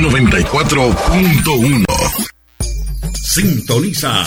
94.1. Sintoniza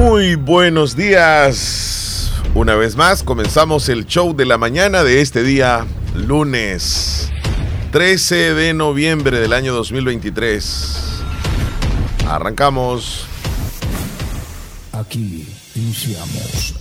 Muy buenos días. Una vez más comenzamos el show de la mañana de este día, lunes 13 de noviembre del año 2023. Arrancamos. Aquí iniciamos.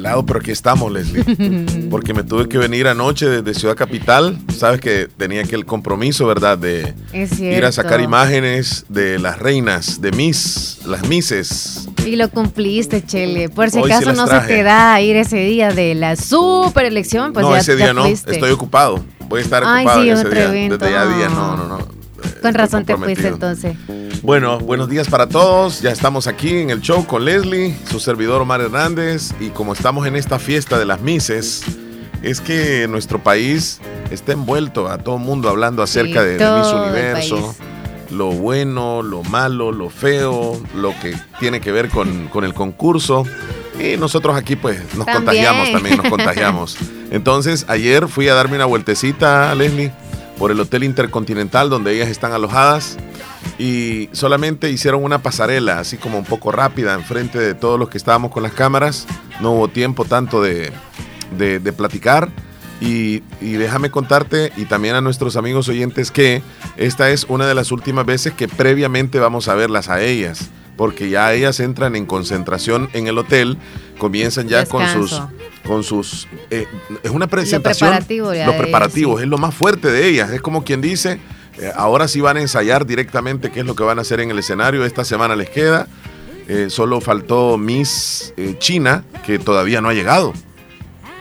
Desvelado, pero aquí estamos, Leslie. Porque me tuve que venir anoche desde Ciudad Capital. Sabes que tenía que el compromiso, ¿verdad? De ir a sacar imágenes de las reinas, de Miss, las Misses. Y lo cumpliste, Chele. Por si Hoy acaso no traje. se te da ir ese día de la super elección, pues no, ya, ese ya día no. Estoy ocupado. Voy a estar Ay, ocupado sí, en ese otro día. evento. Desde ya día, no, no, no. Con razón te fuiste entonces. Bueno, buenos días para todos. Ya estamos aquí en el show con Leslie, su servidor Omar Hernández. Y como estamos en esta fiesta de las Mises, es que nuestro país está envuelto a todo el mundo hablando acerca Sí, de, de Miss Universo. Lo bueno, lo malo, lo feo, lo que tiene que ver con, con el concurso. Y nosotros aquí pues nos También. contagiamos también, nos contagiamos. Entonces ayer fui a darme una vueltecita, Leslie, por el Hotel Intercontinental donde ellas están alojadas y solamente hicieron una pasarela, así como un poco rápida, enfrente de todos los que estábamos con las cámaras. No hubo tiempo tanto de, de- de platicar. Y, y déjame contarte, y también a nuestros amigos oyentes, que esta es una de las últimas veces que previamente vamos a verlas a ellas, porque ya ellas entran en concentración en el hotel, comienzan ya con sus, con sus, eh, es una presentación, los preparativos, ellas, sí. es lo más fuerte de ellas, es como quien dice, eh, ahora sí van a ensayar directamente qué es lo que van a hacer en el escenario. Esta semana les queda. Eh, solo faltó Miss eh, China, que todavía no ha llegado.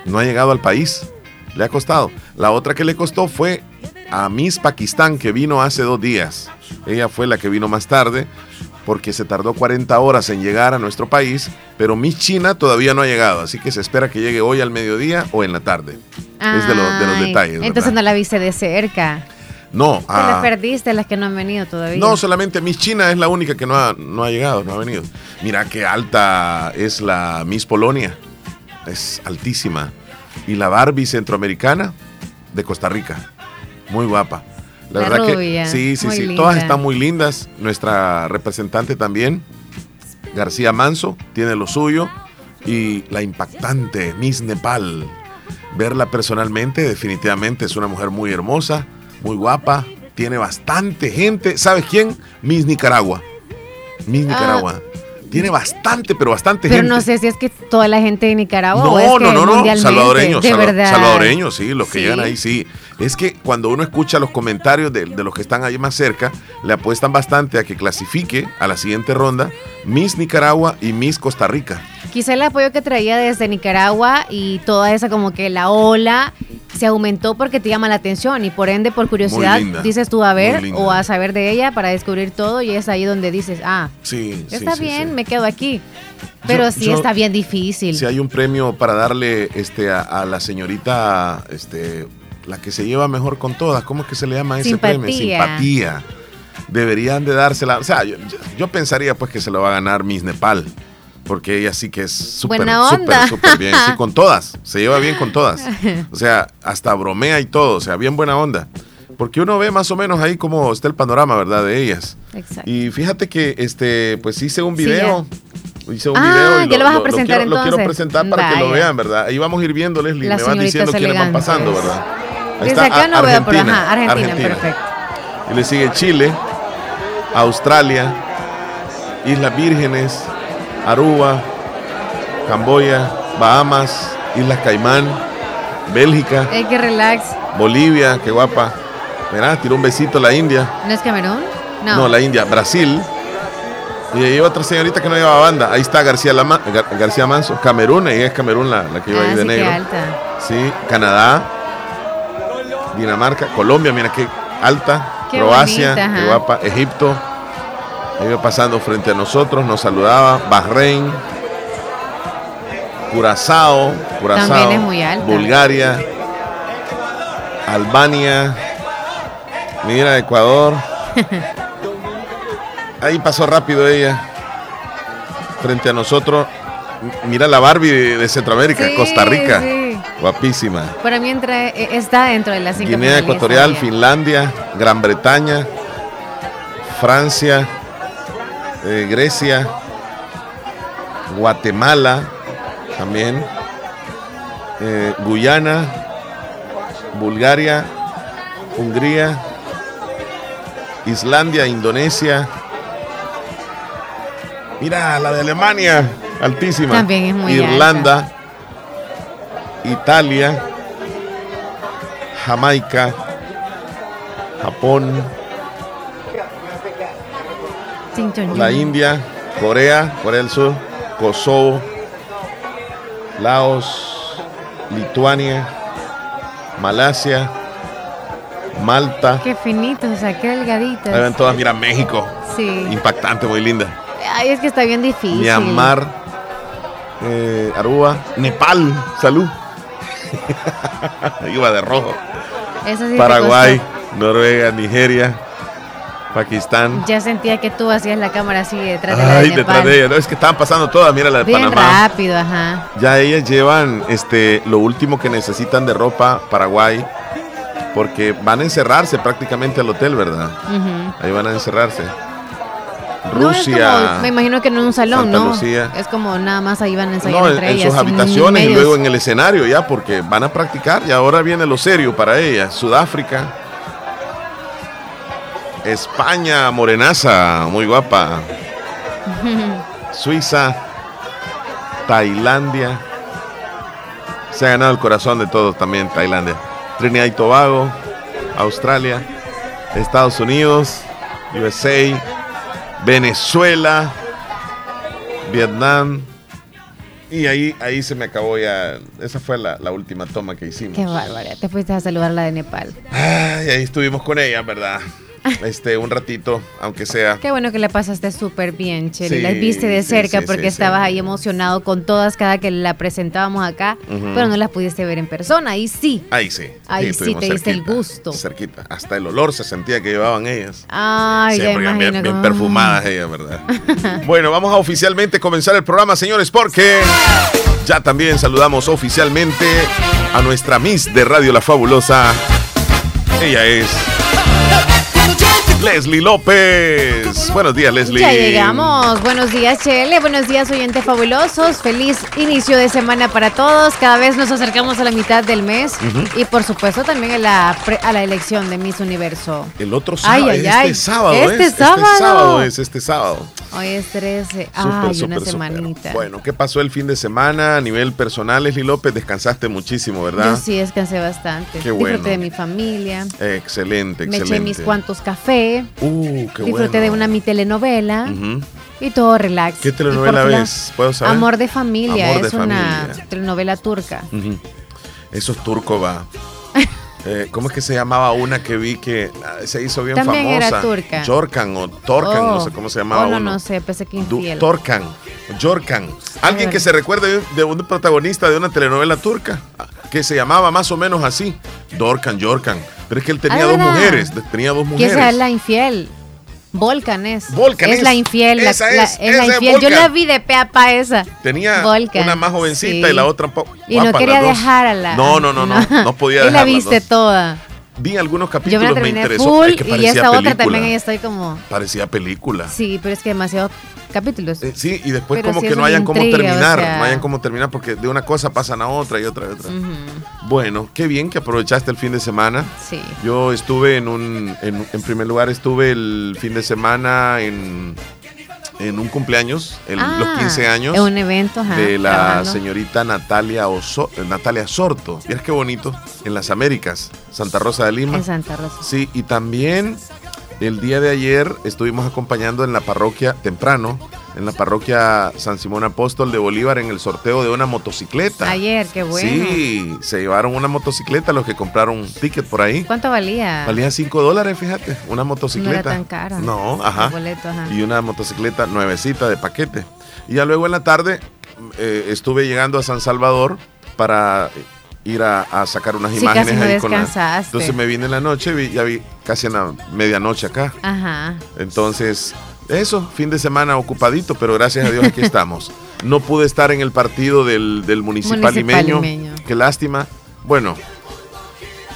No ha llegado al país. Le ha costado. La otra que le costó fue a Miss Pakistán, que vino hace dos días. Ella fue la que vino más tarde, porque se tardó 40 horas en llegar a nuestro país. Pero Miss China todavía no ha llegado. Así que se espera que llegue hoy al mediodía o en la tarde. es de, los- de los Ay, detalles. ¿verdad? Entonces no la viste de cerca. No, Te ah, las perdiste las que no han venido todavía. no, solamente Miss China es la única que no ha, no ha llegado, no ha venido. Mira qué alta es la Miss Polonia. Es altísima. Y la Barbie centroamericana de Costa Rica. Muy guapa. La, La verdad rubia, que sí, sí, sí. linda. Todas están muy lindas. Nuestra representante también, García Manso, tiene lo suyo. Y la impactante Miss Nepal. Verla personalmente, definitivamente es una mujer muy hermosa, muy guapa. Tiene bastante gente. ¿Sabes quién? Miss Nicaragua. Miss Nicaragua. Tiene bastante, pero bastante. Pero gente. no sé si es que toda la gente de Nicaragua No, o es que no, no, no, salvadoreños, de salva- verdad. salvadoreños, sí, los que Sí. llegan ahí, sí. Es que cuando uno escucha los comentarios de, de los que están ahí más cerca, le apuestan bastante a que clasifique a la siguiente ronda Miss Nicaragua y Miss Costa Rica. Quizá el apoyo que traía desde Nicaragua y toda esa como que la ola se aumentó porque te llama la atención y por ende por curiosidad dices tú a ver o a saber de ella para descubrir todo y es ahí donde dices, ah, Sí, sí, está sí, bien, sí. Me quedo aquí. Pero Yo- sí yo- está bien difícil. Si hay un premio para darle este, a, a la señorita, este, la que se lleva mejor con todas, ¿cómo es que se le llama ese premio? Simpatía. Simpatía. Deberían de dársela. O sea, yo, yo- pensaría pues que se lo va a ganar Miss Nepal. Porque ella sí que es súper, súper, súper bien. Sí, con todas. Se lleva bien con todas. O sea, hasta bromea y todo. O sea, bien buena onda. Porque uno ve más o menos ahí cómo está el panorama, ¿verdad? De ellas. Exacto. Y fíjate que este, pues hice un Sí, video. hice un Ah, video. y ya lo vas a presentar quiero, lo quiero entonces. presentar para que lo Vaya. vean, ¿verdad? Ahí vamos a ir viendo, Leslie. Las me van diciendo quiénes van pasando. ¿verdad? Ahí Desde está acá no veo, pero ajá, Argentina, perfecto. Y le sigue Chile, Australia, Islas Vírgenes, Aruba, Camboya, Bahamas, Islas Caimán, Bélgica, Ey, que relax. Bolivia, qué guapa. Mirá, tiró un besito la India. ¿No es Camerún? No. No, la India, Brasil, Y ahí otra señorita que no llevaba banda. Ahí está García, Lama, García Manso. Camerún, ella es Camerún la, la que iba ahí Ah, de sí, negro. alta. Sí, Canadá, Dinamarca, Colombia, mira qué alta. Qué Croacia, bonita, qué guapa. Egipto, iba pasando frente a nosotros, nos saludaba. Bahrein, Curazao, Curazao, También es muy alta. Bulgaria, Albania, mira Ecuador. Ahí pasó rápido ella. Frente a nosotros. Mira la Barbie de, Centroamérica, Sí, Costa Rica. sí. Guapísima. Para mí entra- eh, está dentro de las cinco Guinea Ecuatorial. Finlandia, Gran Bretaña, Francia, eh, Grecia, Guatemala también, eh, Guyana, Bulgaria, Hungría, Islandia, Indonesia. Mira, la de Alemania, altísima. También es muy Irlanda, Italia, Jamaica, Japón, la. India, Corea, Corea del Sur, Kosovo, Laos, Lituania, Malasia, Malta. Qué finitos, o sea, qué delgaditas. Ahí ven todas, mira México, Sí. impactante, muy linda. Ay, es que está bien difícil. Myanmar, eh, Aruba, Nepal, salud. Iba de rojo. Eso sí te Paraguay. Noruega, Nigeria, Pakistán. Ya sentía que tú hacías la cámara así detrás de la de Ay, Nepal. detrás de ella. No, es que estaban pasando todas. Mira la de Bien Panamá. rápido, ajá. Ya ellas llevan este, lo último que necesitan de ropa, Paraguay, porque van a encerrarse prácticamente al hotel, ¿verdad? Ahí van a encerrarse. No, Rusia. como, me imagino que no en un salón, Santa ¿no? Lucía. Es como nada más ahí van a ensayar No, en, entre en ellas. sus habitaciones y luego en el escenario ya, porque van a practicar y ahora viene lo serio para ellas. Sudáfrica, España, morenaza, muy guapa. Suiza, Tailandia. Se ha ganado el corazón de todos también Tailandia. Trinidad y Tobago, Australia, Estados Unidos, USA, Venezuela, Vietnam. Y ahí, ahí se me acabó ya. Esa fue la, la última toma que hicimos. Qué bárbara. Te fuiste a saludar la de Nepal. Ay, ahí estuvimos con ella, ¿verdad? Este, un ratito, aunque sea. Qué bueno que la pasaste súper bien, Cheli. Sí, Las viste de sí, cerca sí, porque estabas ahí emocionado con todas cada que la presentábamos acá, pero no las pudiste ver en persona. Ahí sí. Ahí sí. Ahí sí te diste el gusto. Cerquita. Hasta el olor se sentía que llevaban ellas. Ay, ya Siempre imagino. bien, bien perfumadas ellas, ¿verdad? bueno, vamos a oficialmente comenzar el programa, señores, porque ya también saludamos oficialmente a nuestra Miss de Radio La Fabulosa. Ella es Leslie López. Buenos días, Leslie. Ya llegamos. Buenos días, Chele. Buenos días, oyentes fabulosos. Feliz inicio de semana para todos. Cada vez nos acercamos a la mitad del mes. Y por supuesto también a la, pre- a la elección de Miss Universo. El otro sábado, Ay, ay, este ay. sábado Este es. sábado. Este sábado es, este sábado. Hoy es 13. Súper, Ay, una súper. semanita. Bueno, ¿qué pasó el fin de semana a nivel personal, Leslie López? Descansaste muchísimo, ¿verdad? Yo sí descansé bastante. Qué bueno. Disfruté de mi familia. Excelente, Me excelente. eché mis cuantos café. Uh, qué disfruté bueno. de una mi telenovela. Y todo relax. ¿Qué telenovela ves? ¿Puedo saber? Amor de familia. Amor de es una familia. telenovela turca. Eso es turco, va. Eh, ¿Cómo es que se llamaba una que vi que ah, se hizo bien También famosa? era turca. Jorkan o Torkan, no Oh. sé cómo se llamaba Oh, no, uno. no sé, pensé que Du- infiel. Torkan, Jorkan. Alguien que se recuerde de, un protagonista de una telenovela turca que se llamaba más o menos así, Dorkan, Jorkan. Pero es que él tenía Ah, dos mujeres, tenía dos Que mujeres. esa es la infiel. Volcan es. Volcan es. es. la infiel. la- Esa la- es, la esa infiel. Yo la vi de pe a pa esa. Tenía Volcan, una más jovencita sí. y la otra un poco. Y no guapa, quería las dos. dejar a la. No, no, no, no. No podía Y la viste toda. Vi algunos Yo capítulos, me la me, interesó. full Es que y esta otra también ahí estoy como. Parecía película. Sí, pero es que demasiados capítulos. Eh, sí, y después Pero como que no hayan cómo terminar, o sea. no hayan cómo terminar porque de una cosa pasan a otra y otra y otra. Bueno, qué bien que aprovechaste el fin de semana. Sí. Yo estuve en un, en, en primer lugar estuve el fin de semana en, en un cumpleaños, en los Ah, 15 años Es un evento, ajá, de la trabajando. señorita Natalia Oso- Natalia Sorto. Mira qué bonito, en las Américas, Santa Rosa de Lima. En Santa Rosa. Sí, y también el día de ayer estuvimos acompañando en la parroquia temprano, en la parroquia San Simón Apóstol de Bolívar en el sorteo de una motocicleta. Ayer, qué bueno. Sí, se llevaron una motocicleta los que compraron un ticket por ahí. ¿Cuánto valía? Valía 5 dólares, fíjate, una motocicleta. No era tan cara. No, ajá. El boleto, ajá. Y una motocicleta nuevecita de paquete. Y ya luego en la tarde eh, estuve llegando a San Salvador para ir a, a sacar unas Sí, imágenes casi no ahí con la-. Entonces me vine en la noche, vi- ya vi casi en la medianoche acá. Ajá. Entonces, eso, fin de semana ocupadito, pero gracias a Dios aquí estamos. No pude estar en el partido del, del municipal, Municipal limeño. limeño. Qué lástima. Bueno,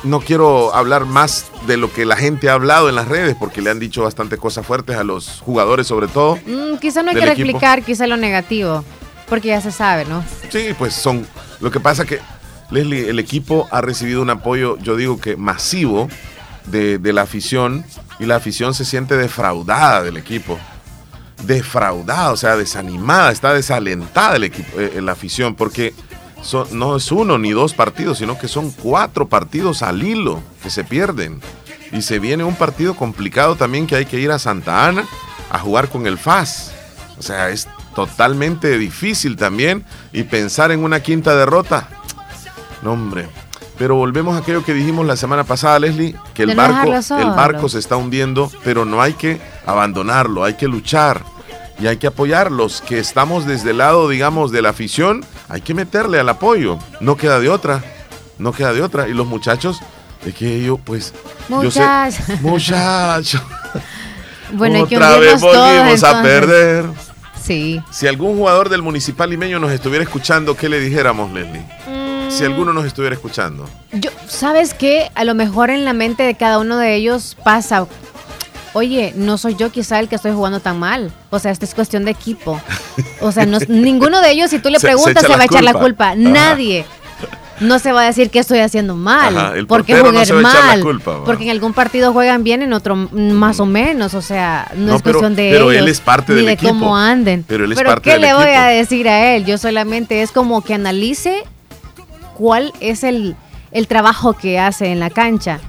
no quiero hablar más de lo que la gente ha hablado en las redes, porque le han dicho bastante cosas fuertes a los jugadores, sobre todo. Mm, quizá no hay que equipo. explicar quizá lo negativo, porque ya se sabe, ¿no? Sí, pues son. Lo que pasa que, Leslie, el equipo ha recibido un apoyo, yo digo que masivo, de, la afición, y la afición se siente defraudada del equipo. Defraudada, o sea, desanimada, está desalentada el equipo, eh, la afición, porque no es uno ni dos partidos, sino que son cuatro partidos al hilo que se pierden. Y se viene un partido complicado también que hay que ir a Santa Ana a jugar con el FAS. O sea, es totalmente difícil también. Y pensar en una quinta derrota. No, hombre. Pero volvemos a aquello que dijimos la semana pasada, Leslie, que el barco, el barco se está hundiendo, pero no hay que abandonarlo, hay que luchar y hay que apoyar. Los que estamos desde el lado, digamos, de la afición, hay que meterle al apoyo. No queda de otra, no queda de otra. Y los muchachos, es que ellos, pues, yo sé- Muchachos. muchachos. Bueno, hay que Otra vez todos, volvimos a perder. Sí. Si algún jugador del municipal limeño nos estuviera escuchando, ¿qué le dijéramos, Leslie? Si alguno nos estuviera escuchando. Yo, ¿sabes qué? A lo mejor en la mente de cada uno de ellos pasa, oye, no soy yo quizá el que estoy jugando tan mal. O sea, esta es cuestión de equipo. O sea, no, ninguno de ellos, si tú le Se- preguntas, se, va a echar la culpa. Ajá. Nadie. No se va a decir que estoy haciendo mal. Ajá, el porque portero no jugué se va a echar la mal. culpa, porque en algún partido juegan bien, en otro mm, más o menos. O sea, no, No, es pero- cuestión de pero ellos. él es parte ni del de equipo. cómo anden. Pero él es parte ¿qué del le voy a decir a él? Yo solamente es como que analice cuál es el, el trabajo que hace en la cancha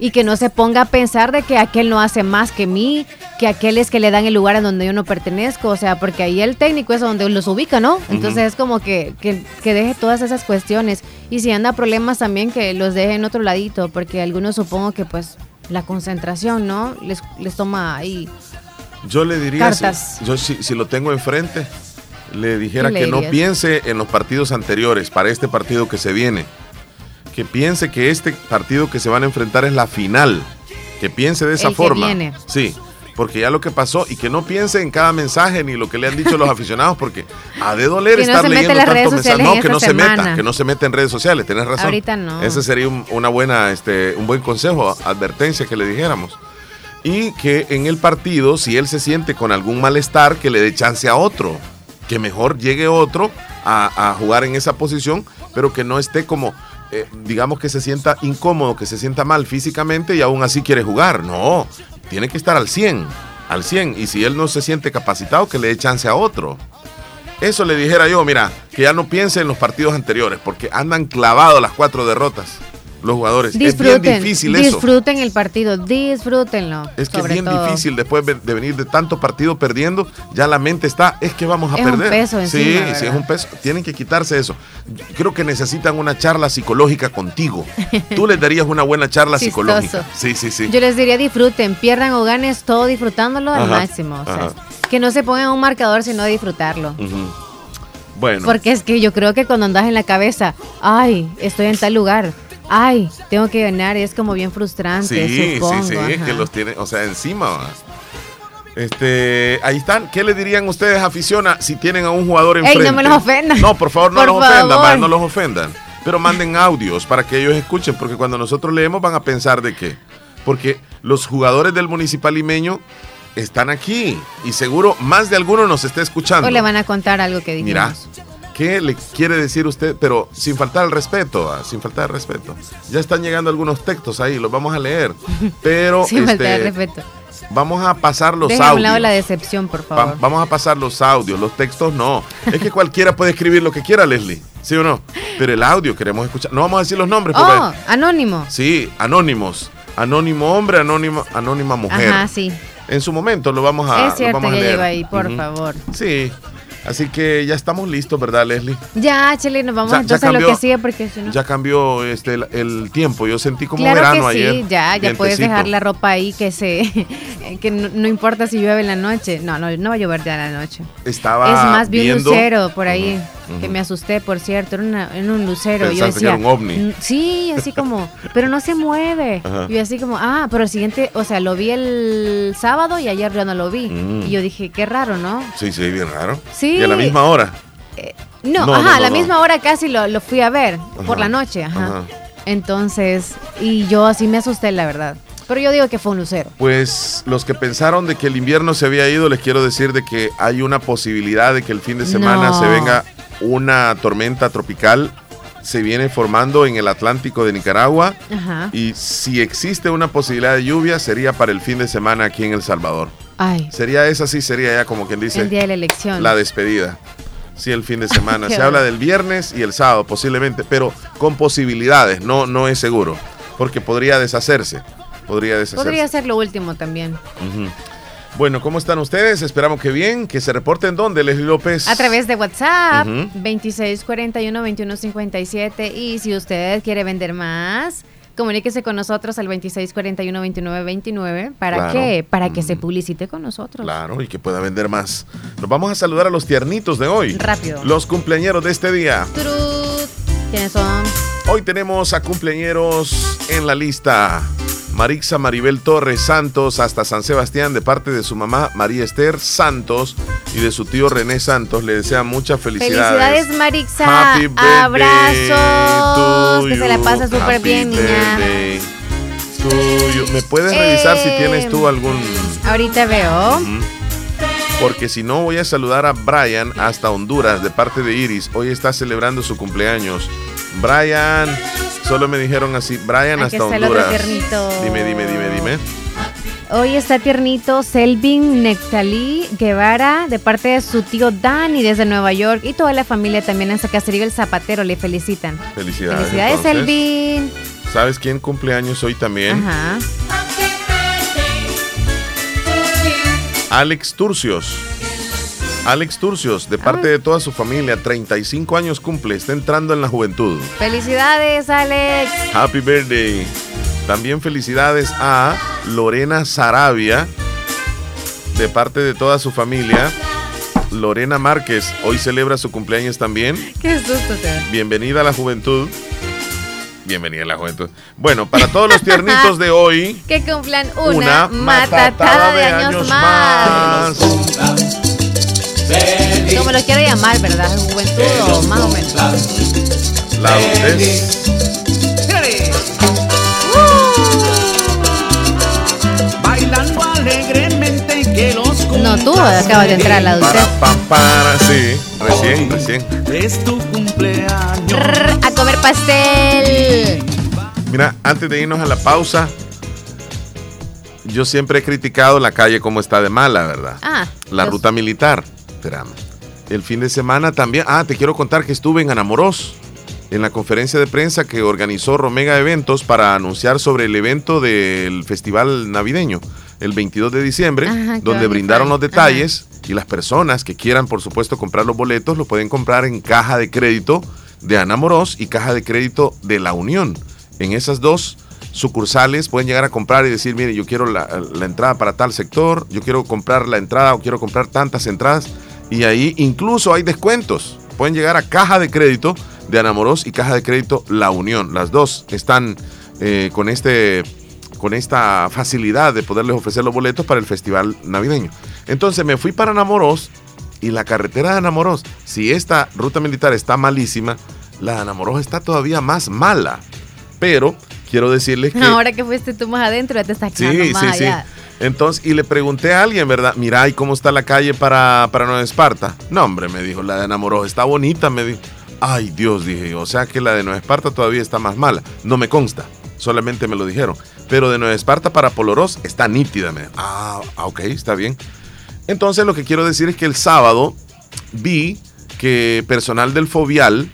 y que no se ponga a pensar de que aquel no hace más que mí, que aquel es que le dan el lugar en donde yo no pertenezco, o sea, porque ahí el técnico es donde los ubica, ¿no? Entonces es como que, que, que deje todas esas cuestiones y si anda problemas también que los deje en otro ladito, porque algunos supongo que pues la concentración, ¿no? Les, les toma ahí. Yo le diría, si- Cartas. yo si, si lo tengo enfrente, le dijera ¿Qué le que no piense en los partidos anteriores para este partido que se viene. Que piense que este partido que se van a enfrentar es la final. Que piense de esa El que forma. viene. Sí, porque ya lo que pasó y que no piense en cada mensaje ni lo que le han dicho los aficionados, porque ha de doler Que no estar en leyendo tantos mensajes. No, que no se meta, que no se meta en redes sociales, tenés razón. Ahorita no. Ese sería un- una buena, este, un buen consejo, advertencia que le dijéramos y que en el partido, si él se siente con algún malestar, que le dé chance a otro, que mejor llegue otro a, jugar en esa posición, pero que no esté como, eh, digamos que se sienta incómodo, que se sienta mal físicamente y aún así quiere jugar. No, tiene que estar al 100, al 100, y si él no se siente capacitado, que le dé chance a otro. Eso le dijera yo, mira, que ya no piense en los partidos anteriores, porque andan clavados las cuatro derrotas los jugadores. es Disfruten, bien difícil eso. disfruten el partido, disfrútenlo. Es que es bien todo. difícil después de venir de tanto partido perdiendo, ya la mente está, es que vamos a Es un perder. peso sí, encima, sí, es ¿verdad? un peso. Tienen que quitarse eso. Creo que necesitan una charla psicológica contigo. Tú les darías una buena charla psicológica. Sí, sí, sí. Yo les diría disfruten, pierdan o ganes, todo disfrutándolo al Ajá, máximo. o sea, ajá. que no se pongan un marcador, sino disfrutarlo. Bueno, Porque es que yo creo que cuando andas en la cabeza, ay, estoy en tal lugar, ay, tengo que ganar, es como bien frustrante, sí, supongo. sí, sí, ajá. que los tiene, o sea, encima. va. Este, ahí están. ¿Qué le dirían ustedes, aficiona, si tienen a un jugador Ey, enfrente? no me los ofendan. No, por favor, no Por los ofendan, favor. va, no los ofendan. Pero manden audios para que ellos escuchen, porque cuando nosotros leemos van a pensar de qué. Porque los jugadores del municipal limeño están aquí y seguro más de alguno nos está escuchando. O le van a contar algo que dijimos. Mira, ¿qué le quiere decir usted? Pero sin faltar el respeto, ah, sin faltar el respeto. Ya están llegando algunos textos ahí, los vamos a leer. Pero Sin faltar este, el respeto. vamos a pasar los Deja a un lado audios. la decepción, por Va- favor. vamos a pasar los audios, los textos no. Es que cualquiera puede escribir lo que quiera, Leslie. ¿Sí o no? Pero el audio queremos escuchar. No vamos a decir los nombres. Oh, Porque, anónimo. Sí, anónimos. Anónimo hombre, anónima, anónima mujer. Ajá, sí. En su momento lo vamos a Es cierto, lo vamos a leer. ahí, por favor. Sí. Así que ya estamos listos, ¿verdad, Leslie? Ya, Chile, nos vamos Ya- ya entonces a lo que sigue porque si no... Ya cambió este el, el tiempo. Yo sentí como claro verano que sí, ayer. ya, ya puedes dejar la ropa ahí que se... que no, no importa si llueve en la noche. No, no, no va a llover ya en la noche. Estaba es más, vi un lucero por ahí, que me asusté, por cierto, era, una- un lucero. yo que decía, era un ovni. "Mm, Sí, así como, pero no se mueve. Ajá. Y yo así como, ah, pero el siguiente, o sea, lo vi el sábado y ayer ya no lo vi. Mm. Y yo dije, qué raro, ¿no? Sí, sí, bien raro. Sí. Y a la misma hora. No, No, ajá, no, a la misma hora casi lo, lo fui a ver, por la noche, ajá. ajá. Entonces, y yo así me asusté, la verdad. Pero yo digo que fue un lucero. Pues los que pensaron de que el invierno se había ido, les quiero decir de que hay una posibilidad de que el fin de semana No. se venga una tormenta tropical. Se viene formando en el Atlántico de Nicaragua. Ajá. Y si existe una posibilidad de lluvia, sería para el fin de semana aquí en El Salvador. Ay, Sería esa, sí, sería ya como quien dice el día de la elección. la despedida. Sí, el fin de semana. Se habla del viernes y el sábado posiblemente, pero con posibilidades, no, no es seguro, porque podría deshacerse. Podría deshacerse. Podría ser lo último también. Ujú. Bueno, ¿cómo están ustedes? Esperamos que bien, que se reporten dónde, Leslie López. A través de WhatsApp, Ujú. 2641-2157. Y si usted quiere vender más, comuníquese con nosotros al 2641-2929. ¿Para Claro. qué? Para que se publicite con nosotros. Claro, y que pueda vender más. Nos vamos a saludar a los tiernitos de hoy. Rápido. Los cumpleañeros de este día. Turut. ¿Quiénes son? Hoy tenemos a cumpleañeros en la lista. Marixa Maribel Torres Santos hasta San Sebastián de parte de su mamá María Esther Santos y de su tío René Santos. Le desean muchas felicidades. Felicidades, Marixa. Happy birthday Abrazos. Que se la pasa súper bien, niña. you. ¿Me puedes revisar si tienes tú algún... Ahorita veo. Porque si no, voy a saludar a Brian hasta Honduras de parte de Iris. Hoy está celebrando su cumpleaños. Brian, solo me dijeron así, Brian hasta Honduras. Dime, dime, dime, dime. Hoy está tiernito Selvin Nectalí Guevara de parte de su tío Dani desde Nueva York y toda la familia también hasta Caserío el Zapatero le felicitan. Felicidades. Felicidades, entonces. Selvin. ¿Sabes quién cumpleaños hoy también? Ajá. Alex Turcios. Alex Turcios, de parte de toda su familia, 35 años cumple, está entrando en la juventud. Felicidades, Alex. Happy birthday. También felicidades a Lorena Sarabia, de parte de toda su familia. Lorena Márquez, hoy celebra su cumpleaños también. Qué susto te da. Bienvenida a la juventud. Bienvenida a la juventud. Bueno, para todos los tiernitos de hoy, Que cumplan una, matatada de años, más. Como lo quiero llamar, ¿verdad? Juventud o más o menos. La adultez. Bailando alegremente que los No, tú acabas de entrar a la adultez. Para, pam, para, sí. Recién, recién. Es tu cumpleaños. A comer pastel. Mira, antes de irnos a la pausa, yo siempre he criticado la calle como está de mala, ¿verdad? Ah, La los- ruta militar. Espérame. El fin de semana también. Ah, te quiero contar que estuve en Anamoros, en la conferencia de prensa que organizó Romega Eventos para anunciar sobre el evento del festival navideño, el 22 de diciembre, Ajá, donde brindaron los Ajá. detalles y las personas que quieran, por supuesto, comprar los boletos, lo pueden comprar en caja de crédito de Anamoros y caja de crédito de La Unión. En esas dos sucursales pueden llegar a comprar y decir, mire, yo quiero la, la entrada para tal sector, yo quiero comprar la entrada o quiero comprar tantas entradas. Y ahí incluso hay descuentos. Pueden llegar a caja de crédito de Anamoros y caja de crédito La Unión. Las dos están eh, con, este, con esta facilidad de poderles ofrecer los boletos para el festival navideño. Entonces me fui para Anamoros y la carretera de Anamoros, si esta ruta militar está malísima, la de Anamoros está todavía más mala. Pero quiero decirles que... Ahora que fuiste tú más adentro, ya te estás quedando Sí, más sí, sí. Entonces, y le pregunté a alguien, ¿verdad? Mira, ¿y cómo está la calle para, para Nueva Esparta? No, hombre, me dijo, la de Enamoros está bonita, me dijo. Ay, Dios, dije, yo, o sea que la de Nueva Esparta todavía está más mala. No me consta, solamente me lo dijeron. Pero de Nueva Esparta para Poloros está nítida, me dijo. Ah, ah, ok, está bien. Entonces, lo que quiero decir es que el sábado vi que personal del Fovial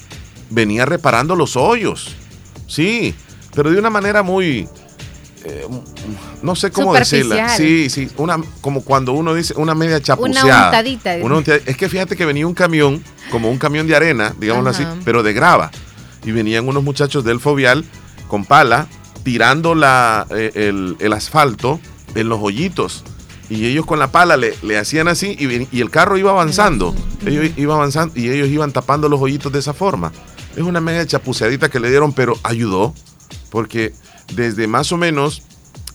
venía reparando los hoyos. Sí, pero de una manera muy, eh, no sé cómo decirla. Sí, sí, una como cuando uno dice una media chapuceada. Una untadita. Una es que fíjate que venía un camión, como un camión de arena, digámoslo así, pero de grava. Y venían unos muchachos del Fovial con pala tirando la, eh, el, el, asfalto en los hoyitos. Y ellos con la pala le, le hacían así y, y, el carro iba avanzando. Ellos iban avanzando y ellos iban tapando los hoyitos de esa forma. Es una media chapuceadita que le dieron, pero ayudó. Porque desde más o menos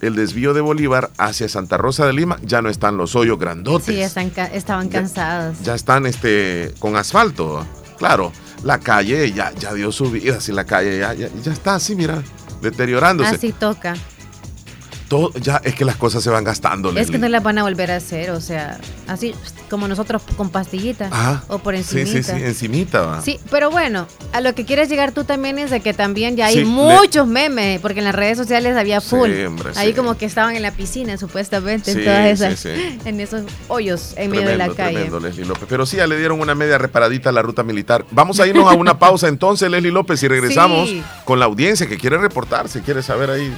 el desvío de Bolívar hacia Santa Rosa de Lima ya no están los hoyos grandotes. Sí, están, estaban cansados. Ya, están este, con asfalto. Claro, la calle ya, ya dio su vida, si la calle ya, ya, ya está así, mira, deteriorándose. Así toca ya es que las cosas se van gastando. Es que no las van a volver a hacer, o sea, así como nosotros con pastillitas o por encimita. Sí, sí, sí, encimita. Sí, pero bueno, a lo que quieres llegar tú también es de que también ya hay muchos memes, porque en las redes sociales había full. Ahí como que estaban en la piscina, supuestamente, en todas esas, en esos hoyos en medio de la calle. Leslie López. Pero sí, ya le dieron una media reparadita a la ruta militar. Vamos a irnos a una pausa entonces, Leslie López, y regresamos con la audiencia que quiere reportarse, quiere saber ahí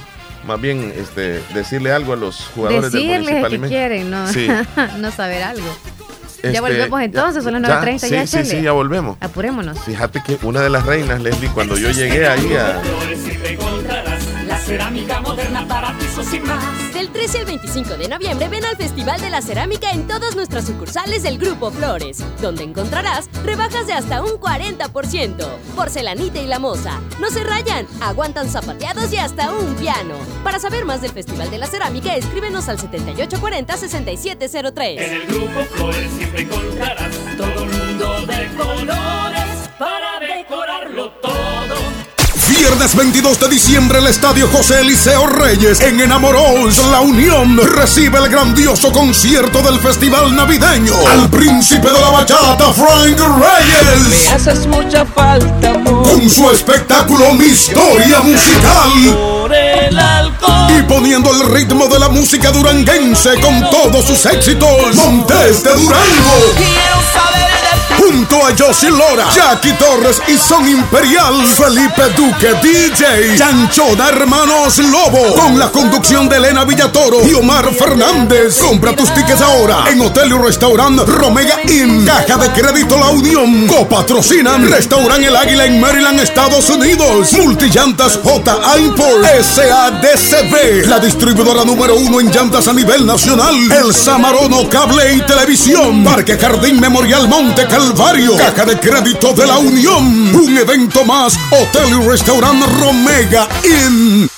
más bien este, decirle algo a los jugadores Decirles del Municipal que quieren, no, no saber algo. ya este, volvemos entonces, son las 9.30 sí, ya, Sí, sí, ya volvemos. Apurémonos. Fíjate que una de las reinas, Leslie, cuando yo llegué ahí a... Cerámica moderna para pisos y más. Del 13 al 25 de noviembre ven al Festival de la Cerámica en todas nuestras sucursales del Grupo Flores, donde encontrarás rebajas de hasta un 40%. Porcelanita y la moza. No se rayan, aguantan zapateados y hasta un piano. Para saber más del Festival de la Cerámica, escríbenos al 7840-6703. En el Grupo Flores siempre encontrarás todo el mundo de colores para decorarlo todo. Viernes 22 de diciembre, el Estadio José Eliseo Reyes en Enamoros, La Unión, recibe el grandioso concierto del Festival Navideño. Al príncipe de la bachata, Frank Reyes. Me haces mucha falta, amor. Con su espectáculo Mi Historia Musical. Por el alcohol. Y poniendo el ritmo de la música duranguense con todos sus éxitos. Montes de Durango. Quiero saber Junto a Josie Lora, Jackie Torres y Son Imperial, Felipe Duque, DJ, Chanchona Hermanos Lobo, con la conducción de Elena Villatoro y Omar Fernández. Compra tus tickets ahora en Hotel y Restaurant Romega Inn, Caja de Crédito La Unión, copatrocinan Restaurant El Águila en Maryland, Estados Unidos, Multillantas J. Import, SADCB, la distribuidora número uno en llantas a nivel nacional, El Samarono Cable y Televisión, Parque Jardín Memorial Monte Caja de Crédito de la Unión, un evento más, Hotel y Restaurant Romega Inn.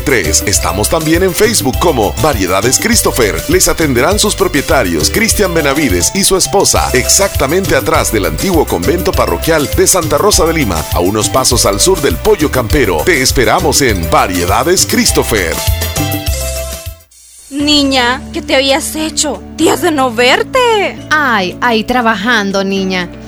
5083. Estamos también en Facebook como Variedades Christopher. Les atenderán sus propietarios, Cristian Benavides y su esposa, exactamente atrás del antiguo convento parroquial de Santa Rosa de Lima, a unos pasos al sur del Pollo Campero. Te esperamos en Variedades Christopher. Niña, ¿qué te habías hecho? Días de no verte. Ay, ahí trabajando, niña.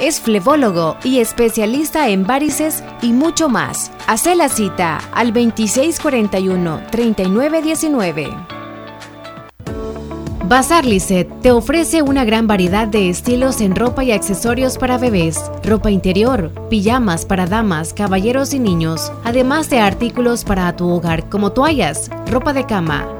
Es flebólogo y especialista en varices y mucho más. Hace la cita al 2641-3919. Bazar Lisset te ofrece una gran variedad de estilos en ropa y accesorios para bebés, ropa interior, pijamas para damas, caballeros y niños, además de artículos para tu hogar como toallas, ropa de cama,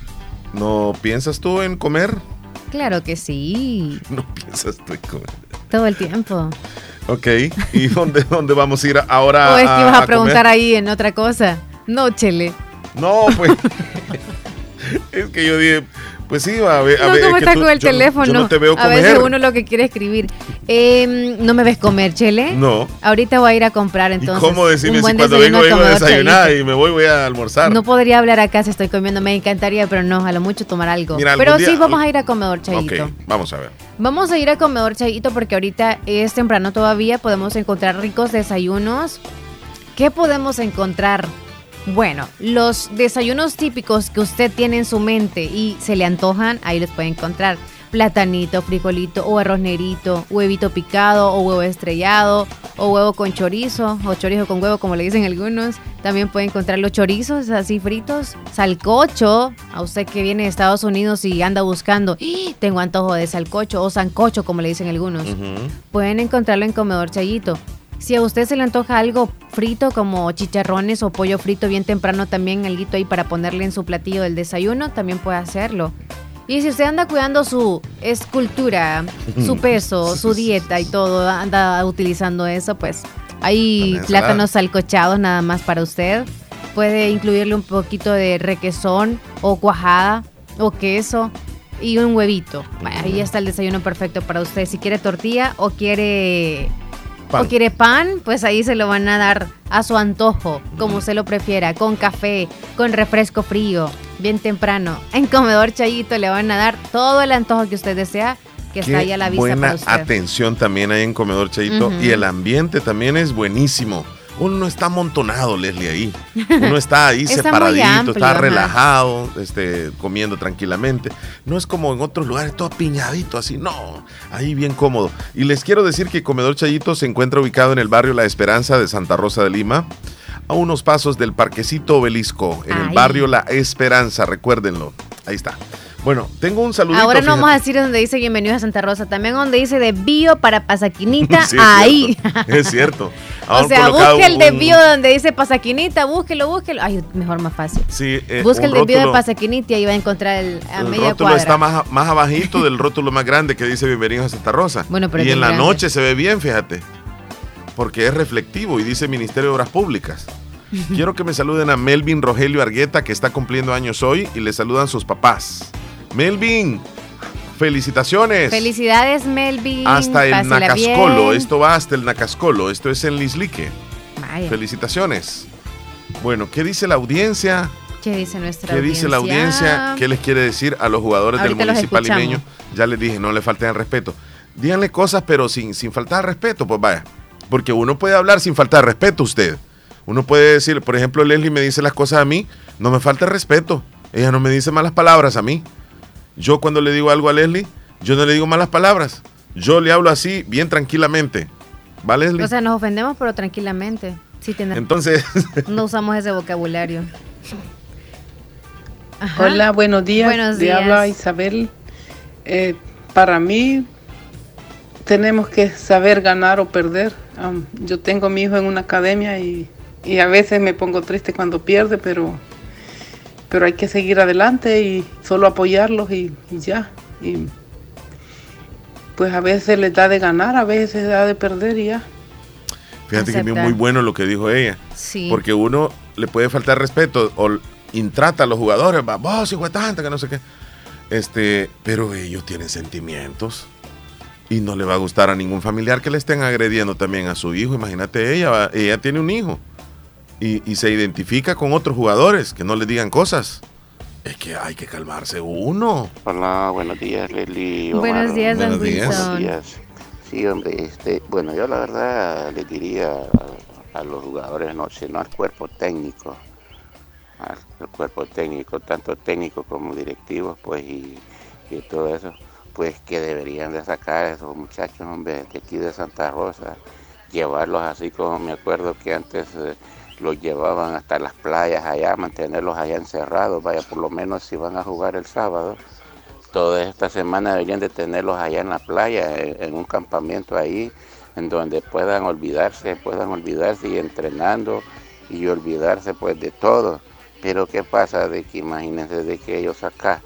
¿No piensas tú en comer? Claro que sí. No piensas tú en comer. Todo el tiempo. Ok, ¿y dónde, dónde vamos a ir ahora? ¿O es que ibas a, a preguntar comer? ahí en otra cosa? No, Chele. No, pues. es que yo dije, pues sí, a ver. A no, ver, ¿cómo es estás tú- con el yo- teléfono? Yo no te veo a comer. veces uno lo que quiere escribir. Eh, ¿No me ves comer, Chele? No. Ahorita voy a ir a comprar ¿Y entonces. cómo decirme si cuando vengo vengo a desayunar y me voy voy a almorzar? No podría hablar acá si estoy comiendo, me encantaría, pero no, a lo mucho tomar algo. Mira, pero día- sí, vamos a ir a comedor Chayito. Ok, vamos a ver. Vamos a ir a comedor Chayito porque ahorita es temprano todavía, podemos encontrar ricos desayunos. ¿Qué podemos encontrar? Bueno, los desayunos típicos que usted tiene en su mente y se le antojan, ahí los puede encontrar. Platanito, frijolito o arroz negrito, huevito picado o huevo estrellado o huevo con chorizo o chorizo con huevo como le dicen algunos. También puede encontrar los chorizos así fritos, salcocho, a usted que viene de Estados Unidos y anda buscando, "¡Ah! tengo antojo de salcocho o sancocho como le dicen algunos. Pueden encontrarlo en Comedor Chayito. Si a usted se le antoja algo frito como chicharrones o pollo frito bien temprano también algo ahí para ponerle en su platillo del desayuno, también puede hacerlo. Y si usted anda cuidando su escultura, su peso, su dieta y todo, anda utilizando eso, pues hay plátanos salcochados nada más para usted. Puede incluirle un poquito de requesón o cuajada o queso y un huevito. Ahí está el desayuno perfecto para usted. Si quiere tortilla o quiere Pan. o quiere pan, pues ahí se lo van a dar a su antojo, como usted lo prefiera, con café, con refresco frío, bien temprano. En comedor Chayito le van a dar todo el antojo que usted desea, que está ahí a la vista buena para usted. atención también ahí en Comedor Chayito. Y el ambiente también es buenísimo. Uno no está amontonado, Leslie, ahí. Uno está ahí Está separadito, amplio, está ajá. relajado, este, comiendo tranquilamente. No es como en otros lugares, todo apiñadito así. No, ahí bien cómodo. Y les quiero decir que Comedor Chayito se encuentra ubicado en el barrio La Esperanza de Santa Rosa de Lima. A unos pasos del Parquecito Obelisco, en el barrio La Esperanza, recuérdenlo. Ahí está. Bueno, tengo un saludito. Ahora no vamos a decir donde dice bienvenidos a Santa Rosa, también donde dice de bio para Pasaquinita, Sí, es ahí. cierto, Es cierto. o sea, busque el de un- bio donde dice Pasaquinita, búsquelo, búsquelo. Ay, mejor más fácil. Sí, eh, Busque el un de bio de Pasaquinita y ahí va a encontrar el, a El media rótulo cuadra. está más, más abajito del rótulo más grande que dice Bienvenidos a Santa Rosa. Bueno, pero y en la grande. noche se ve bien, fíjate. Porque es reflectivo y dice Ministerio de Obras Públicas. Quiero que me saluden a Melvin Rogelio Argueta, que está cumpliendo años hoy, y le saludan sus papás. Melvin, felicitaciones. Felicidades, Melvin. hasta el pásela Nacascolo. bien. Esto va hasta el Nacascolo. Esto es en Lislique. Vaya, Felicitaciones. Bueno, ¿qué dice la audiencia? ¿Qué dice nuestra ¿Qué dice la audiencia? ¿Qué les quiere decir a los jugadores Ahorita del municipal limeño? Ya les dije, no le falten el respeto. Díganle cosas, pero sin, sin faltar al respeto, pues vaya. Porque uno puede hablar sin faltar al respeto, usted. Uno puede decir, por ejemplo, Leslie me dice las cosas a mí, no me falta el respeto. Ella no me dice malas palabras a mí. Yo cuando le digo algo a Leslie, yo no le digo malas palabras. Yo le hablo así, bien tranquilamente. ¿Va, Leslie? O sea, nos ofendemos, pero tranquilamente. Sí, tiene- Entonces, no usamos ese vocabulario. Ajá. Hola, buenos días. Buenos Le días. habla Isabel. Eh, para mí, tenemos que saber ganar o perder. Am, yo tengo a mi hijo en una academia y, y a veces me pongo triste cuando pierde, pero, pero hay que seguir adelante y solo apoyarlos y, y ya. Y pues a veces les da de ganar, a veces les da de perder y ya. fíjate que es muy bueno lo que dijo ella. Sí. Porque uno le puede faltar respeto o intrata a los jugadores, va, vos hijo de tanta, que no sé qué. Este, pero ellos tienen sentimientos y no le va a gustar a ningún familiar que le estén agrediendo también a su hijo. Imagínate ella, ella tiene un hijo y, y se identifica con otros jugadores que no le digan cosas. Es que hay que calmarse uno. Hola, buenos días, Leslie. Buenos días, don Buenos días. Buenos días. Sí, hombre, este, bueno, yo la verdad le diría a, a los jugadores, no sé, no al cuerpo técnico, al, al cuerpo técnico, tanto técnico como directivos, pues, y, y todo eso, pues que deberían de sacar a esos muchachos, hombre, de aquí de Santa Rosa, llevarlos así como me acuerdo que antes eh, los llevaban hasta las playas allá, mantenerlos allá encerrados, vaya, por lo menos si van a jugar el sábado, toda esta semana deberían de tenerlos allá en la playa, en, un campamento ahí, en donde puedan olvidarse, puedan olvidarse y entrenando y olvidarse pues de todo. Pero qué pasa de que imagínense de que ellos acá,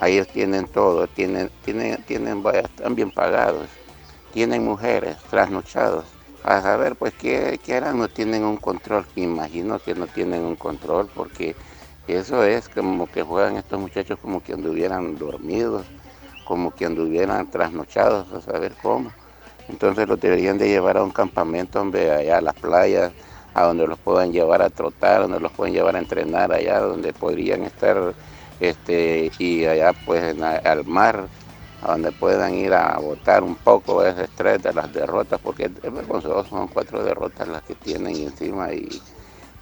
ellos tienen todo, tienen, tienen, tienen, vaya, están bien pagados, tienen mujeres, trasnochados. A saber pues qué, qué harán, no tienen un control, imagino que no tienen un control porque eso es como que juegan estos muchachos como que anduvieran dormidos, como que anduvieran trasnochados, a saber cómo. Entonces los deberían de llevar a un campamento, hombre, allá a las playas, a donde los puedan llevar a trotar, donde los pueden llevar a entrenar, allá donde podrían estar, este, y allá pues al mar, donde puedan ir a botar un poco ese estrés de las derrotas, porque es vergonzoso, son cuatro derrotas las que tienen encima y,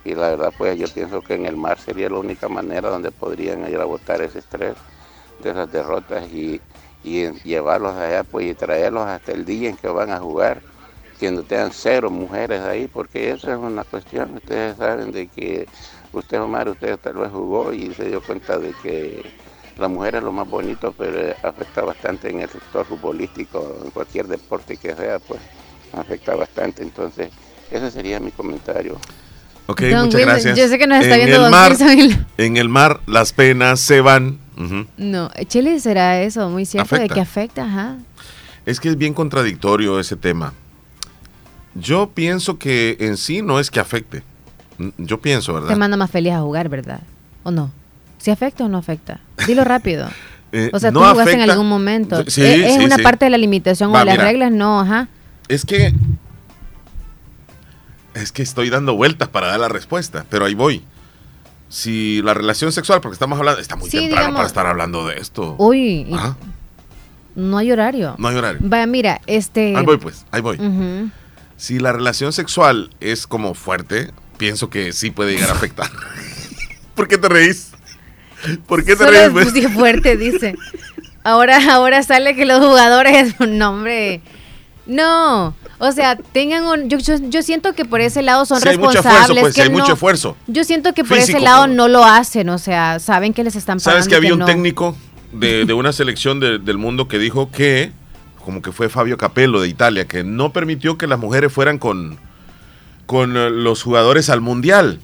y la verdad pues yo pienso que en el mar sería la única manera donde podrían ir a botar ese estrés de esas derrotas y, y llevarlos allá pues y traerlos hasta el día en que van a jugar que no tengan cero mujeres ahí porque eso es una cuestión. Ustedes saben de que usted Omar usted tal vez jugó y se dio cuenta de que la mujer es lo más bonito pero afecta bastante en el sector futbolístico en cualquier deporte que sea pues afecta bastante entonces ese sería mi comentario Ok, Don muchas Wilson, gracias. yo sé que nos está en viendo el Don mar, Wilson En el mar las penas se van. No, Chile será eso, muy cierto, de que afecta, ajá. Es que es bien contradictorio ese tema. Yo pienso que en sí no es que afecte. Yo pienso, Te ¿verdad? manda más feliz a jugar, ¿verdad? ¿O no? ¿Si afecta o no afecta? Dilo rápido. Eh, O sea, no tú jugaste en afecta- algún momento. Sí, ¿Es, es sí, una sí. parte de la limitación Va, o de las mira. reglas? No, ajá. Es que. Es que estoy dando vueltas para dar la respuesta, pero ahí voy. Si la relación sexual, porque estamos hablando, está muy temprano digamos- para estar hablando de esto. Uy, Ajá, no hay horario. no hay horario. Vaya, mira, este... Ahí voy, pues, ahí voy. Si la relación sexual es como fuerte, pienso que sí puede llegar a afectar. ¿Por qué te reís? ¿Por qué te Solo reís? es pues? muy fuerte, dice. Ahora, ahora sale que los jugadores, no hombre, no, o sea, tengan un, yo, yo, yo siento que por ese lado son Si hay mucho responsables. esfuerzo, pues, si hay mucho esfuerzo. Yo siento que por Físico, ese lado no lo hacen, o sea, saben que les están pagando. ¿Sabes que había un no. técnico de, de una selección de- del mundo que dijo que, como que fue Fabio Capello de Italia, que no permitió que las mujeres fueran con, con eh, los jugadores al mundial?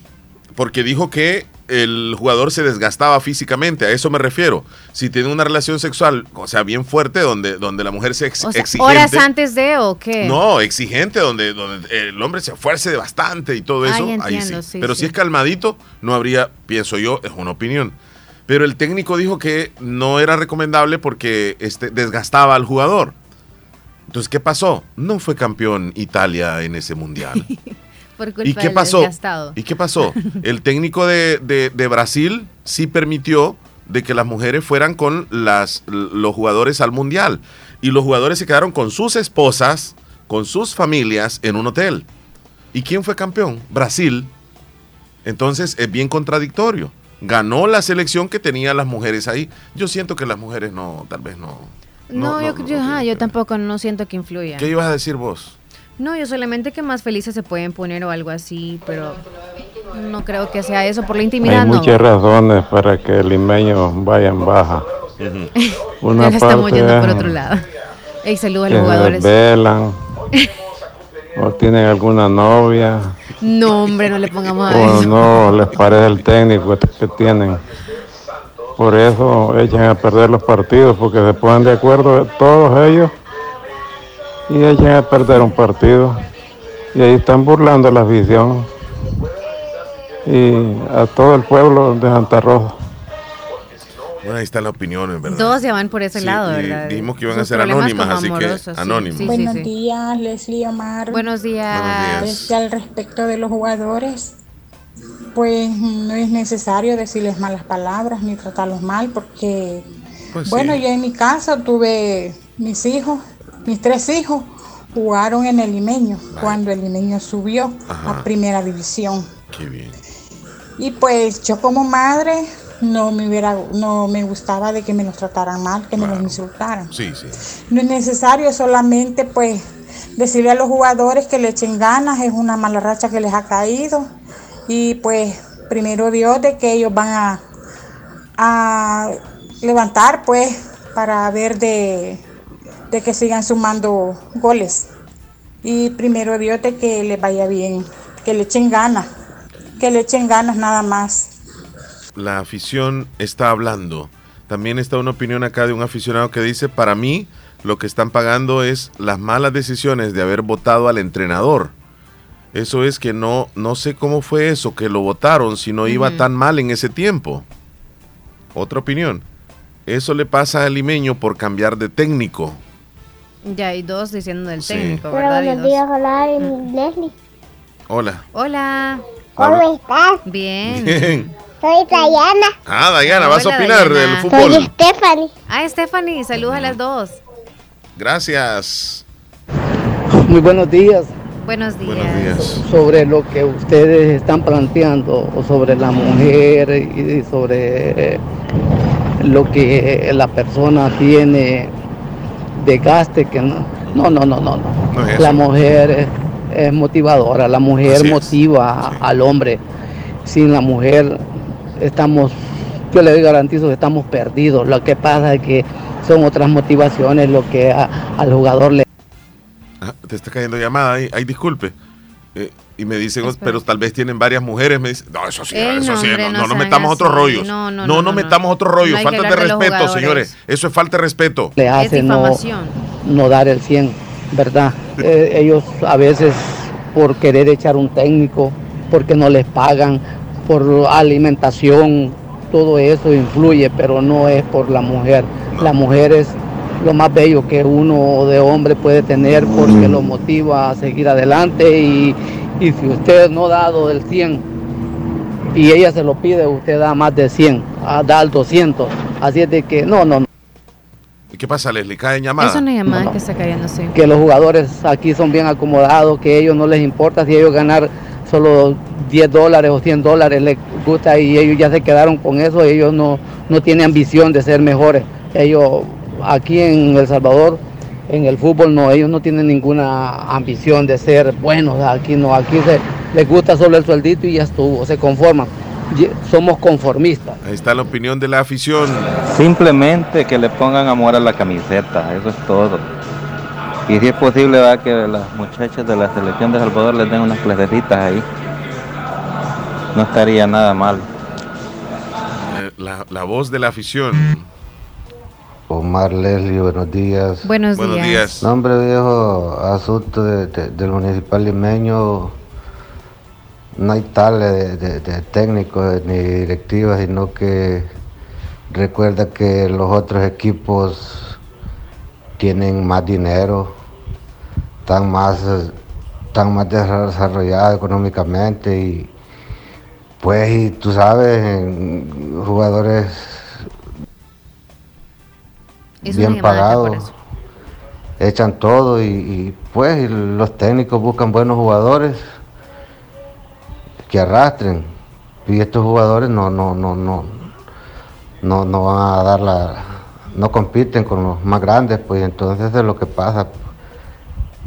Porque dijo que el jugador se desgastaba físicamente, a eso me refiero. Si tiene una relación sexual, o sea, bien fuerte, donde, donde la mujer se ex- O sea, exigente. horas antes de o qué? No, exigente, donde, donde el hombre se esfuerce bastante y todo eso. ahí sí. sí, Pero sí. si es calmadito, no habría, pienso yo, es una opinión. Pero el técnico dijo que no era recomendable porque este, desgastaba al jugador. Entonces, ¿qué pasó? No fue campeón Italia en ese mundial. Por culpa ¿Y qué del pasó? desgastado. ¿Y qué pasó? El técnico de, de- de Brasil sí permitió de que las mujeres fueran con las, los jugadores al mundial. Y los jugadores se quedaron con sus esposas, con sus familias en un hotel. ¿Y quién fue campeón? Brasil. Entonces es bien contradictorio. Ganó la selección que tenía las mujeres ahí. Yo siento que las mujeres no, tal vez no. No, yo, yo, ajá, yo tampoco no siento que influya. ¿Qué ibas a decir vos? No, yo solamente que más felices se pueden poner o algo así, pero no creo que sea eso por la intimidad, Hay no. muchas razones para que el limeño vaya en baja. Una Ya la estamos parte yendo por otro lado. Saludos a los jugadores. desvelan, o tienen alguna novia, No, hombre, no le pongamos a o eso. no les parece el técnico que tienen. Por eso echan a perder los partidos, porque se ponen de acuerdo todos ellos y echan a perder un partido. Y ahí están burlando a la afición y a todo el pueblo de Santa Rosa. Bueno, ahí está la opinión, en verdad. Todos se van por ese Sí, lado, ¿verdad? dijimos que iban a ser anónimas, así que sí, sí, sí, Buenos sí. días, Leslie Omar. Buenos días. Buenos días. Este, al respecto de los jugadores, pues no es necesario decirles malas palabras ni tratarlos mal porque, Pues bueno, sí. yo en mi casa tuve mis hijos, mis tres hijos, jugaron en el limeño cuando el limeño subió Ajá. a primera división. Qué bien. Y pues yo como madre no me hubiera, no me gustaba de que me los trataran mal, que me los insultaran. Sí, sí. No es necesario solamente pues decirle a los jugadores que le echen ganas, es una mala racha que les ha caído y pues primero Dios de que ellos van a, a levantar pues para ver de, de que sigan sumando goles y primero Dios de que les vaya bien, que le echen ganas, que le echen ganas nada más. La afición está hablando. También está una opinión acá de un aficionado que dice, para mí lo que están pagando es las malas decisiones de haber votado al entrenador. Eso es que no, no sé cómo fue eso, que lo votaron si no iba tan mal en ese tiempo. Otra opinión. Eso le pasa al limeño por cambiar de técnico. Ya hay dos diciendo del Sí. técnico, Hola, buenos días, hola, Leslie. Hola. Hola. ¿Cómo estás? Bien. Bien. Soy Dayana. Ah, Dayana, vas a opinar Dayana. del Soy fútbol. Stephanie. Ah, Stephanie, saludos a las dos. Gracias. Muy buenos días. Buenos días. Buenos días. Sobre lo que ustedes están planteando o sobre la mujer y sobre lo que la persona tiene de gaste que no. No, no, no, no. es. La mujer es, es motivadora, la mujer Así motiva al hombre. Sin la mujer estamos, yo le garantizo que estamos perdidos. Lo que pasa es que son otras motivaciones lo que a- al jugador le Ah, te está cayendo llamada ahí. Ay, disculpe. Eh, y me dicen, pero tal vez tienen varias mujeres. Me dicen, no, eso sí, Ey, eso no, sí, hombre, no, no no metamos otros rollos. No, no, no, no, no no, metamos no. otros rollos. Falta de respeto, señores. Eso es falta de respeto. le hace no, no dar el 100, ¿verdad? Eh, ellos a veces por querer echar un técnico, porque no les pagan, por alimentación, todo eso influye, pero no es por la mujer. La mujer es lo más bello que uno de hombre puede tener porque lo motiva a seguir adelante y, y si usted no ha dado el 100 y ella se lo pide, usted da más de 100, ah, da el 200. Así es de que no, no, no. ¿Y qué pasa, Leslie? ¿Cae llamada? Es una llamada que está cayendo, sí. que los jugadores aquí son bien acomodados, que a ellos no les importa si ellos ganar solo 10 dólares o 100 dólares, les gusta y ellos ya se quedaron con eso, ellos no, no tienen ambición de ser mejores. Ellos aquí en El Salvador, en el fútbol no, ellos no tienen ninguna ambición de ser buenos, aquí no, aquí se, les gusta solo el sueldito y ya estuvo, se conforman. Somos conformistas. Ahí está la opinión de la afición. Simplemente que le pongan amor a la camiseta, eso es todo. Y si es posible, va que las muchachas de la selección de Salvador les den unas clasecitas ahí. No estaría nada mal. Eh, la, la voz de la afición. Omar Leslie, buenos días. Buenos, Buenos días. días. No, hombre, viejo, asunto de- de- del municipal limeño. No hay tal de, de- de técnicos ni directivas, sino que recuerda que los otros equipos tienen más dinero, están más, están más desarrollados económicamente y pues y tú sabes, en jugadores Es bien pagados, echan todo y, y, pues y los técnicos buscan buenos jugadores que arrastren. Y estos jugadores no no no no no no van a dar la no compiten con los más grandes pues entonces es lo que pasa.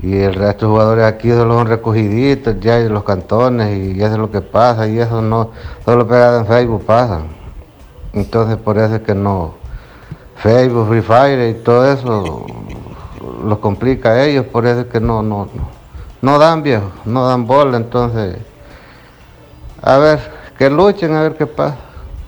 Y el resto de jugadores aquí solo son recogiditos ya en los cantones y eso es lo que pasa y eso no solo pegado en Facebook pasa. Entonces por eso es que no Facebook, Free Fire y todo eso los complica a ellos, por eso es que no, no, no, no dan viejo, no dan bola, entonces, a ver, que luchen, a ver qué pasa.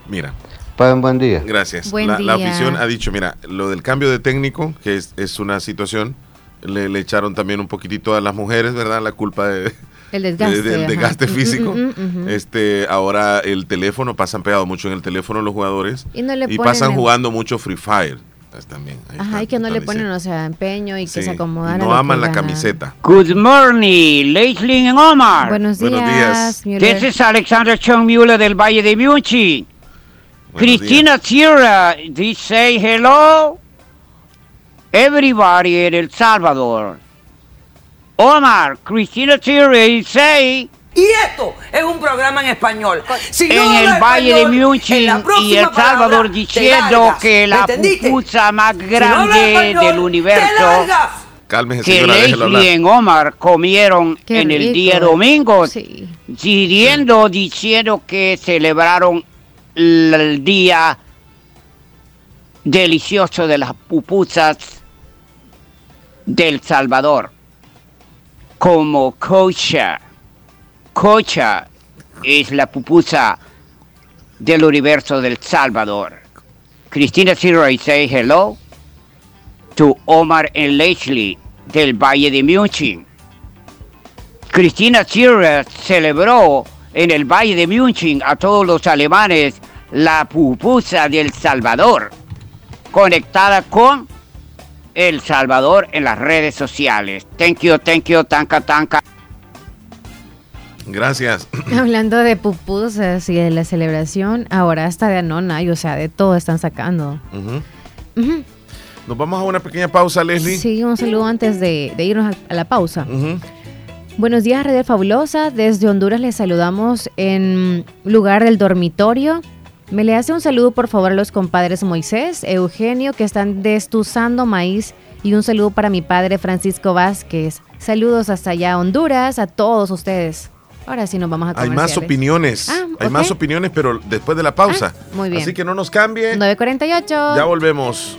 Mira. Pasen buen día. Gracias. Buen la, la día. afición ha dicho, mira, lo del cambio de técnico, que es, es una situación, le, le echaron también un poquitito a las mujeres, ¿verdad? La culpa de, El desgaste. de- del ajá. desgaste físico. mm, mm, ujú. Este, ahora el teléfono, pasan pegado mucho en el teléfono los jugadores Y no le y pasan en- jugando mucho Free Fire. Pues también. ahí Ajá, está, y que no le ponen, o sea, empeño y que Sí, se acomodan. no aman que la camiseta. Good morning, Leslie and Omar. Buenos días, Buenos días. Müller. This is Alexander Chung Mueller del Valle de Munchi. Cristina Sierra, they say hello. Everybody in El Salvador. Omar, Cristina they say Y esto es un programa en español. Si no en el Valle de español, en Munchi próxima y El Salvador diciendo largas. que ¿Me la pupusa más Si no habla grande español, del universo. Cálmese, que. Leslie y Omar comieron Qué en el rico. día domingo, Sí. diciendo, diciendo que celebraron el día delicioso de las pupusas del Salvador, como cocha. Cocha es la pupusa del universo del Salvador. Cristina Sierra y say hello to Omar and Leslie del Valle de Munich. Cristina Sierra celebró en el Valle de Munich a todos los alemanes la pupusa del Salvador, conectada con El Salvador en las redes sociales. Thank you, thank you, tanca, tanca. Gracias. Hablando de pupusas y de la celebración, ahora hasta de Anona, y o sea, de todo están sacando. Nos vamos a una pequeña pausa, Leslie. Sí, un saludo antes de, de irnos a, a la pausa. Buenos días, Red Fabulosa. Desde Honduras les saludamos en lugar del dormitorio. Me le hace un saludo, por favor, a los compadres Moisés, Eugenio, que están destuzando maíz. Y un saludo para mi padre Francisco Vázquez. Saludos hasta allá, Honduras, a todos ustedes. Ahora sí nos vamos a Hay más opiniones. Ah, Hay más opiniones, pero después de la pausa. Ah, muy bien. Así que no nos cambie. 948. Ya volvemos.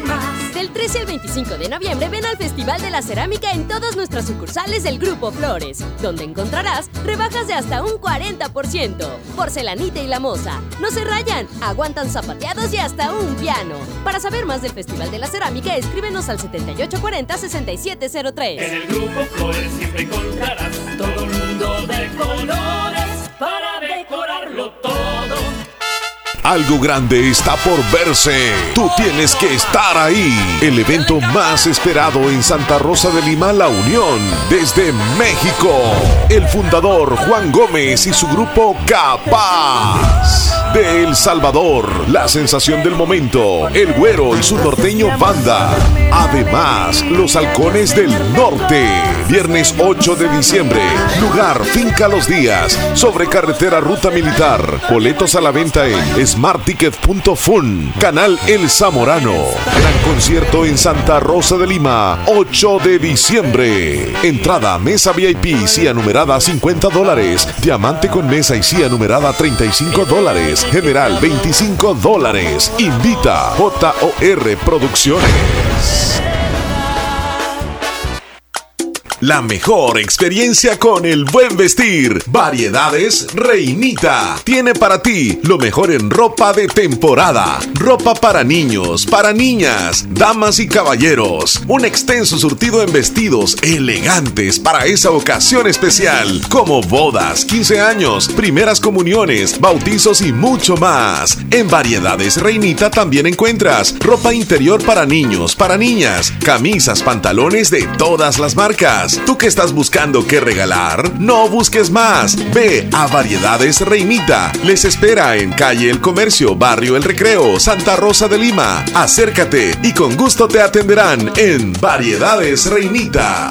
más. Del 13 al 25 de noviembre ven al Festival de la Cerámica en todas nuestras sucursales del Grupo Flores, donde encontrarás rebajas de hasta un 40%. Porcelanita y la moza, no se rayan, aguantan zapateados y hasta un piano. Para saber más del Festival de la Cerámica, escríbenos al 7840-6703. En el grupo Flores siempre encontrarás todo un mundo de colores para decorarlo todo. Algo grande está por verse. Tú tienes que estar ahí. El evento más esperado en Santa Rosa de Lima, La Unión, desde México. El fundador Juan Gómez y su grupo Capaz. De El Salvador, la sensación del momento, el güero y su norteño banda. Además, los halcones del norte. Viernes 8 de diciembre. Lugar Finca Los Días. Sobre carretera Ruta Militar. Boletos a la venta en smartticket.fun. Canal El Zamorano. Gran concierto en Santa Rosa de Lima. 8 de diciembre. Entrada mesa VIP, CIA numerada 50 dólares. Diamante con mesa y CIA numerada 35 dólares. General 25 dólares. Invita JOR Producciones. La mejor experiencia con el buen vestir. Variedades Reinita. Tiene para ti lo mejor en ropa de temporada. Ropa para niños, para niñas, damas y caballeros. Un extenso surtido en vestidos elegantes para esa ocasión especial. Como bodas, 15 años, primeras comuniones, bautizos y mucho más. En Variedades Reinita también encuentras ropa interior para niños, para niñas, camisas, pantalones de todas las marcas ¿Tú que estás buscando qué regalar? No busques más. Ve a Variedades Reinita. Les espera en calle El Comercio, barrio El Recreo, Santa Rosa de Lima. Acércate y con gusto te atenderán en Variedades Reinita.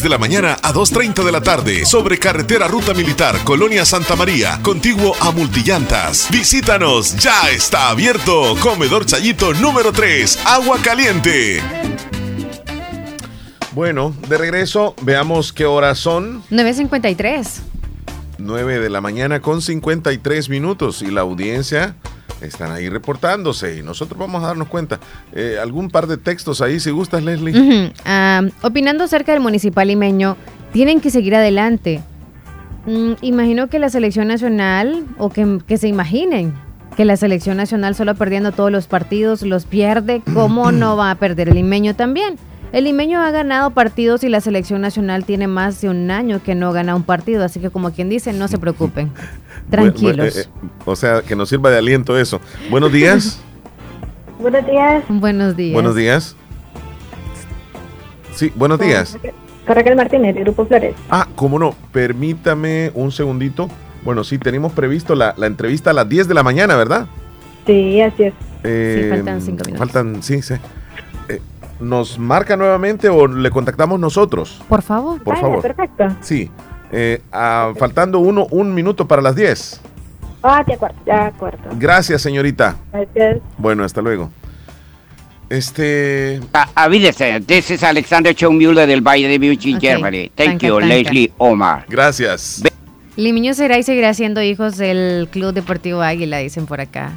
de la mañana a 2.30 de la tarde sobre carretera Ruta Militar, Colonia Santa María, contiguo a Multillantas. Visítanos, ya está abierto. Comedor Chayito número 3, Agua Caliente. Bueno, de regreso, veamos qué horas son. 9.53. 9 de la mañana con 53 minutos y la audiencia están ahí reportándose y nosotros vamos a darnos cuenta. Eh, algún par de textos ahí, si gustas, Leslie. Ah, opinando acerca del municipal limeño, tienen que seguir adelante. Mm, imagino que la selección nacional, o que, que se imaginen, que la selección nacional solo perdiendo todos los partidos los pierde, ¿cómo no va a perder el limeño también? El limeño ha ganado partidos y la selección nacional tiene más de un año que no gana un partido, así que como quien dice, no se preocupen. Tranquilos. Bu- bu- eh, eh, o sea, que nos sirva de aliento eso. Buenos días. Buenos días. Buenos días. buenos días. Sí, buenos días. Con Raquel Martínez, Grupo Flores. Ah, cómo no. Permítame un segundito. Bueno, sí, tenemos previsto la, la entrevista a las 10 de la mañana, ¿verdad? Sí, así es. Eh, faltan cinco minutos. Faltan, sí, sí. ¿Nos marca nuevamente o le contactamos nosotros? Por favor. Por favor. Perfecto. Sí. Eh, ah, faltando uno, un minuto para las 10. Ah, de acuerdo, de acuerdo. Gracias, señorita. Gracias. Bueno, hasta luego. Este. Avídese, this is Alexander Schoenmuller del Valle de Beauty, Ok, Germany. Thank tanca, you, tanca. Leslie Omar. Gracias. Limeño será y seguirá siendo hijos del Club Deportivo Águila, dicen por acá.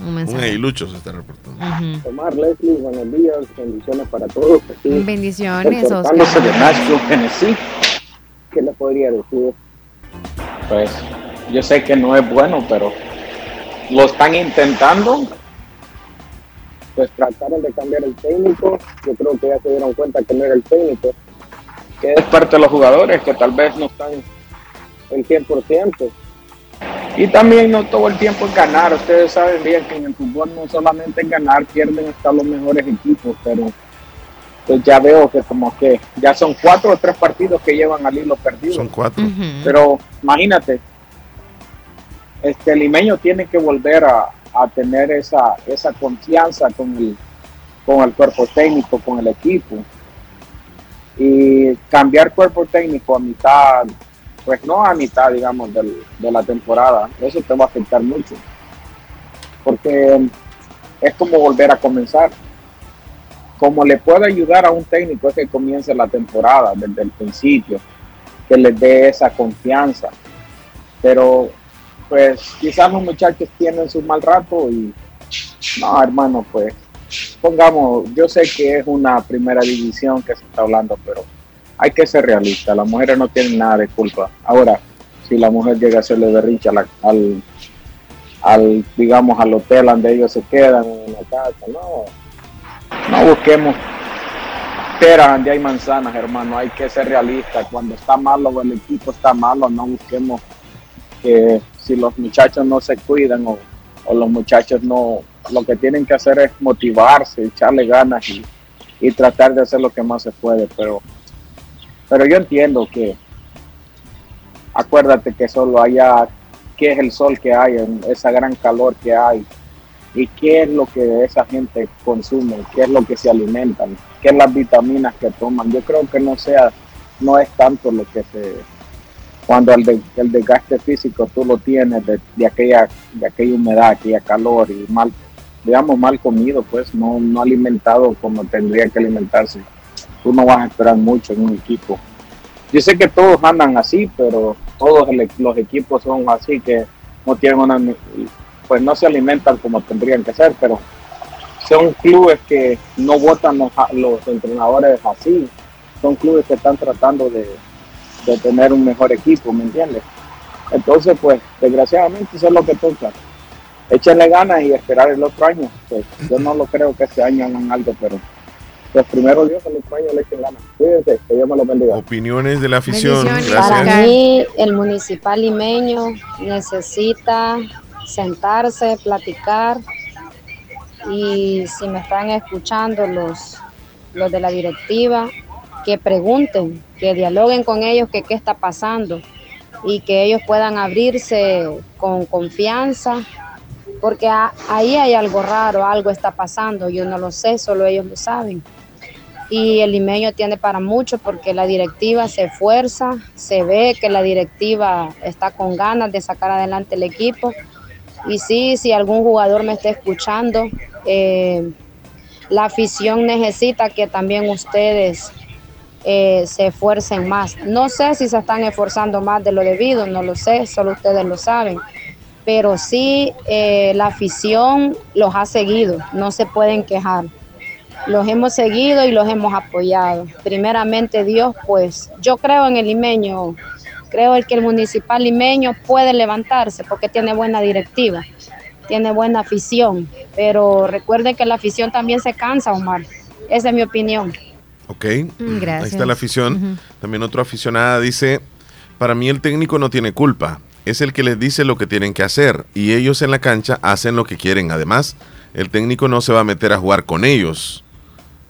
Un Un mensaje. aguilucho se está reportando. Ujú. Omar, Leslie, buenos días, bendiciones para todos. Aquí, Bendiciones, Oscar. de Nashville, Tennessee. ¿Qué le podría decir? Pues yo sé que no es bueno, pero lo están intentando. Pues trataron de cambiar el técnico. Yo creo que ya se dieron cuenta que no era el técnico. Que es parte de los jugadores que tal vez no están. El 100%. Y también no todo el tiempo es ganar. Ustedes saben bien que en el fútbol no solamente es ganar, pierden hasta los mejores equipos, pero pues ya veo que como que ya son cuatro o tres partidos que llevan al hilo perdido. Son cuatro. Pero imagínate, este limeño tiene que volver a, a tener esa, esa confianza con el, con el cuerpo técnico, con el equipo. Y cambiar cuerpo técnico a mitad, pues no a mitad, digamos, del- de la temporada, eso te va a afectar mucho. Porque es como volver a comenzar. Como le puede ayudar a un técnico es que comience la temporada desde el principio, que les dé esa confianza. Pero pues quizás los muchachos tienen su mal rato y no, hermano, pues pongamos, yo sé que es una primera división que se está hablando, pero hay que ser realista, las mujeres no tienen nada de culpa. Ahora, si la mujer llega a hacerle berrinche a la- al, al, digamos, al hotel donde ellos se quedan en la casa, no, no busquemos peras donde hay manzanas, hermano, hay que ser realista. Cuando está malo el equipo está malo, no busquemos que si los muchachos no se cuidan o o los muchachos no, lo que tienen que hacer es motivarse, echarle ganas y, y tratar de hacer lo que más se puede, pero, pero yo entiendo que acuérdate que solo haya, qué es el sol que hay, esa gran calor que hay, y qué es lo que esa gente consume, qué es lo que se alimentan, qué es las vitaminas que toman. Yo creo que no sea, no es tanto lo que se, cuando el, el desgaste físico tú lo tienes de, de aquella, de aquella humedad, aquella calor y mal, digamos mal comido, pues no, no alimentado como tendría que alimentarse. Tú no vas a esperar mucho en un equipo. Yo sé que todos andan así, pero todos los equipos son así que no tienen una, pues no se alimentan como tendrían que ser, pero son clubes que no votan los, los entrenadores así, son clubes que están tratando de, de tener un mejor equipo, ¿me entiendes? Entonces, pues, desgraciadamente eso es lo que toca. Échenle ganas y esperar el otro año. Pues, yo no lo creo que este año hagan algo, pero pues primero Dios, el otro año le echen ganas. Cuídense, que Dios me lo bendiga. Opiniones de la afición. Para Gracias. mí, el municipal limeño necesita sentarse, platicar y si me están escuchando los, los de la directiva, que pregunten, que dialoguen con ellos que qué está pasando y que ellos puedan abrirse con confianza, porque a- ahí hay algo raro, algo está pasando, yo no lo sé, solo ellos lo saben y el limeño tiene para mucho porque la directiva se esfuerza, se ve que la directiva está con ganas de sacar adelante el equipo. Y sí, si algún jugador me está escuchando, eh, la afición necesita que también ustedes eh, se esfuercen más. No sé si se están esforzando más de lo debido, no lo sé, solo ustedes lo saben. Pero sí, eh, la afición los ha seguido, no se pueden quejar los hemos seguido y los hemos apoyado. Primeramente Dios, pues yo creo en el limeño, creo el que el municipal limeño puede levantarse porque tiene buena directiva, tiene buena afición, pero recuerden que la afición también se cansa, Omar. Esa es mi opinión. Ok. Mm, gracias. Ahí está la afición. También otra aficionada dice, para mí el técnico no tiene culpa. Es el que les dice lo que tienen que hacer y ellos en la cancha hacen lo que quieren. Además, el técnico no se va a meter a jugar con ellos.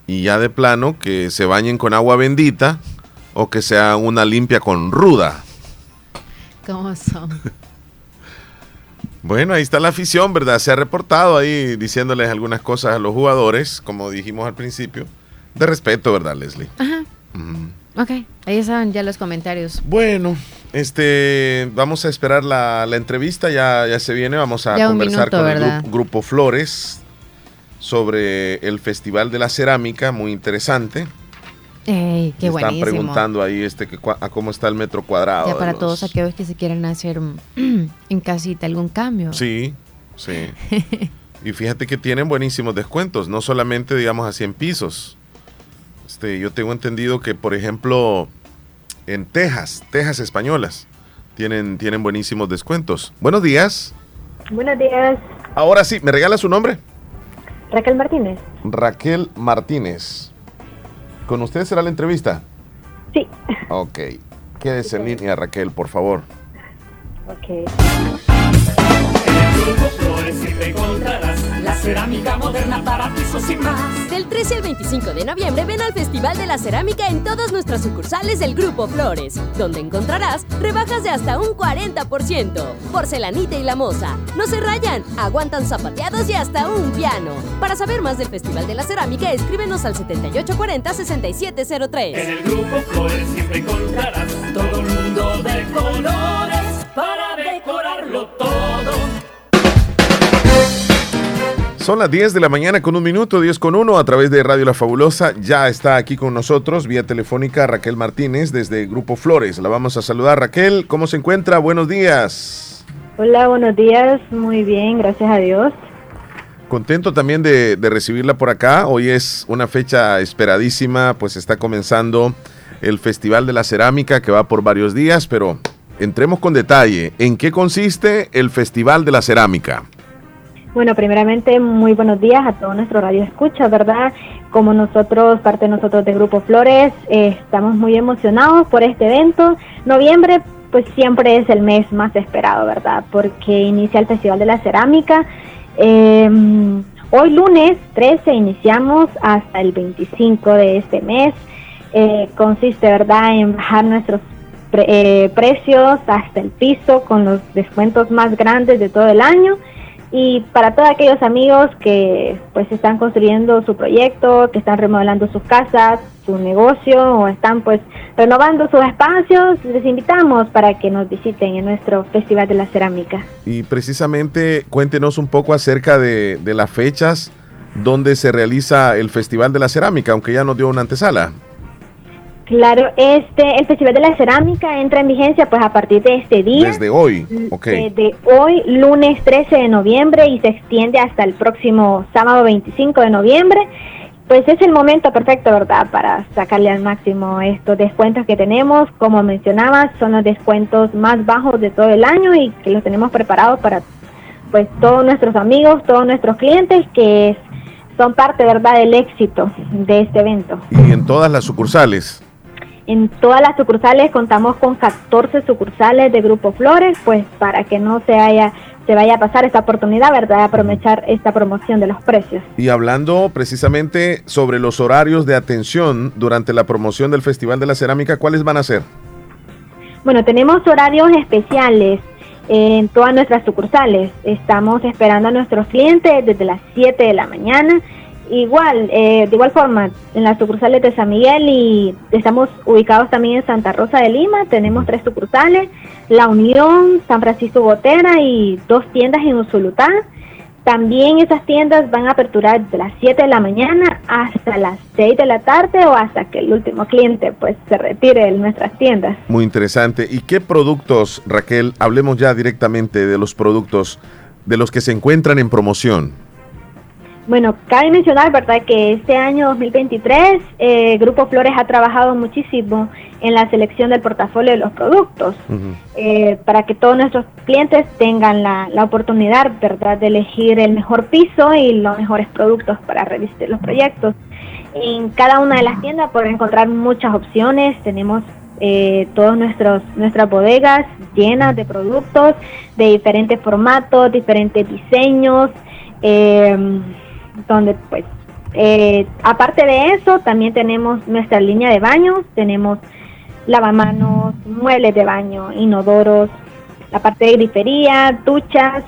Y ya de plano que se bañen con agua bendita o que sea una limpia con ruda. ¿Cómo son? Bueno, ahí está la afición, ¿verdad? Se ha reportado ahí diciéndoles algunas cosas a los jugadores, como dijimos al principio, de respeto, ¿verdad, Leslie? Ajá. Mm. Ok, ahí están ya los comentarios. Bueno, este, vamos a esperar la, la entrevista, ya, ya se viene, vamos a Ya conversar minuto, con el Grupo Flores sobre el Festival de la Cerámica, muy interesante. Ey, qué Me Están buenísimo. preguntando ahí este, que, cua- a cómo está el metro cuadrado. Ya para los- todos aquellos que se quieren hacer mm, en casita algún cambio. Sí, sí. y fíjate que tienen buenísimos descuentos, no solamente, digamos, a 100 pisos. Este, yo tengo entendido que, por ejemplo, en Texas, Texas españolas, tienen, tienen buenísimos descuentos. Buenos días. Buenos días, Ahora sí, ¿me regala su nombre? Raquel Martínez. Raquel Martínez. ¿Con usted será la entrevista? Sí. Ok. Quédese en línea, Raquel, por favor. Ok. Grupo Flores siempre encontrarás la cerámica moderna para pisos y más. Del 13 al 25 de noviembre ven al Festival de la Cerámica en todas nuestras sucursales del Grupo Flores, donde encontrarás rebajas de hasta un 40%. Porcelanita y la moza. No se rayan, aguantan zapateados y hasta un piano. Para saber más del Festival de la Cerámica, escríbenos al 7840-6703. En el Grupo Flores siempre encontrarás todo un mundo de colores para decorarlo todo. Son las 10 de la mañana con un minuto, 10 con uno, a través de Radio La Fabulosa. Ya está aquí con nosotros, vía telefónica, Raquel Martínez, desde Grupo Flores. La vamos a saludar. Raquel, ¿cómo se encuentra? Buenos días. Hola, buenos días. Muy bien, gracias a Dios. Contento también de, de recibirla por acá. Hoy es una fecha esperadísima, pues está comenzando el Festival de la Cerámica que va por varios días, pero entremos con detalle. ¿En qué consiste el Festival de la Cerámica? Bueno, primeramente, muy buenos días a todo nuestro radio escucha, ¿verdad? Como nosotros, parte de nosotros de Grupo Flores, eh, estamos muy emocionados por este evento. Noviembre pues siempre es el mes más esperado, ¿verdad? Porque inicia el Festival de la Cerámica. Eh, hoy lunes 13 iniciamos hasta el 25 de este mes. Eh, consiste, ¿verdad?, en bajar nuestros pre- eh, precios hasta el piso con los descuentos más grandes de todo el año. Y para todos aquellos amigos que pues están construyendo su proyecto, que están remodelando sus casas, su negocio o están pues renovando sus espacios, les invitamos para que nos visiten en nuestro Festival de la Cerámica. Y precisamente cuéntenos un poco acerca de, de las fechas donde se realiza el Festival de la Cerámica, aunque ya nos dio una antesala. Claro, este el Festival de la Cerámica entra en vigencia pues a partir de este día. Desde hoy, ok. eh, de hoy, lunes 13 de noviembre, y se extiende hasta el próximo sábado 25 de noviembre. Pues es el momento perfecto, ¿verdad?, para sacarle al máximo estos descuentos que tenemos. Como mencionabas, son los descuentos más bajos de todo el año y que los tenemos preparados para pues todos nuestros amigos, todos nuestros clientes que son parte, ¿verdad?, del éxito de este evento. Y en todas las sucursales. En todas las sucursales contamos con 14 sucursales de Grupo Flores, pues para que no se haya se vaya a pasar esta oportunidad, ¿verdad? Aprovechar esta promoción de los precios. Y hablando precisamente sobre los horarios de atención durante la promoción del Festival de la Cerámica, ¿cuáles van a ser? Bueno, tenemos horarios especiales en todas nuestras sucursales. Estamos esperando a nuestros clientes desde las 7 de la mañana. Igual, eh, de igual forma, en las sucursales de San Miguel y estamos ubicados también en Santa Rosa de Lima. Tenemos tres sucursales, La Unión, San Francisco Gotera y dos tiendas en Usulutá. También esas tiendas van a aperturar de las 7 de la mañana hasta las 6 de la tarde o hasta que el último cliente pues se retire de nuestras tiendas. Muy interesante. ¿Y qué productos, Raquel? Hablemos ya directamente de los productos de los que se encuentran en promoción. Bueno, cabe mencionar, ¿verdad?, que este año 2023 eh, Grupo Flores ha trabajado muchísimo en la selección del portafolio de los productos eh, para que todos nuestros clientes tengan la, la oportunidad, ¿verdad?, de elegir el mejor piso y los mejores productos para realizar los proyectos. En cada una de las tiendas pueden encontrar muchas opciones. Tenemos eh, nuestros nuestras bodegas llenas de productos de diferentes formatos, diferentes diseños. eh, donde pues eh, aparte de eso también tenemos nuestra línea de baños, tenemos lavamanos, muebles de baño, inodoros, la parte de grifería, duchas,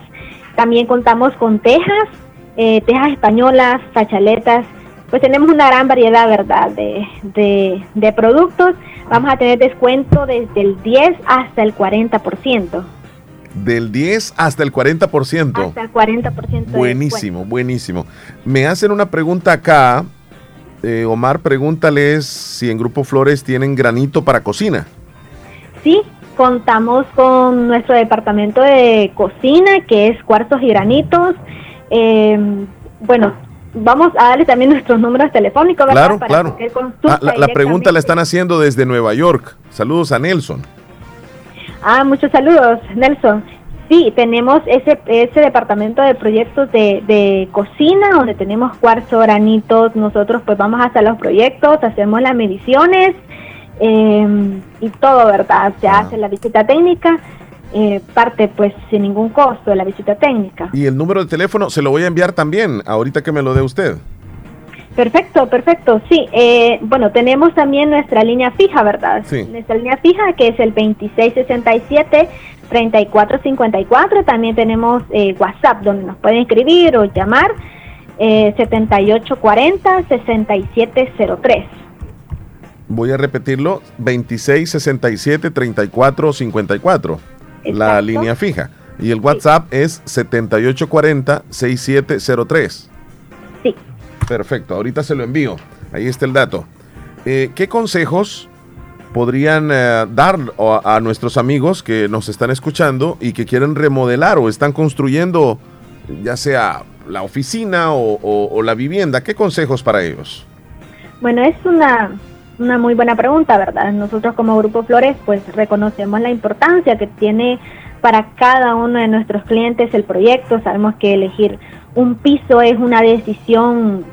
también contamos con tejas, eh, tejas españolas, fachaletas, pues tenemos una gran variedad, ¿verdad?, de, de, de productos. Vamos a tener descuento desde el 10 hasta el 40%. Del 10 hasta el 40%. Hasta el 40% de Buenísimo, buenísimo. Me hacen una pregunta acá. Eh, Omar, pregúntales si en Grupo Flores tienen granito para cocina. Sí, contamos con nuestro departamento de cocina, que es cuarzos y granitos. Eh, bueno, vamos a darle también nuestros números telefónicos, ¿verdad? Claro, Para claro. Ah, la, la pregunta la están haciendo desde Nueva York. Saludos a Nelson. Ah, muchos saludos, Nelson. Sí, tenemos ese, ese departamento de proyectos de, de cocina donde tenemos cuarzo, granitos. Nosotros pues vamos hasta los proyectos, hacemos las mediciones eh, y todo, ¿verdad? Se hace la visita técnica, eh, parte pues sin ningún costo de la visita técnica. Y el número de teléfono se lo voy a enviar también, ahorita que me lo dé usted. Perfecto, perfecto. Sí, eh, bueno, tenemos también nuestra línea fija, ¿verdad? Sí. Nuestra línea fija que es el 2667-3454. También tenemos eh, WhatsApp donde nos pueden escribir o llamar eh, 7840-6703. Voy a repetirlo, 2667-3454, la línea fija. Y el WhatsApp es 7840-6703. Perfecto, ahorita se lo envío. Ahí está el dato. Eh, ¿Qué consejos podrían eh, dar o- a, nuestros amigos que nos están escuchando y que quieren remodelar o están construyendo ya sea la oficina o, o- o la vivienda? ¿Qué consejos para ellos? Bueno, es una, una muy buena pregunta, ¿verdad? Nosotros como Grupo Flores pues reconocemos la importancia que tiene para cada uno de nuestros clientes el proyecto. Sabemos que elegir un piso es una decisión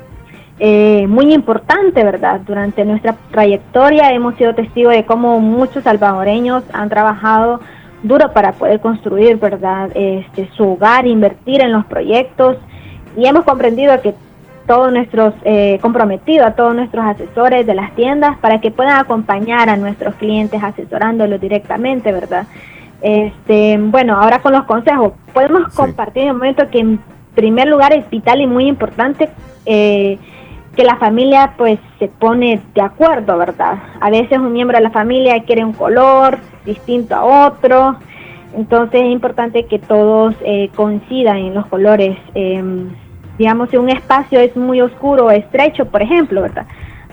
eh, muy importante, ¿verdad? Durante nuestra trayectoria hemos sido testigos de cómo muchos salvadoreños han trabajado duro para poder construir, ¿verdad? Este, su hogar, invertir en los proyectos y hemos comprendido que todos nuestros eh, comprometidos, a todos nuestros asesores de las tiendas para que puedan acompañar a nuestros clientes asesorándolos directamente, ¿verdad? Este, bueno, ahora con los consejos, podemos compartir en un momento que en primer lugar es vital y muy importante eh, que la familia pues se pone de acuerdo, ¿verdad? A veces un miembro de la familia quiere un color distinto a otro, entonces es importante que todos eh, coincidan en los colores. Em, digamos, si un espacio es muy oscuro o estrecho, por ejemplo, ¿verdad?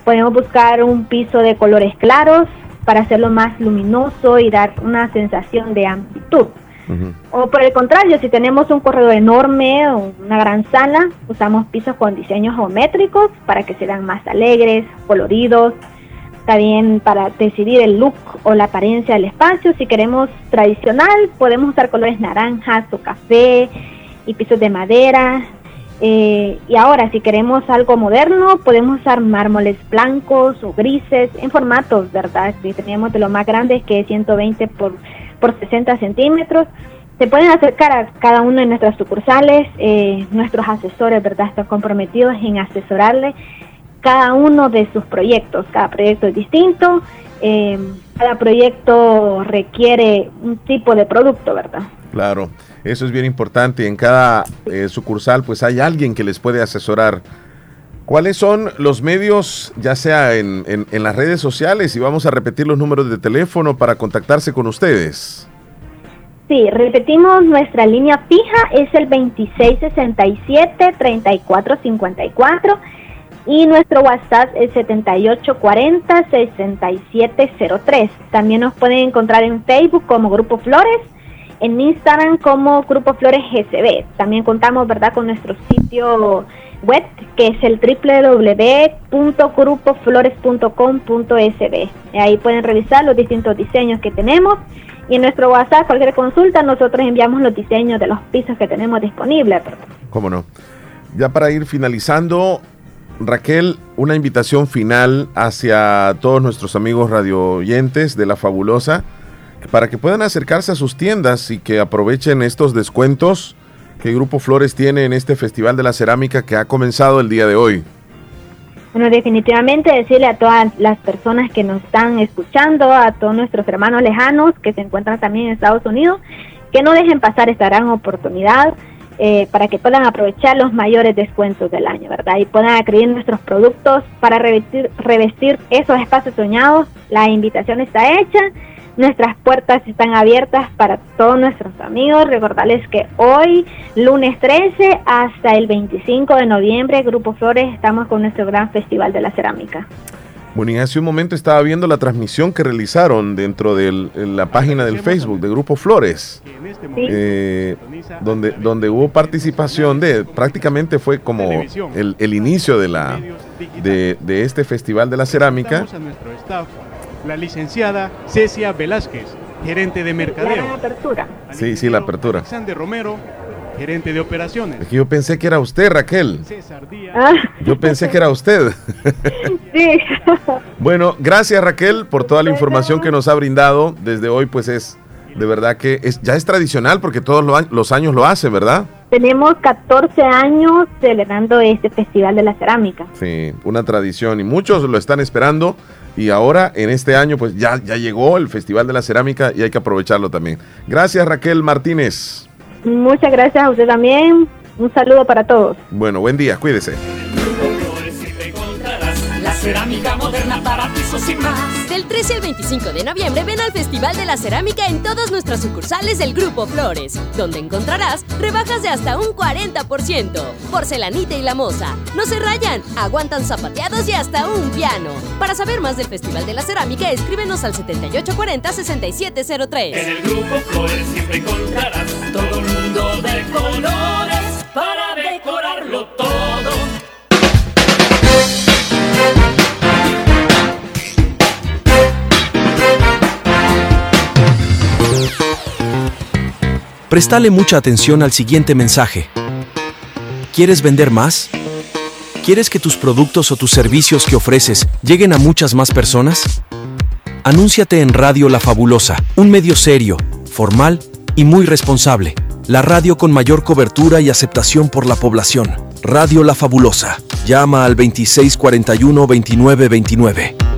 Podemos buscar un piso de colores claros para hacerlo más luminoso y dar una sensación de amplitud. O por el contrario, si tenemos un corredor enorme o una gran sala, usamos pisos con diseños geométricos para que sean más alegres, coloridos. También para decidir el look o la apariencia del espacio. Si queremos tradicional, podemos usar colores naranjas o café y pisos de madera. Eh, y ahora, si queremos algo moderno, podemos usar mármoles blancos o grises en formatos, ¿verdad? Si tenemos de lo más grandes que es 120 por por 60 centímetros. Se pueden acercar a cada uno de nuestras sucursales. Eh, nuestros asesores, ¿verdad?, están comprometidos en asesorarle cada uno de sus proyectos. Cada proyecto es distinto. Eh, cada proyecto requiere un tipo de producto, ¿verdad? Claro, eso es bien importante. En cada eh, sucursal, pues hay alguien que les puede asesorar. ¿Cuáles son los medios, ya sea en, en, las redes sociales, y vamos a repetir los números de teléfono para contactarse con ustedes? Sí, repetimos, nuestra línea fija es el 2667-3454 y nuestro WhatsApp es 7840-6703. También nos pueden encontrar en Facebook como Grupo Flores, en Instagram como Grupo Flores GCB. También contamos, ¿verdad?, con nuestro sitio web que es el www.grupoflores.com.sb. Ahí pueden revisar los distintos diseños que tenemos y en nuestro WhatsApp, cualquier consulta, nosotros enviamos los diseños de los pisos que tenemos disponibles. ¿Cómo no? Ya para ir finalizando, Raquel, una invitación final hacia todos nuestros amigos radio oyentes de La Fabulosa para que puedan acercarse a sus tiendas y que aprovechen estos descuentos que Grupo Flores tiene en este Festival de la Cerámica que ha comenzado el día de hoy. Bueno, definitivamente decirle a todas las personas que nos están escuchando, a todos nuestros hermanos lejanos que se encuentran también en Estados Unidos, que no dejen pasar esta gran oportunidad eh, para que puedan aprovechar los mayores descuentos del año, ¿verdad? Y puedan adquirir nuestros productos para revestir, revestir esos espacios soñados. La invitación está hecha Nuestras puertas están abiertas para todos nuestros amigos. Recordarles que hoy, lunes 13 hasta el 25 de noviembre, Grupo Flores, estamos con nuestro gran Festival de la Cerámica. Bueno, y hace un momento estaba viendo la transmisión que realizaron dentro de la página del Facebook de Grupo Flores, eh, donde, donde hubo participación de, prácticamente fue como el, inicio de, la, de, de este Festival de la Cerámica la licenciada Cecia Velázquez, gerente de mercadeo. La apertura. Sí, sí, la apertura. Alexander Romero, gerente de operaciones. Es que yo pensé que era usted, Raquel. César Díaz. Ah. Yo pensé que era usted. Sí. bueno, gracias Raquel por toda la información que nos ha brindado. Desde hoy, pues es de verdad que es, ya es tradicional porque todos los años lo hacen, ¿verdad? Tenemos 14 años celebrando este Festival de la Cerámica. Sí, una tradición y muchos lo están esperando y ahora en este año pues ya, ya llegó el Festival de la Cerámica y hay que aprovecharlo también. Gracias Raquel Martínez. Muchas gracias a usted también. Un saludo para todos. Bueno, buen día, cuídese cerámica moderna para pisos y más. Del 13 al 25 de noviembre ven al Festival de la Cerámica en todas nuestras sucursales del Grupo Flores, donde encontrarás rebajas de hasta un 40%. Porcelanita y la moza. No se rayan, aguantan zapateados y hasta un piano. Para saber más del Festival de la Cerámica, escríbenos al 7840-6703. En el Grupo Flores siempre encontrarás todo el mundo de colores para decorarlo todo. Prestale mucha atención al siguiente mensaje. ¿Quieres vender más? ¿Quieres que tus productos o tus servicios que ofreces lleguen a muchas más personas? Anúnciate en Radio La Fabulosa, un medio serio, formal y muy responsable. La radio con mayor cobertura y aceptación por la población. Radio La Fabulosa. Llama al 2641-2929.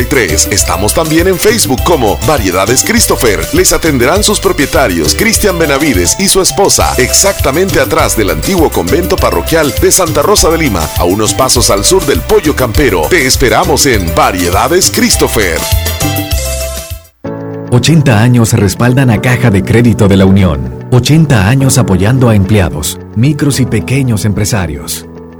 5083. Estamos también en Facebook como Variedades Christopher. Les atenderán sus propietarios, Cristian Benavides y su esposa, exactamente atrás del antiguo convento parroquial de Santa Rosa de Lima, a unos pasos al sur del Pollo Campero. Te esperamos en Variedades Christopher. 80 años respaldan a Caja de Crédito de la Unión. 80 años apoyando a empleados, micros y pequeños empresarios.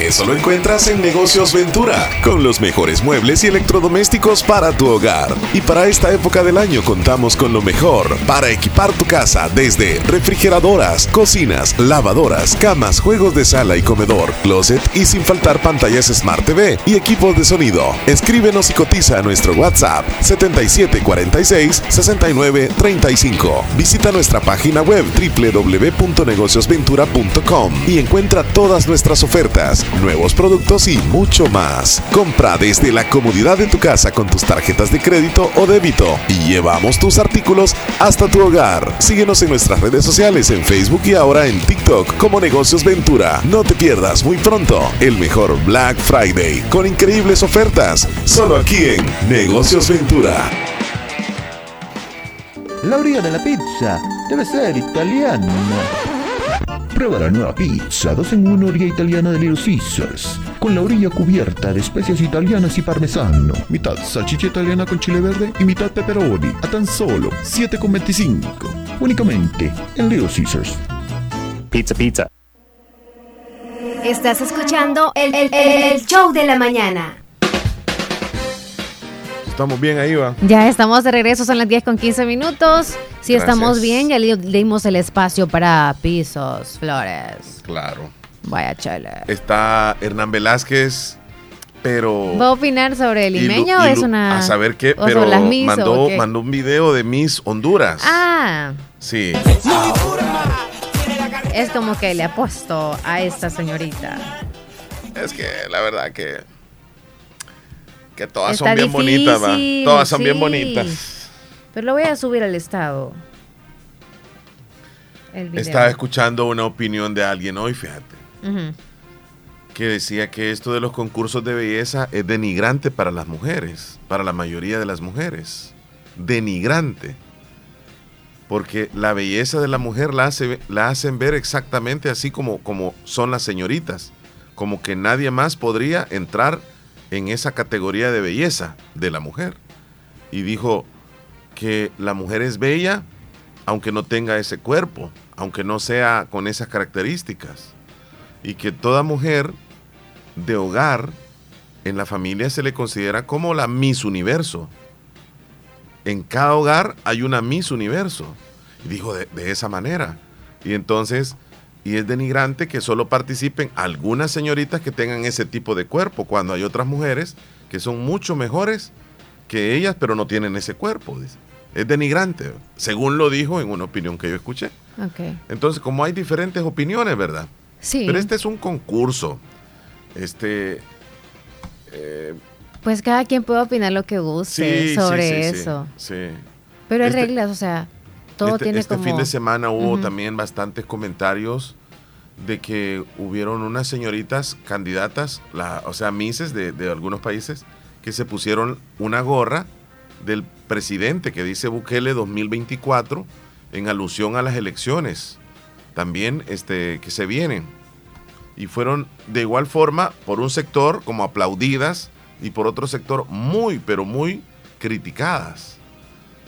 Eso lo encuentras en Negocios Ventura, con los mejores muebles y electrodomésticos para tu hogar. Y para esta época del año contamos con lo mejor para equipar tu casa desde refrigeradoras, cocinas, lavadoras, camas, juegos de sala y comedor, closet y sin faltar pantallas Smart TV y equipos de sonido. Escríbenos y cotiza a nuestro WhatsApp 7746-6935. Visita nuestra página web www.negociosventura.com y encuentra todas nuestras ofertas, nuevos productos y mucho más. Compra desde la comodidad de tu casa con tus tarjetas de crédito o débito y llevamos tus artículos hasta tu hogar. Síguenos en nuestras redes sociales en Facebook y ahora en TikTok como Negocios Ventura. No te pierdas muy pronto el mejor Black Friday con increíbles ofertas, solo aquí en Negocios Ventura. La orilla de la pizza debe ser italiana. Prueba la nueva pizza 2 en 1 orilla italiana de Little Caesars, con la orilla cubierta de especias italianas y parmesano, mitad salchicha italiana con chile verde y mitad pepperoni, a tan solo 7,25. Únicamente en Little Caesars. Pizza, pizza. Estás escuchando el, el- el show de la mañana. Estamos bien ahí, va. Ya estamos de regreso, son las 10 con 15 minutos. Si Gracias. estamos bien, ya le dimos el espacio para pisos, flores. Claro. Vaya chale. Está Hernán Velázquez, pero... ¿Va a opinar sobre el limeño o es una.? A saber qué, o pero las Miss mandó, qué? mandó un video de Miss Honduras. Ah, Sí. es como que le apuesto a esta señorita. Es que la verdad que... Que todas Está son bien bonitas, va. difícil, Todas son bien sí. bonitas. Pero lo voy a subir al estado. El video. Estaba escuchando una opinión de alguien hoy, fíjate, que decía que esto de los concursos de belleza es denigrante para las mujeres, para la mayoría de las mujeres. denigrante. Porque la belleza de la mujer la, hace, la hacen ver exactamente así como, como son las señoritas. Como que nadie más podría entrar en esa categoría de belleza de la mujer. Y dijo que la mujer es bella aunque no tenga ese cuerpo, aunque no sea con esas características. Y que toda mujer de hogar en la familia se le considera como la Miss Universo. En cada hogar hay una Miss Universo. Y dijo de, de esa manera. Y entonces, y es denigrante que solo participen algunas señoritas que tengan ese tipo de cuerpo, cuando hay otras mujeres que son mucho mejores que ellas, pero no tienen ese cuerpo. Dice. Es denigrante, según lo dijo en una opinión que yo escuché. Ok. Entonces, como hay diferentes opiniones, ¿verdad? Sí. Pero este es un concurso. Este. eh, Pues cada quien puede opinar lo que guste sí, sobre sí, sí, eso. Sí. Pero hay Este- reglas, o sea, todo este, tiene este como... fin de semana hubo también bastantes comentarios de que hubieron unas señoritas candidatas, la, o sea, mises de, de algunos países, que se pusieron una gorra del presidente que dice Bukele 2024 en alusión a las elecciones también este, que se vienen. Y fueron de igual forma, por un sector, como aplaudidas y por otro sector muy, pero muy criticadas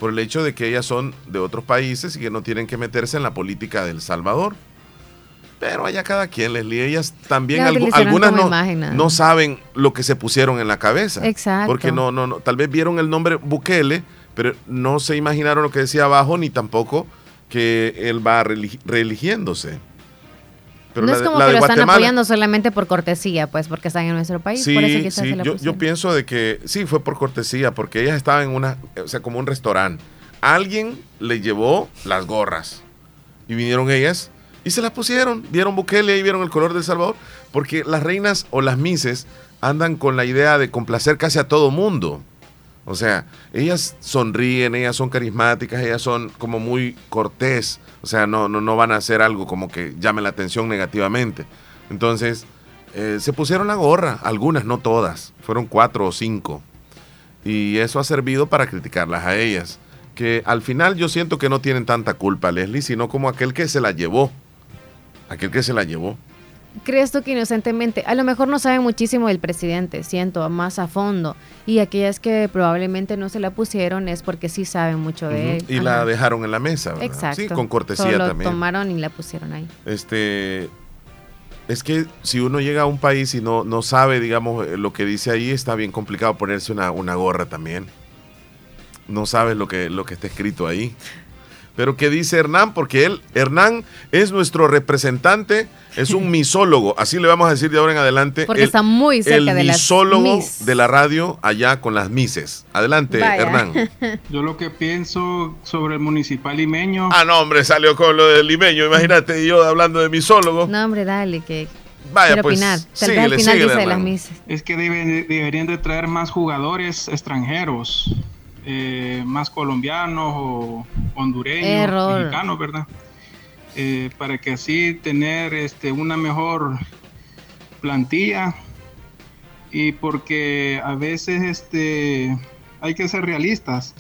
por el hecho de que ellas son de otros países y que no tienen que meterse en la política del Salvador. Pero allá cada quien, Leslie, ellas también, algunas no, saben lo que se pusieron en la cabeza. Exacto. Porque no, no, no, tal vez vieron el nombre Bukele, pero no se imaginaron lo que decía abajo, ni tampoco que él va reeligiéndose. Pero no la es como la que lo están apoyando solamente por cortesía, pues porque están en nuestro país. Sí, por eso quizás sí, se la yo, yo pienso de que sí, fue por cortesía, porque ellas estaban en una, o sea, como un restaurante. Alguien le llevó las gorras y vinieron ellas y se las pusieron. Vieron Bukele y vieron el color del Salvador, porque las reinas o las mises andan con la idea de complacer casi a todo mundo. O sea, ellas sonríen, ellas son carismáticas, ellas son como muy cortés. O sea, no, no, no van a hacer algo como que llame la atención negativamente. Entonces, eh, se pusieron la gorra, algunas, no todas. Fueron cuatro o cinco. Y eso ha servido para criticarlas a ellas. Que al final yo siento que no tienen tanta culpa, Leslie, sino como aquel que se la llevó. Aquel que se la llevó. ¿Crees tú que inocentemente? A lo mejor no saben muchísimo del presidente, siento, más a fondo. Y aquellas que probablemente no se la pusieron es porque sí saben mucho de él. Y Ajá. la dejaron en la mesa, ¿verdad? Exacto. Sí, con cortesía Solo también. tomaron y la pusieron ahí. Este, es que si uno llega a un país y no, no sabe, digamos, eh, lo que dice ahí, está bien complicado ponerse una, una gorra también. No sabes lo que, lo que está escrito ahí. Pero ¿qué dice Hernán? Porque él, Hernán es nuestro representante, es un misólogo, así le vamos a decir de ahora en adelante. Porque el- está muy cerca el de misólogo de la radio allá con las mises. Adelante, Hernán. Yo lo que pienso sobre el municipal limeño. Ah, no, hombre, salió con lo del limeño. Imagínate, yo hablando de misólogo. No, hombre, dale, que Vaya, quiero pues, opinar. Tal vez síguele, al final síguele, dice de las mises. Es que deben- deberían de traer más jugadores extranjeros, eh, más colombianos o hondureños, Error. mexicanos, ¿verdad? Eh, para que así tener este, una mejor plantilla y porque a veces este, hay que ser realistas.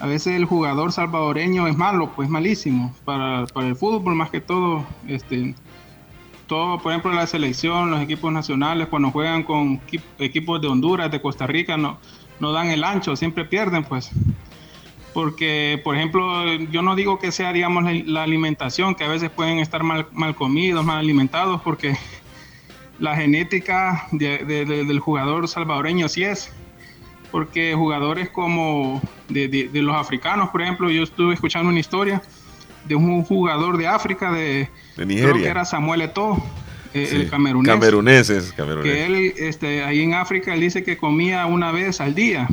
A veces el jugador salvadoreño es malo, pues malísimo para, para el fútbol más que todo. Este, todo, por ejemplo, la selección, los equipos nacionales, cuando juegan con equi- equipos de Honduras, de Costa Rica, no, no dan el ancho, siempre pierden, pues. Porque, por ejemplo, yo no digo que sea, digamos, la, la alimentación, que a veces pueden estar mal, mal comidos, mal alimentados, porque la genética de- de- de- del jugador salvadoreño sí es. Porque jugadores como de, los africanos, por ejemplo, yo estuve escuchando una historia de un jugador de África, de, creo Nigeria. que era Samuel Eto'o, eh, Sí, el camerunés. Cameruneses, cameruneses. Que él, este, ahí en África, él dice que comía una vez al día.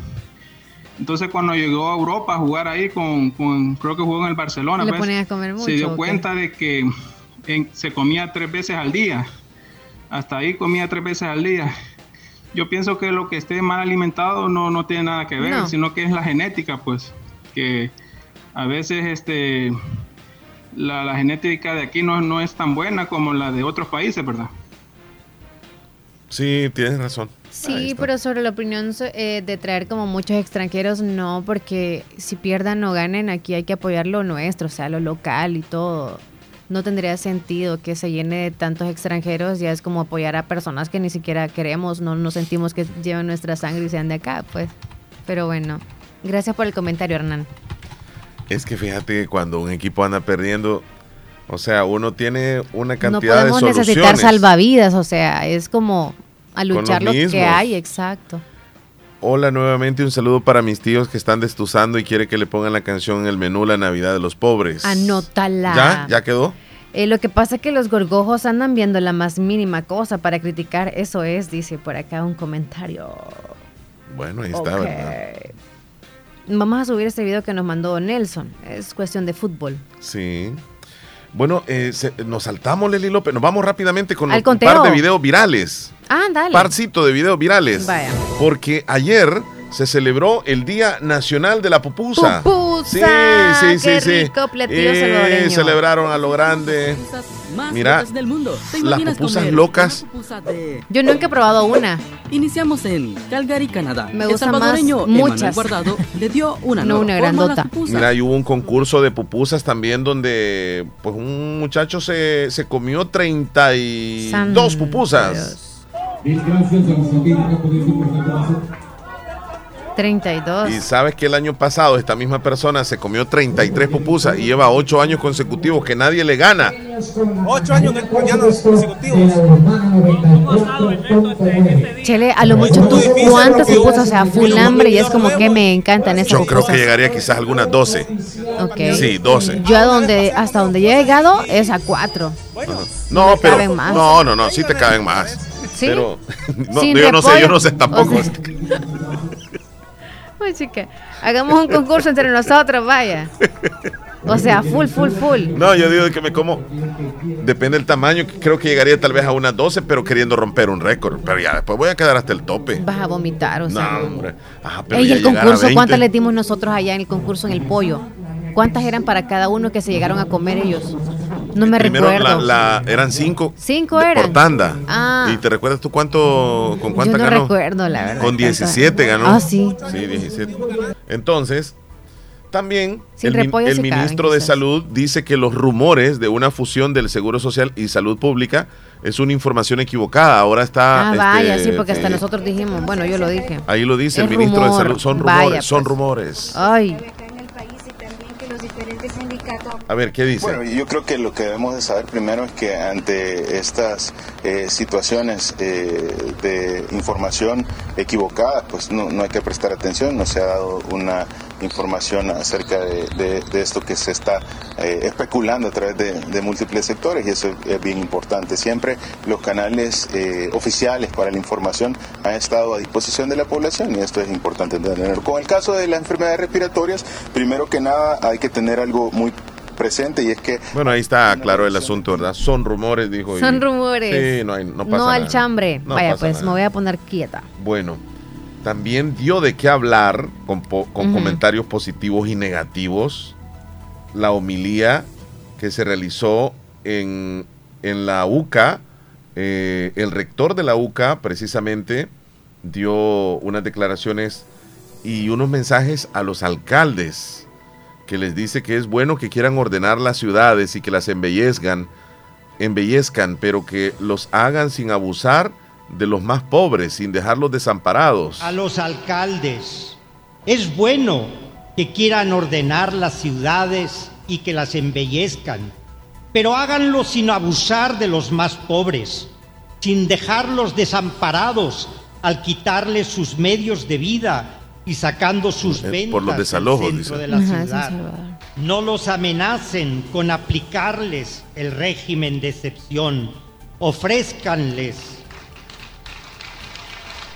Entonces, cuando llegó a Europa a jugar ahí con, con- creo que jugó en el Barcelona, Le pues, a comer mucho. se dio cuenta de que en- se comía tres veces al día. Hasta ahí comía tres veces al día. Yo pienso que lo que esté mal alimentado no, no tiene nada que ver, No. sino que es la genética, pues, que a veces este, la, la genética de aquí no, no es tan buena como la de otros países, ¿verdad? Sí, tienes razón. Sí, pero sobre la opinión eh, de traer como muchos extranjeros, no, porque si pierdan o ganen, aquí hay que apoyar lo nuestro, o sea, lo local y todo. No tendría sentido que se llene de tantos extranjeros, ya es como apoyar a personas que ni siquiera queremos, no nos sentimos que lleven nuestra sangre y sean de acá, pues. Pero bueno, gracias por el comentario, Hernán. Es que fíjate que cuando un equipo anda perdiendo, o sea, uno tiene una No cantidad de podemos soluciones. necesitar salvavidas, o sea, es como a luchar lo que hay, exacto. Hola nuevamente, un saludo para mis tíos que están destuzando y quiere que le pongan la canción en el menú La Navidad de los Pobres. Anótala. ¿Ya? ¿Ya quedó? Eh, lo que pasa es que los gorgojos andan viendo la más mínima cosa para criticar. Eso es, dice por acá un comentario. Bueno, ahí está. ¿verdad? Vamos a subir este video que nos mandó Nelson. Es cuestión de fútbol. Sí. Bueno, eh, se- nos saltamos, Leli López. Nos vamos rápidamente con un par de videos virales. Ah, dale. Parcito de videos virales. Vaya. Porque ayer se celebró el Día Nacional de la Pupusa. ¡Pupusa! Sí, sí, sí, ¡Qué sí. rico platillo Eh, salvadoreño! celebraron a lo grande. más Mira, del mundo. ¿Te las pupusas comer locas. pupusa de- Yo nunca he probado una. Iniciamos en Calgary, Canadá. Me El gustan más muchas. Guardado le dio una No una grandota. Mira, y hubo un concurso de pupusas también donde pues un muchacho se, se comió 32 Santo pupusas. Mil gracias a los amigos por este. 32. Y sabes que el año pasado esta misma persona se comió 33 pupusas y lleva 8 años consecutivos que nadie le gana. Ocho años consecutivos. Chele, a lo mucho tú, ¿cuántas pupusas? O sea, full hambre y es como que me encantan esas Yo creo pupusas. que llegaría quizás algunas 12. Ok. Sí, 12. Yo a donde, hasta donde yo he llegado es a 4. No, me pero caben más. no, no, no, sí te caben más. ¿Sí? Pero no, yo no sé, yo no sé tampoco. O sea- Uy, chica, hagamos un concurso entre nosotros, vaya. O sea, full, full, full. No, yo digo que me como. Depende del tamaño. Creo que llegaría tal vez a unas 12, pero queriendo romper un récord. Pero ya después voy a quedar hasta el tope. Vas a vomitar, o sea. No, hombre. Ah, pero Ey, ya el concurso, 20. ¿cuántas le dimos nosotros allá en el concurso en el pollo? ¿Cuántas eran para cada uno que se llegaron a comer ellos? No me Primero recuerdo. la, la- eran 5 ¿Cinco eran? por tanda. Ah. ¿Y te recuerdas tú cuánto, con Yo cuánta no ganó? recuerdo, la verdad. Con cuánto. 17 ganó. Ah, sí. Sí, 17. Entonces, también Sin el, el sí caben, ministro de. Salud dice que los rumores de una fusión del Seguro Social y Salud Pública es una información equivocada. Ahora está... Ah, vaya, este, sí, porque hasta eh, nosotros dijimos, bueno, yo lo dije. Ahí lo dice el Es ministro rumor. de Salud. Son Vaya, rumores, son pues. rumores. Ay, A ver, ¿qué dice? Bueno, yo creo que lo que debemos de saber primero es que ante estas eh, situaciones eh, de información equivocada, pues no, no hay que prestar atención, no se ha dado una información acerca de, de- de esto que se está eh, especulando a través de, de múltiples sectores y eso es bien importante. Siempre los canales eh, oficiales para la información han estado a disposición de la población y esto es importante tenerlo. Con el caso de las enfermedades respiratorias, primero que nada hay que tener algo muy presente y es que Bueno, ahí está claro el asunto, ¿verdad? Son rumores, dijo. y- son rumores. Sí, no, hay, no pasa No al chambre. No Vaya, pues nada. me voy a poner quieta. Bueno, también dio de qué hablar con, po- con Ujú. comentarios positivos y negativos la homilía que se realizó en, en la UCA. Eh, el rector de la UCA precisamente dio unas declaraciones y unos mensajes a los alcaldes que les dice que es bueno que quieran ordenar las ciudades y que las embellezcan, embellezcan, pero que los hagan sin abusar de los más pobres, sin dejarlos desamparados. a los alcaldes. Es bueno que quieran ordenar las ciudades y que las embellezcan, pero háganlo sin abusar de los más pobres, sin dejarlos desamparados al quitarles sus medios de vida y sacando sus Eh, ventas por los del desalojos, centro dice. de la Ajá, ciudad. No los amenacen con aplicarles el régimen de excepción. Ofrézcanles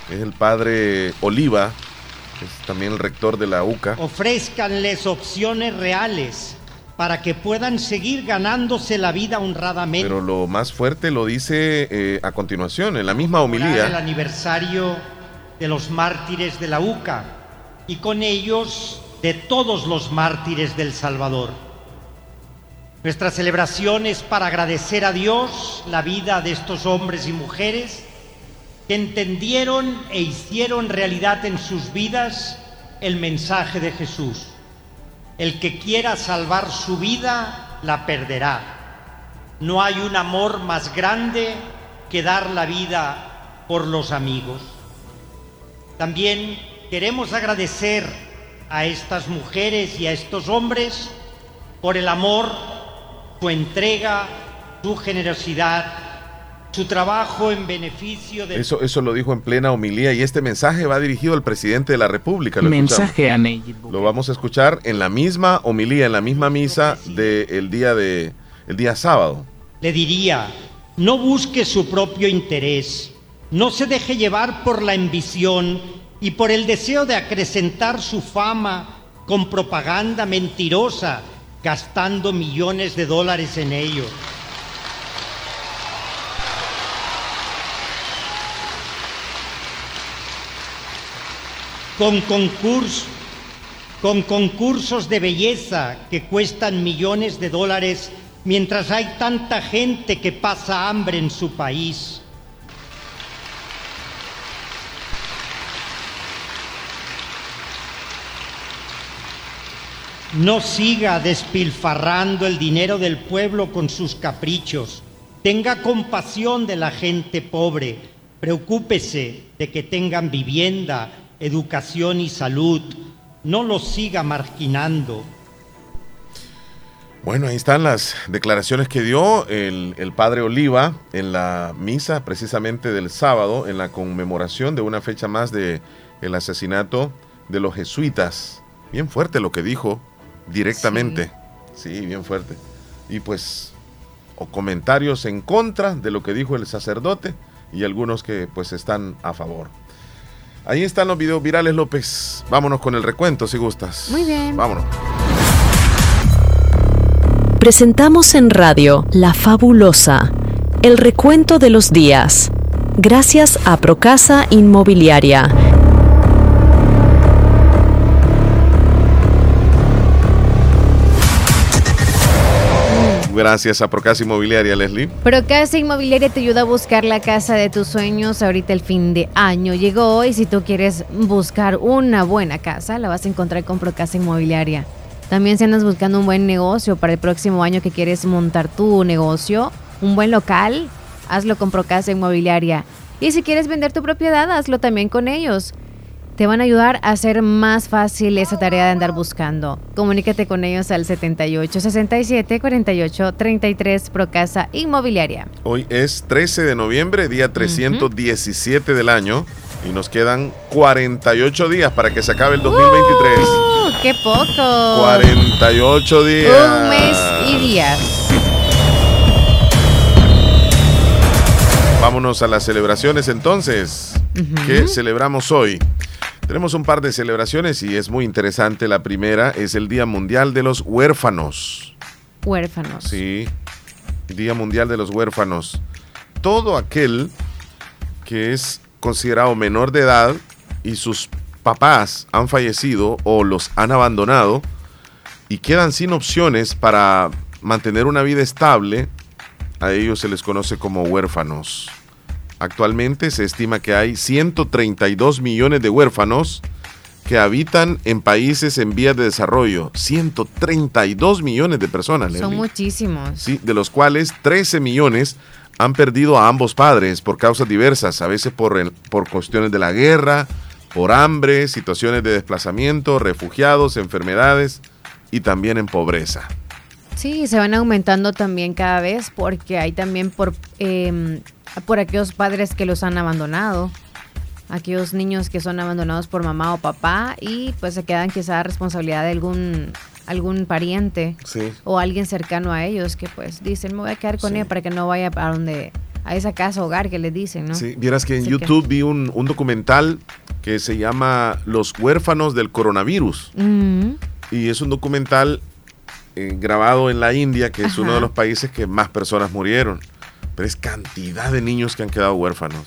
Es el padre Oliva, que es también el rector de la UCA. Ofrézcanles opciones reales para que puedan seguir ganándose la vida honradamente. Pero lo más fuerte lo dice eh, a continuación, en la misma el homilía. aniversario de los mártires de la UCA y con ellos de todos los mártires del Salvador. Nuestra celebración es para agradecer a Dios la vida de estos hombres y mujeres que entendieron e hicieron realidad en sus vidas el mensaje de Jesús. El que quiera salvar su vida, la perderá. No hay un amor más grande que dar la vida por los amigos. También queremos agradecer a estas mujeres y a estos hombres por el amor, su entrega, su generosidad, su trabajo en beneficio de... Eso, eso lo dijo en plena homilía y este mensaje va dirigido al presidente de la República. Lo Mensaje escuchamos. a Nayib Lo vamos a escuchar en la misma homilía, en la misma misa del día de el día sábado. Le diría, no busque su propio interés, no se deje llevar por la ambición y por el deseo de acrecentar su fama con propaganda mentirosa, gastando millones de dólares en ello. Con concursos, con concursos de belleza que cuestan millones de dólares mientras hay tanta gente que pasa hambre en su país. No siga despilfarrando el dinero del pueblo con sus caprichos. Tenga compasión de la gente pobre. Preocúpese de que tengan vivienda, educación y salud. No los siga marginando. Bueno, ahí están las declaraciones que dio el, el, padre Oliva en la misa precisamente del sábado, en la conmemoración de una fecha más de el asesinato de los jesuitas. Bien fuerte lo que dijo directamente. Sí. sí, bien fuerte. Y pues, o comentarios en contra de lo que dijo el sacerdote y algunos que pues están a favor. Ahí están los videos virales, López. Vámonos con el recuento si gustas. Muy bien. Vámonos. Presentamos en radio La Fabulosa, el recuento de los días. Gracias a Procasa Inmobiliaria. Gracias a Procasa Inmobiliaria, Leslie. Procasa Inmobiliaria te ayuda a buscar la casa de tus sueños. Ahorita el fin de año llegó y si tú quieres buscar una buena casa, la vas a encontrar con Procasa Inmobiliaria. También si andas buscando un buen negocio para el próximo año que quieres montar tu negocio, un buen local, hazlo con Procasa Inmobiliaria. Y si quieres vender tu propiedad, hazlo también con ellos. Te van a ayudar a hacer más fácil esa tarea de andar buscando. Comunícate con ellos al 78 67 48 33 Procasa Inmobiliaria. Hoy es 13 de noviembre, día 317 del año. Y nos quedan 48 días para que se acabe el 2023. ¡Uh! ¡Qué poco! 48 días. Un mes y días. Vámonos a las celebraciones entonces. ¿Qué celebramos hoy? Tenemos un par de celebraciones y es muy interesante. La primera es el Día Mundial de los Huérfanos. Huérfanos. Sí, Día Mundial de los Huérfanos. Todo aquel que es considerado menor de edad y sus papás han fallecido o los han abandonado y quedan sin opciones para mantener una vida estable, a ellos se les conoce como huérfanos. Actualmente se estima que hay 132 millones de huérfanos que habitan en países en vías de desarrollo. 132 millones de personas. Son Leslie. muchísimos. Sí, de los cuales 13 millones han perdido a ambos padres por causas diversas, a veces por, el- por cuestiones de la guerra, por hambre, situaciones de desplazamiento, refugiados, enfermedades y también en pobreza. Sí, se van aumentando también cada vez porque hay también por, eh, por aquellos padres que los han abandonado, aquellos niños que son abandonados por mamá o papá y pues se quedan quizá a responsabilidad de algún algún pariente Sí. o alguien cercano a ellos que pues dicen me voy a quedar con Sí. él para que no vaya a donde a esa casa hogar que les dicen, ¿no? Sí, vieras que en Así YouTube vi un, un documental que se llama Los huérfanos del coronavirus. Y es un documental eh, grabado en la India, que es Ajá. uno de los países que más personas murieron. Pero es cantidad de niños que han quedado huérfanos.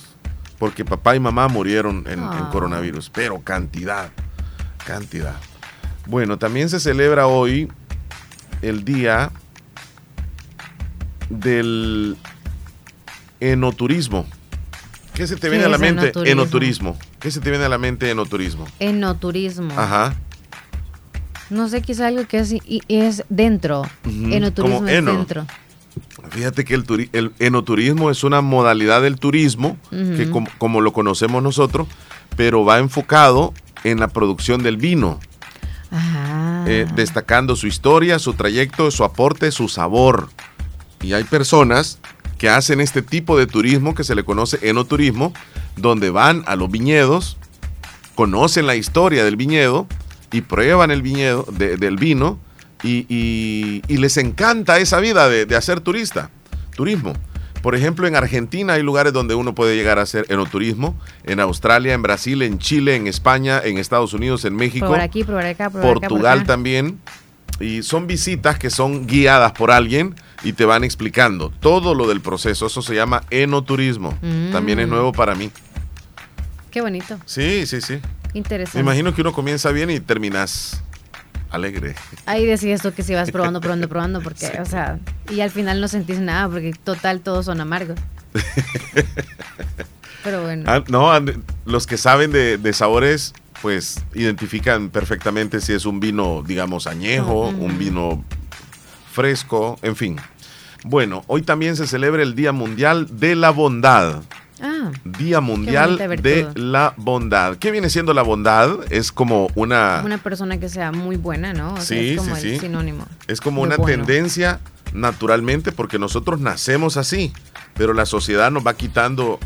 Porque papá y mamá murieron en, en Ah. coronavirus. Pero cantidad, cantidad. Bueno, también se celebra hoy el día del enoturismo, ¿Qué se te ¿Qué viene a la mente? enoturismo? Enoturismo. ¿Qué se te viene a la mente enoturismo? Enoturismo. Ajá. No sé, quizá algo que es, y- y es dentro. Enoturismo como es eno. dentro. Fíjate que el, turi- el enoturismo es una modalidad del turismo que como, como lo conocemos nosotros, pero va enfocado en la producción del vino, Ajá. eh, destacando su historia, su trayecto, su aporte, su sabor. Y hay personas que hacen este tipo de turismo que se le conoce enoturismo, donde van a los viñedos, conocen la historia del viñedo y prueban el viñedo de- del vino y, y- y les encanta esa vida de, de hacer turista, turismo. Por ejemplo, en Argentina hay lugares donde uno puede llegar a hacer enoturismo, en Australia, en Brasil, en Chile, en España, en Estados Unidos, en México, Probar aquí, probar acá, probar acá, por Portugal acá. también. Y son visitas que son guiadas por alguien y te van explicando todo lo del proceso. Eso se llama enoturismo. Mm. También es nuevo para mí. Qué bonito. Sí, sí, sí. Interesante. Me imagino que uno comienza bien y terminas alegre. Ahí decías tú que si vas probando, probando, probando, porque, o sea, y al final no sentís nada, porque total todos son amargos. Pero bueno. Ah, no, los que saben de, de sabores, pues identifican perfectamente si es un vino, digamos, añejo, un vino fresco, en fin. Bueno, hoy también se celebra el Día Mundial de la Bondad. Ah, Día Mundial de la Bondad. ¿Qué viene siendo la bondad? Es como una... una persona que sea muy buena, ¿no? O sea, Sí, es como sí, el sí. sinónimo. Es como una bueno. tendencia naturalmente porque nosotros nacemos así, pero la sociedad nos va quitando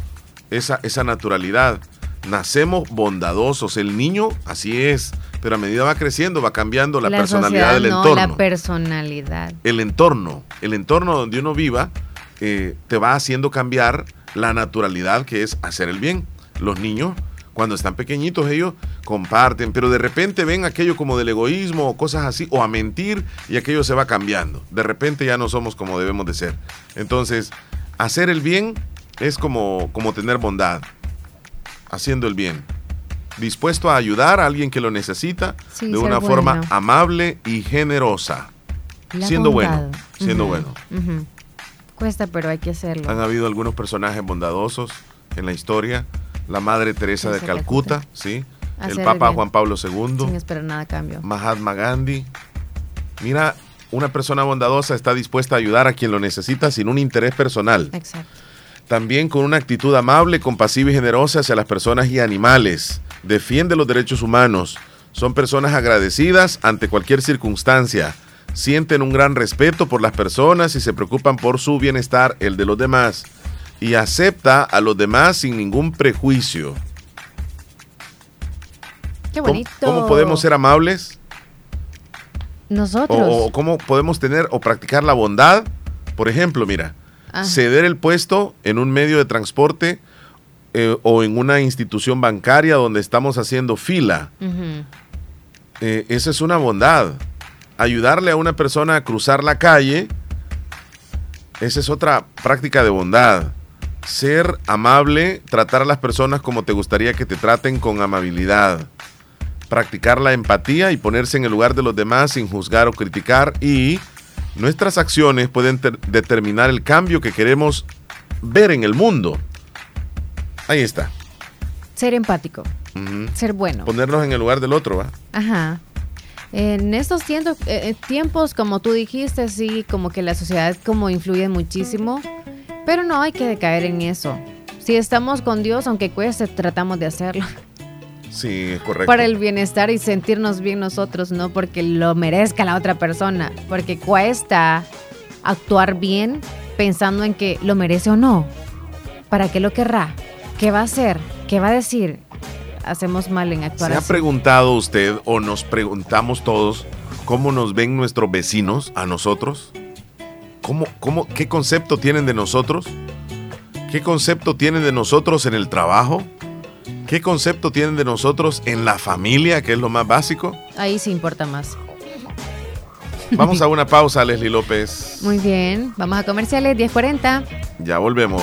esa, esa naturalidad. Nacemos bondadosos, el niño así es, pero a medida va creciendo va cambiando la, personalidad del no, entorno. la personalidad. el entorno, el entorno donde uno viva, eh, te va haciendo cambiar la naturalidad que es hacer el bien. Los niños, cuando están pequeñitos, ellos comparten, pero de repente ven aquello como del egoísmo o cosas así, o a mentir, y aquello se va cambiando. De repente ya no somos como debemos de ser. Entonces, hacer el bien es como, como tener bondad, haciendo el bien. Dispuesto a ayudar a alguien que lo necesita Sí, de una forma amable y generosa. La siendo bondad. bueno, siendo bueno. Cuesta, pero hay que hacerlo. Han habido algunos personajes bondadosos en la historia. La Madre Teresa de Calcuta, ¿sí? Hacer El Papa. Juan Pablo II, Sin esperar nada a cambio. Mahatma Gandhi. Mira, una persona bondadosa está dispuesta a ayudar a quien lo necesita sin un interés personal. Exacto. También con una actitud amable, compasiva y generosa hacia las personas y animales. Defiende los derechos humanos. Son personas agradecidas ante cualquier circunstancia. Sienten un gran respeto por las personas y se preocupan por su bienestar, el de los demás. Y acepta a los demás sin ningún prejuicio. Qué ¿Cómo, bonito. cómo podemos ser amables? Nosotros. O, o cómo podemos tener o practicar la bondad? Por ejemplo, mira, Ah. ceder el puesto en un medio de transporte eh, o en una institución bancaria donde estamos haciendo fila. Eh, esa es una bondad. Ayudarle a una persona a cruzar la calle, esa es otra práctica de bondad. Ser amable, tratar a las personas como te gustaría que te traten con amabilidad. Practicar la empatía y ponerse en el lugar de los demás sin juzgar o criticar. Y nuestras acciones pueden ter- determinar el cambio que queremos ver en el mundo. Ahí está. Ser empático. Ser bueno. Ponernos en el lugar del otro, ¿va? Ajá. En estos tiempos, eh, tiempos, como tú dijiste, sí, como que la sociedad como influye muchísimo, pero no hay que caer en eso. Si estamos con Dios, aunque cueste, tratamos de hacerlo. Sí, es correcto. Para el bienestar y sentirnos bien nosotros, no porque lo merezca la otra persona, porque cuesta actuar bien pensando en que lo merece o no. ¿Para qué lo querrá? ¿Qué va a hacer? ¿Qué va a decir? Hacemos mal en actuar ¿Se ha así. preguntado usted o nos preguntamos todos cómo nos ven nuestros vecinos a nosotros? ¿Cómo, cómo, ¿Qué concepto tienen de nosotros? ¿Qué concepto tienen de nosotros en el trabajo? ¿Qué concepto tienen de nosotros en la familia, que es lo más básico? Ahí sí importa más. Vamos a una pausa, Leslie López. Muy bien, vamos a comerciales 1040. Ya volvemos.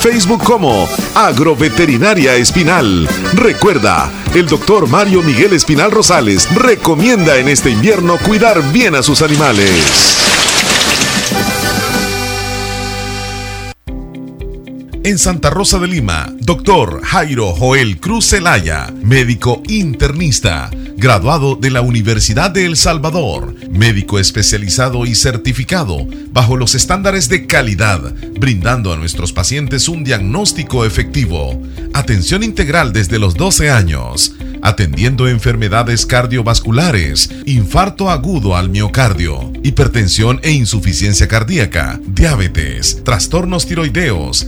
Facebook como Agroveterinaria Espinal. Recuerda, el doctor Mario Miguel Espinal Rosales recomienda en este invierno cuidar bien a sus animales. En Santa Rosa de Lima, doctor Jairo Joel Cruz Zelaya, médico internista, graduado de la Universidad de El Salvador, médico especializado y certificado bajo los estándares de calidad, brindando a nuestros pacientes un diagnóstico efectivo, atención integral desde los 12 años, atendiendo enfermedades cardiovasculares, infarto agudo al miocardio, hipertensión e insuficiencia cardíaca, diabetes, trastornos tiroideos,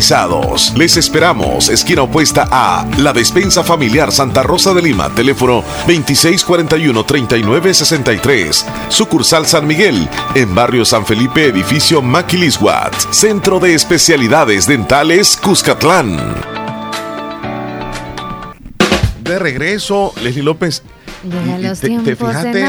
Les esperamos, esquina opuesta a La Despensa Familiar Santa Rosa de Lima, teléfono 2641-3963, sucursal San Miguel, en barrio San Felipe, edificio Maquilisguat, Centro de Especialidades Dentales Cuscatlán. De regreso, Leslie López. Y los te, fijaste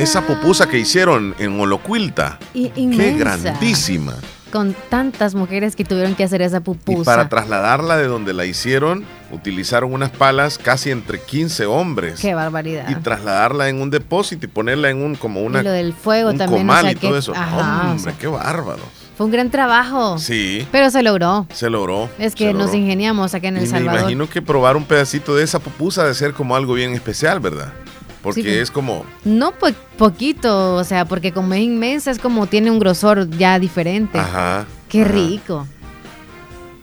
esa pupusa que hicieron en Holocuilta. Y- Qué grandísima. Con tantas mujeres que tuvieron que hacer esa Y pupusa. para trasladarla de donde la hicieron, utilizaron unas palas casi entre 15 hombres. Qué barbaridad. Y trasladarla en un depósito y ponerla en un como una Y lo del fuego un también, comal o sea, y todo que- eso. ajá, o Hombre, qué bárbaro. Fue un gran trabajo. Sí, Pero se logró. se logró. Es que nos logró. ingeniamos acá en El Y me Salvador. imagino que probar un pedacito de esa pupusa de ser como algo bien especial, ¿verdad? Porque Sí, pues. es como No po- poquito, o sea, porque como es inmensa, es como tiene un grosor ya diferente. Ajá. Qué ajá. rico.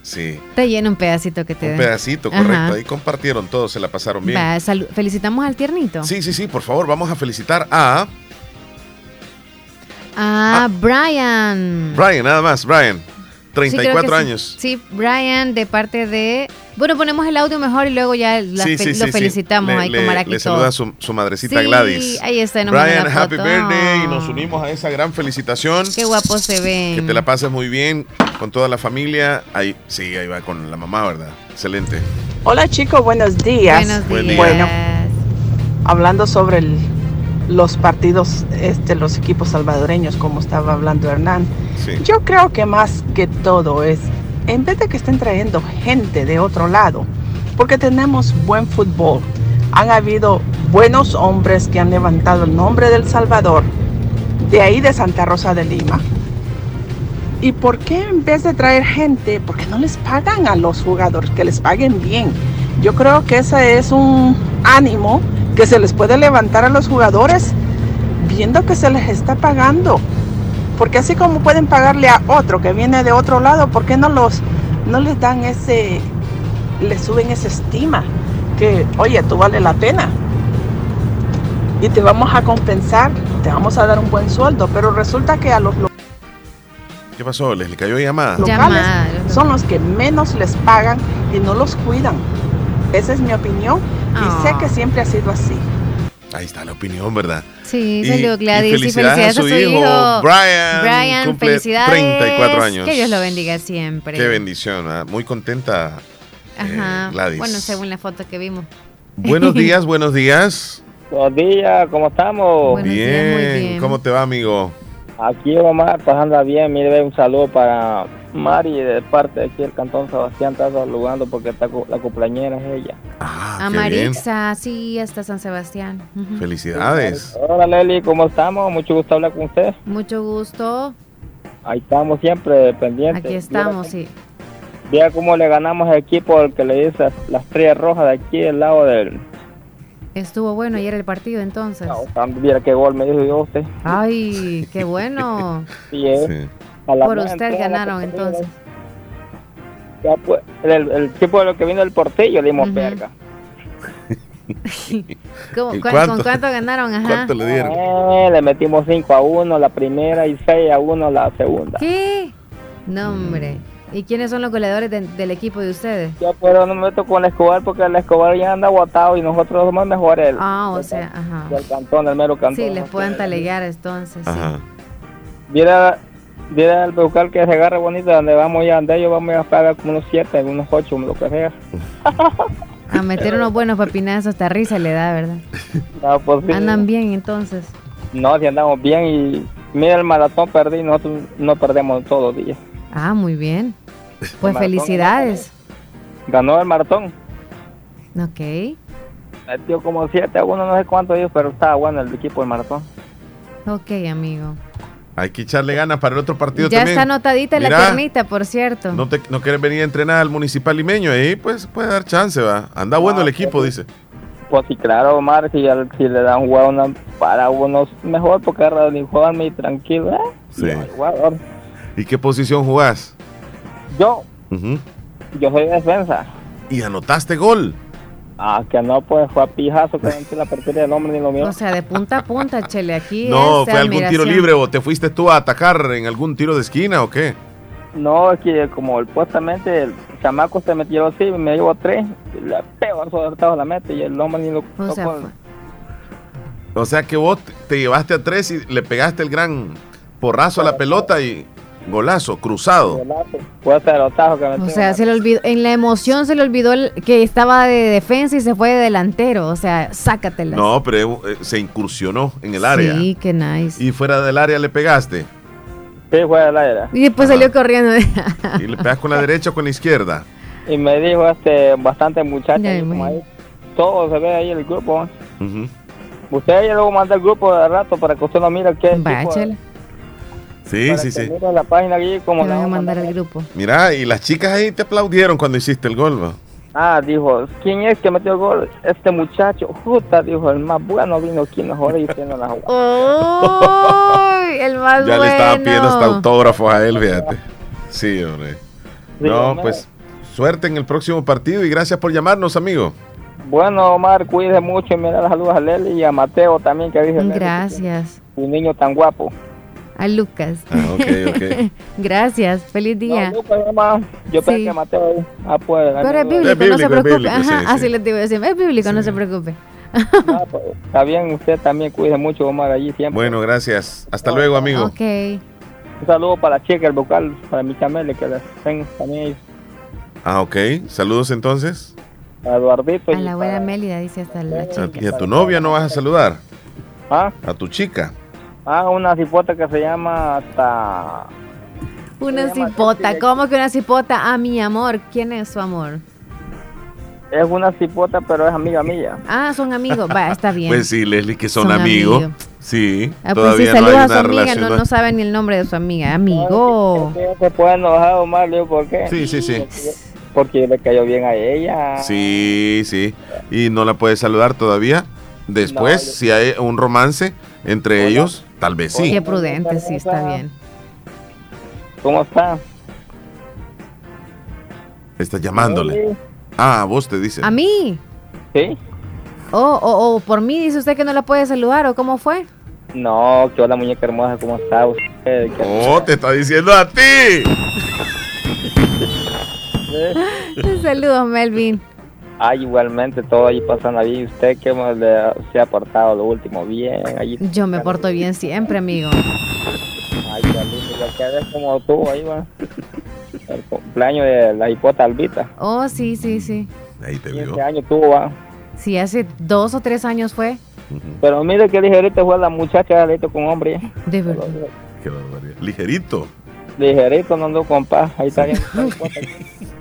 Sí. Te llena un pedacito que te Un den. pedacito, Ajá. correcto. Ahí compartieron todos, se la pasaron bien. Va, felicitamos al tiernito. Sí, sí, sí, por favor, vamos a felicitar a Ah, Brian. Brian, nada más, Brian. Sí, creo 34 que sí. años. Sí, Brian, de parte de. Bueno, ponemos el audio mejor y luego ya la Sí, fe- sí, lo felicitamos Le- ahí le, con Maraquito. Le saluda su, su madrecita Sí, Gladys. ahí está, nos Brian, happy birthday. Y nos unimos a esa gran felicitación. Qué guapo se ven. Que te la pases muy bien con toda la familia. Ahí, sí, ahí va con la mamá, ¿verdad? Excelente. Hola chicos, buenos días. Buenos Buen días. Bueno, hablando sobre el- los partidos, este, los equipos salvadoreños, como estaba hablando Hernán, yo creo que más que todo es, en vez de que estén trayendo gente de otro lado, porque tenemos buen fútbol, han habido buenos hombres que han levantado el nombre del Salvador, de ahí de Santa Rosa de Lima. ¿Y por qué en vez de traer gente, por qué no les pagan a los jugadores, que les paguen bien? Yo creo que ese es un ánimo que se les puede levantar a los jugadores viendo que se les está pagando. Porque así como pueden pagarle a otro que viene de otro lado, ¿por qué no los no les dan ese les suben esa estima que, oye, tú vale la pena? Y te vamos a compensar, te vamos a dar un buen sueldo, pero resulta que a los lo- ¿Qué pasó? ¿Les le cayó llamada? locales son los que menos les pagan y no los cuidan. Esa es mi opinión y sé que siempre ha sido así. Ahí está la opinión, ¿verdad? Sí, y Gladys. Y felicidades a su hijo, Brian, Brian, cumple felicidades. 34 años. Que Dios lo bendiga siempre. Qué bendición, ¿ah? muy contenta. Ajá. Gladys. Bueno, según la foto que vimos. Buenos días, buenos días. Buenos días, ¿cómo estamos? Buenos bien. días, muy bien. ¿cómo te va, amigo? Aquí Omar, pues anda bien. Mire, un saludo para Mari de parte de aquí del Cantón Sebastián. Está saludando porque está la cumpleañera es ella. Ah, A qué bien. Marixa, sí, hasta San Sebastián. Felicidades. Hola Leli, ¿cómo estamos? Mucho gusto hablar con usted. Mucho gusto. Ahí estamos siempre pendientes. Aquí estamos, sí. Vea cómo le ganamos al equipo al que le dice las estrellas rojas de aquí, del lado del... Estuvo bueno ayer el partido entonces. Viera qué gol me dijo yo usted. Ay, qué bueno. Sí, eh. La Por usted ganaron pues, entonces. ya, pues, el, el equipo de lo que vino del portillo le dimos Ujú. verga. ¿Cómo- ¿Y cuán- cuánto? ¿Con cuánto ganaron? Ajá. Eh, le metimos 5 a 1 la primera y 6 a 1 la segunda. ¿Qué? No, hombre. ¿Y quiénes son los goleadores de- del equipo de ustedes? Yo pero no me meto con el Escobar porque el Escobar ya anda botado y nosotros somos mejores Ah, o sea, ajá. del cantón, del mero cantón. Sí, les pueden talegar entonces. sí. Viera, viera el buscar que se agarre bonito donde vamos ya, donde ellos vamos a pagar como unos 7, unos 8, lo que sea. A meter unos buenos papinazos, hasta risa le da, ¿verdad? No, pues sí. Andan bien entonces. No, si andamos bien y mira el maratón perdí, nosotros no perdemos todos los días. Ah, muy bien. Pues felicidades. Ganó el maratón, Ok, metió como 7 a 1, no sé cuánto ellos, pero estaba bueno el equipo del maratón. ok, amigo. Hay que echarle ganas para el otro partido Ya también. está anotadita la Mira, ternita, por cierto. No, te, no quieres venir a entrenar al municipal limeño, ahí pues puede dar chance, va. Anda bueno el equipo, dice. Pues sí, claro, Omar, si, al- si le dan juego una- para unos mejor, porque ahora ni juegan muy tranquilo, ¿eh? Sí. Jugador. ¿Y qué posición jugás? Yo, Ujú. yo soy defensa. Y anotaste gol. Ah, que no, pues fue a pijazo que no la partida del hombre ni lo mío. O sea, de punta a punta, Chele, aquí No, fue algún tiro libre o te fuiste tú a atacar en algún tiro de esquina o qué? No, es que como supuestamente el chamaco se metió así, me llevó tres, y le pegó a su la meta y el hombre ni lo O sea, tocó. O sea que vos te llevaste a tres y le pegaste el gran porrazo a la pelota y golazo, cruzado. Tajos que O sea, se le olvidó, en la emoción se le olvidó el- que estaba de defensa y se fue de delantero. O sea, sácatela. No, pero eh, se incursionó en el área. Sí, qué nice. Y fuera del área le pegaste. Sí, fue del aire. Y después salió corriendo. Y le pegas con la derecha o con la izquierda. Y me dijo este bastante muchacho, ahí, como imagino. ahí, todo se ve ahí en el grupo. ¿eh? Ujú. Usted ya luego manda el grupo de rato para que usted lo mire qué Vaya, tipo de- Chele, Sí, para sí, que sí. mire la página aquí como te la van a mandar mandar. al grupo. Mira, y las chicas ahí te aplaudieron cuando hiciste el gol. Ah, dijo, ¿quién es que metió el gol? Este muchacho, justa, dijo, el más bueno vino aquí mejor y tiene la jugada. ¡Uy! El más Ya bueno. le estaba pidiendo hasta autógrafos a él, fíjate. Sí, hombre. Sí, No, hombre. pues Suerte en el próximo partido y gracias por llamarnos, amigo. Bueno, Omar, cuídese mucho y me da saludos a Leli y a Mateo también, que dice Gracias. un niño tan guapo. A Lucas. Ah, ok, ok. Gracias. Feliz día. No, Lucas, mamá. Yo pensé Sí. que Mateo. Ah, pues. Pero es no, bíblico, no se bíblico, es preocupe. bíblico, Ajá, sí, sí. así les digo yo siempre. Es bíblico, no se preocupe. Pues, está bien, usted también cuide mucho, Omar, allí siempre. Bueno, gracias. Hasta luego, amigo. Ok. Un saludo para la chica, el vocal, para mi chamele, que les tengo también Ah, ok. Saludos entonces. a Eduardito. A la abuela para- Mélida dice hasta la A- chica. ¿Y a tu novia no vas a saludar? ¿Ah? A tu chica. Ah, una cipota que se llama hasta... Una cipota. ¿Cómo que una cipota? Ah, mi amor. ¿Quién es su amor? Es una cipota, pero es amiga mía. Ah, son amigos. Va, está bien. Pues sí, Leslie, que son, Son amigos. amigos. Sí. Ah, pues sí, todavía no hay saludos a su amiga. relación. No, no sabe ni el nombre de su amiga. Amigo. Se puede enojar, Omar, ¿por qué? Sí, sí, sí. Porque le cayó bien a ella. Sí, sí. Y no la puedes saludar todavía. Después, si hay un romance entre ellos, tal vez sí. Qué prudente, sí, está bien. ¿Cómo está? Estás llamándole. Ah, vos te dice. ¿A mí? Sí. Oh, oh, oh, por mí dice usted que no la puede saludar o cómo fue. No, que hola muñeca hermosa, ¿cómo está usted? ¿Qué- Oh, te está diciendo a ti. Saludos, Melvin. Ay, igualmente, todo ahí pasando ahí. ¿Usted que se ha portado lo último? Bien, allí. Yo me porto bien siempre, amigo. Ay, qué lindo, ya quedé como tú ahí, va. El cumpleaños de la hipota Albita. Oh, sí, sí, sí. Ahí te 15 años tuvo, va. Sí, hace dos o tres años fue. Pero mire que ligerito fue la muchacha ligerito con hombre. De verdad. Qué barbaridad. Ligerito. Ligerito, no ando con paz. Ahí está bien.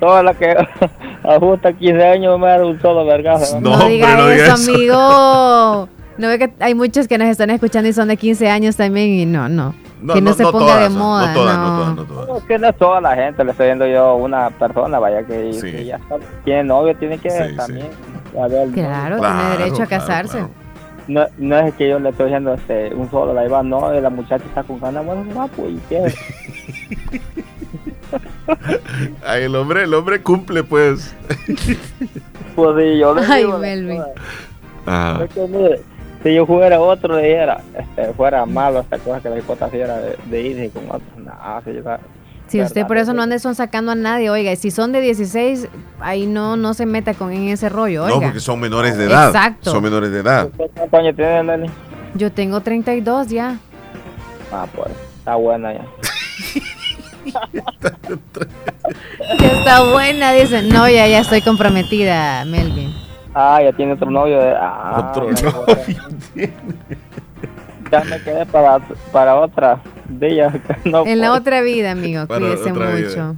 Toda la que ajusta 15 años me da un solo vergazo. No, diga eso, amigo. No ve que hay muchos que nos están escuchando y son de 15 años también y no, no. que no, se ponga todas, de no, moda. no todas, no. No, es que no es toda la gente, le estoy viendo yo una persona, vaya, que, que ya está- tiene novio, tiene que también. a ver, Claro, no- tiene derecho a casarse. No, no es que yo le estoy diciendo este, un solo, la iba, no, la muchacha está con ganas, bueno, guapo, ¿y qué? Ay, el hombre, el hombre cumple, pues. Pues sí, yo le Ay, Melvin. Ah. es que, mire, si yo fuera otro, le dijera, este, fuera malo esta cosa que la hipota hiciera de, de irse con otro, nada, si yo, Si usted por eso no ande son sacando a nadie, oiga, y si son de 16, ahí no, no se meta con en ese rollo, oiga. No, porque son menores de edad. Exacto. Son menores de edad. ¿Cuántos años tiene, Nelly? Yo tengo 32 ya. Ah, pues, está buena ya. Que está buena, dicen. No, ya, ya estoy comprometida, Melvin. Ah, ya tiene otro novio. De, ah, Otro ya, novio Ya me quedé para, para otra de ellas. No, En la otra vida, amigo, Para cuídese otra vida. mucho.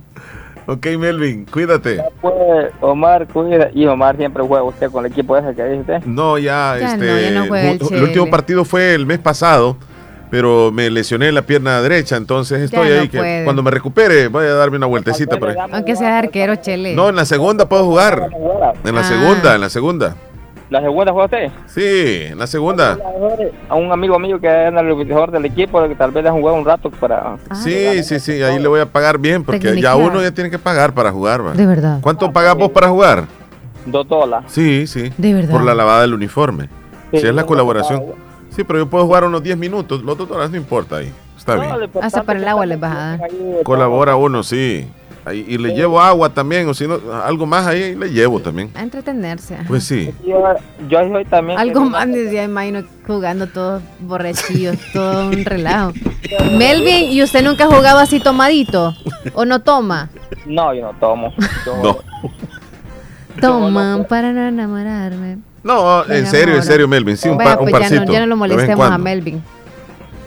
Ok, Melvin, cuídate. pues, Omar, cuida. Y Omar siempre juega usted con el equipo ese que dice usted. No, ya, Ya este. no, ya no juega el el último partido fue el mes pasado, pero me lesioné la pierna derecha, entonces estoy no ahí. que cuando me recupere, voy a darme una vueltecita por ahí. Aunque sea arquero, Chele. No, en la segunda puedo jugar. En la Ah. segunda, en la segunda. ¿La segunda juega usted? Sí, en la segunda. A un amigo mío que es el mejor del equipo, que tal vez le ha jugado un rato para... Sí, sí, sí, ahí le voy a pagar bien, porque ya uno ya tiene que pagar para jugar. va. De verdad. ¿Cuánto pagas vos para jugar? Dos dólares. Sí, sí. De verdad. Por la lavada del uniforme. Sí, Si es la colaboración. Sí, pero yo puedo jugar unos 10 minutos. Los dólares no importa ahí. Está bien. Hasta para el agua les vas a dar. Colabora uno, sí. Ahí- y le llevo agua también, o si no, algo más ahí le llevo también. A entretenerse. Pues sí. Yo, yo soy también... Algo más decía, imagino, jugando todos borrachillos, todo un relajo. Melvin, ¿y usted nunca ha jugado así tomadito? ¿O no toma? No, yo no tomo. Yo- No. Toman para no enamorarme. No, Me en serio, en serio, Melvin. Sí, un, par, un pues ya parcito. no, ya no lo vez en molestemos a. Melvin.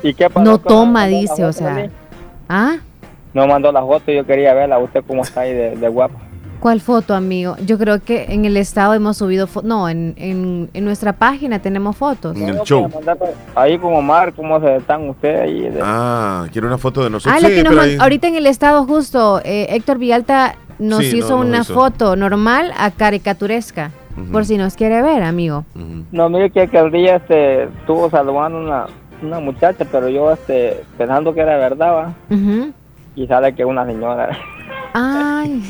¿Y qué pasó No toma, dice, o sea. ¿Ah? No mandó la foto, yo quería verla. ¿Usted cómo está ahí de, de guapo? ¿Cuál foto, amigo? Yo creo que en el estado hemos subido fotos. No, en, en, en nuestra página tenemos fotos. En el No, show. mandarle- Ahí con Omar, ¿cómo se están ustedes ahí? De- Ah, quiero una foto de nosotros. Ah, la Sí, que nos pero man- ahí- ahorita en el estado justo, eh, Héctor Villalta nos Sí, hizo no, nos una hizo. foto normal a caricaturesca. Por si nos quiere ver, amigo. No, mire que aquel día este, estuvo saludando una, una muchacha, pero yo este, pensando que era verdad, ¿va? Ujú. y sale que una señora. Ay,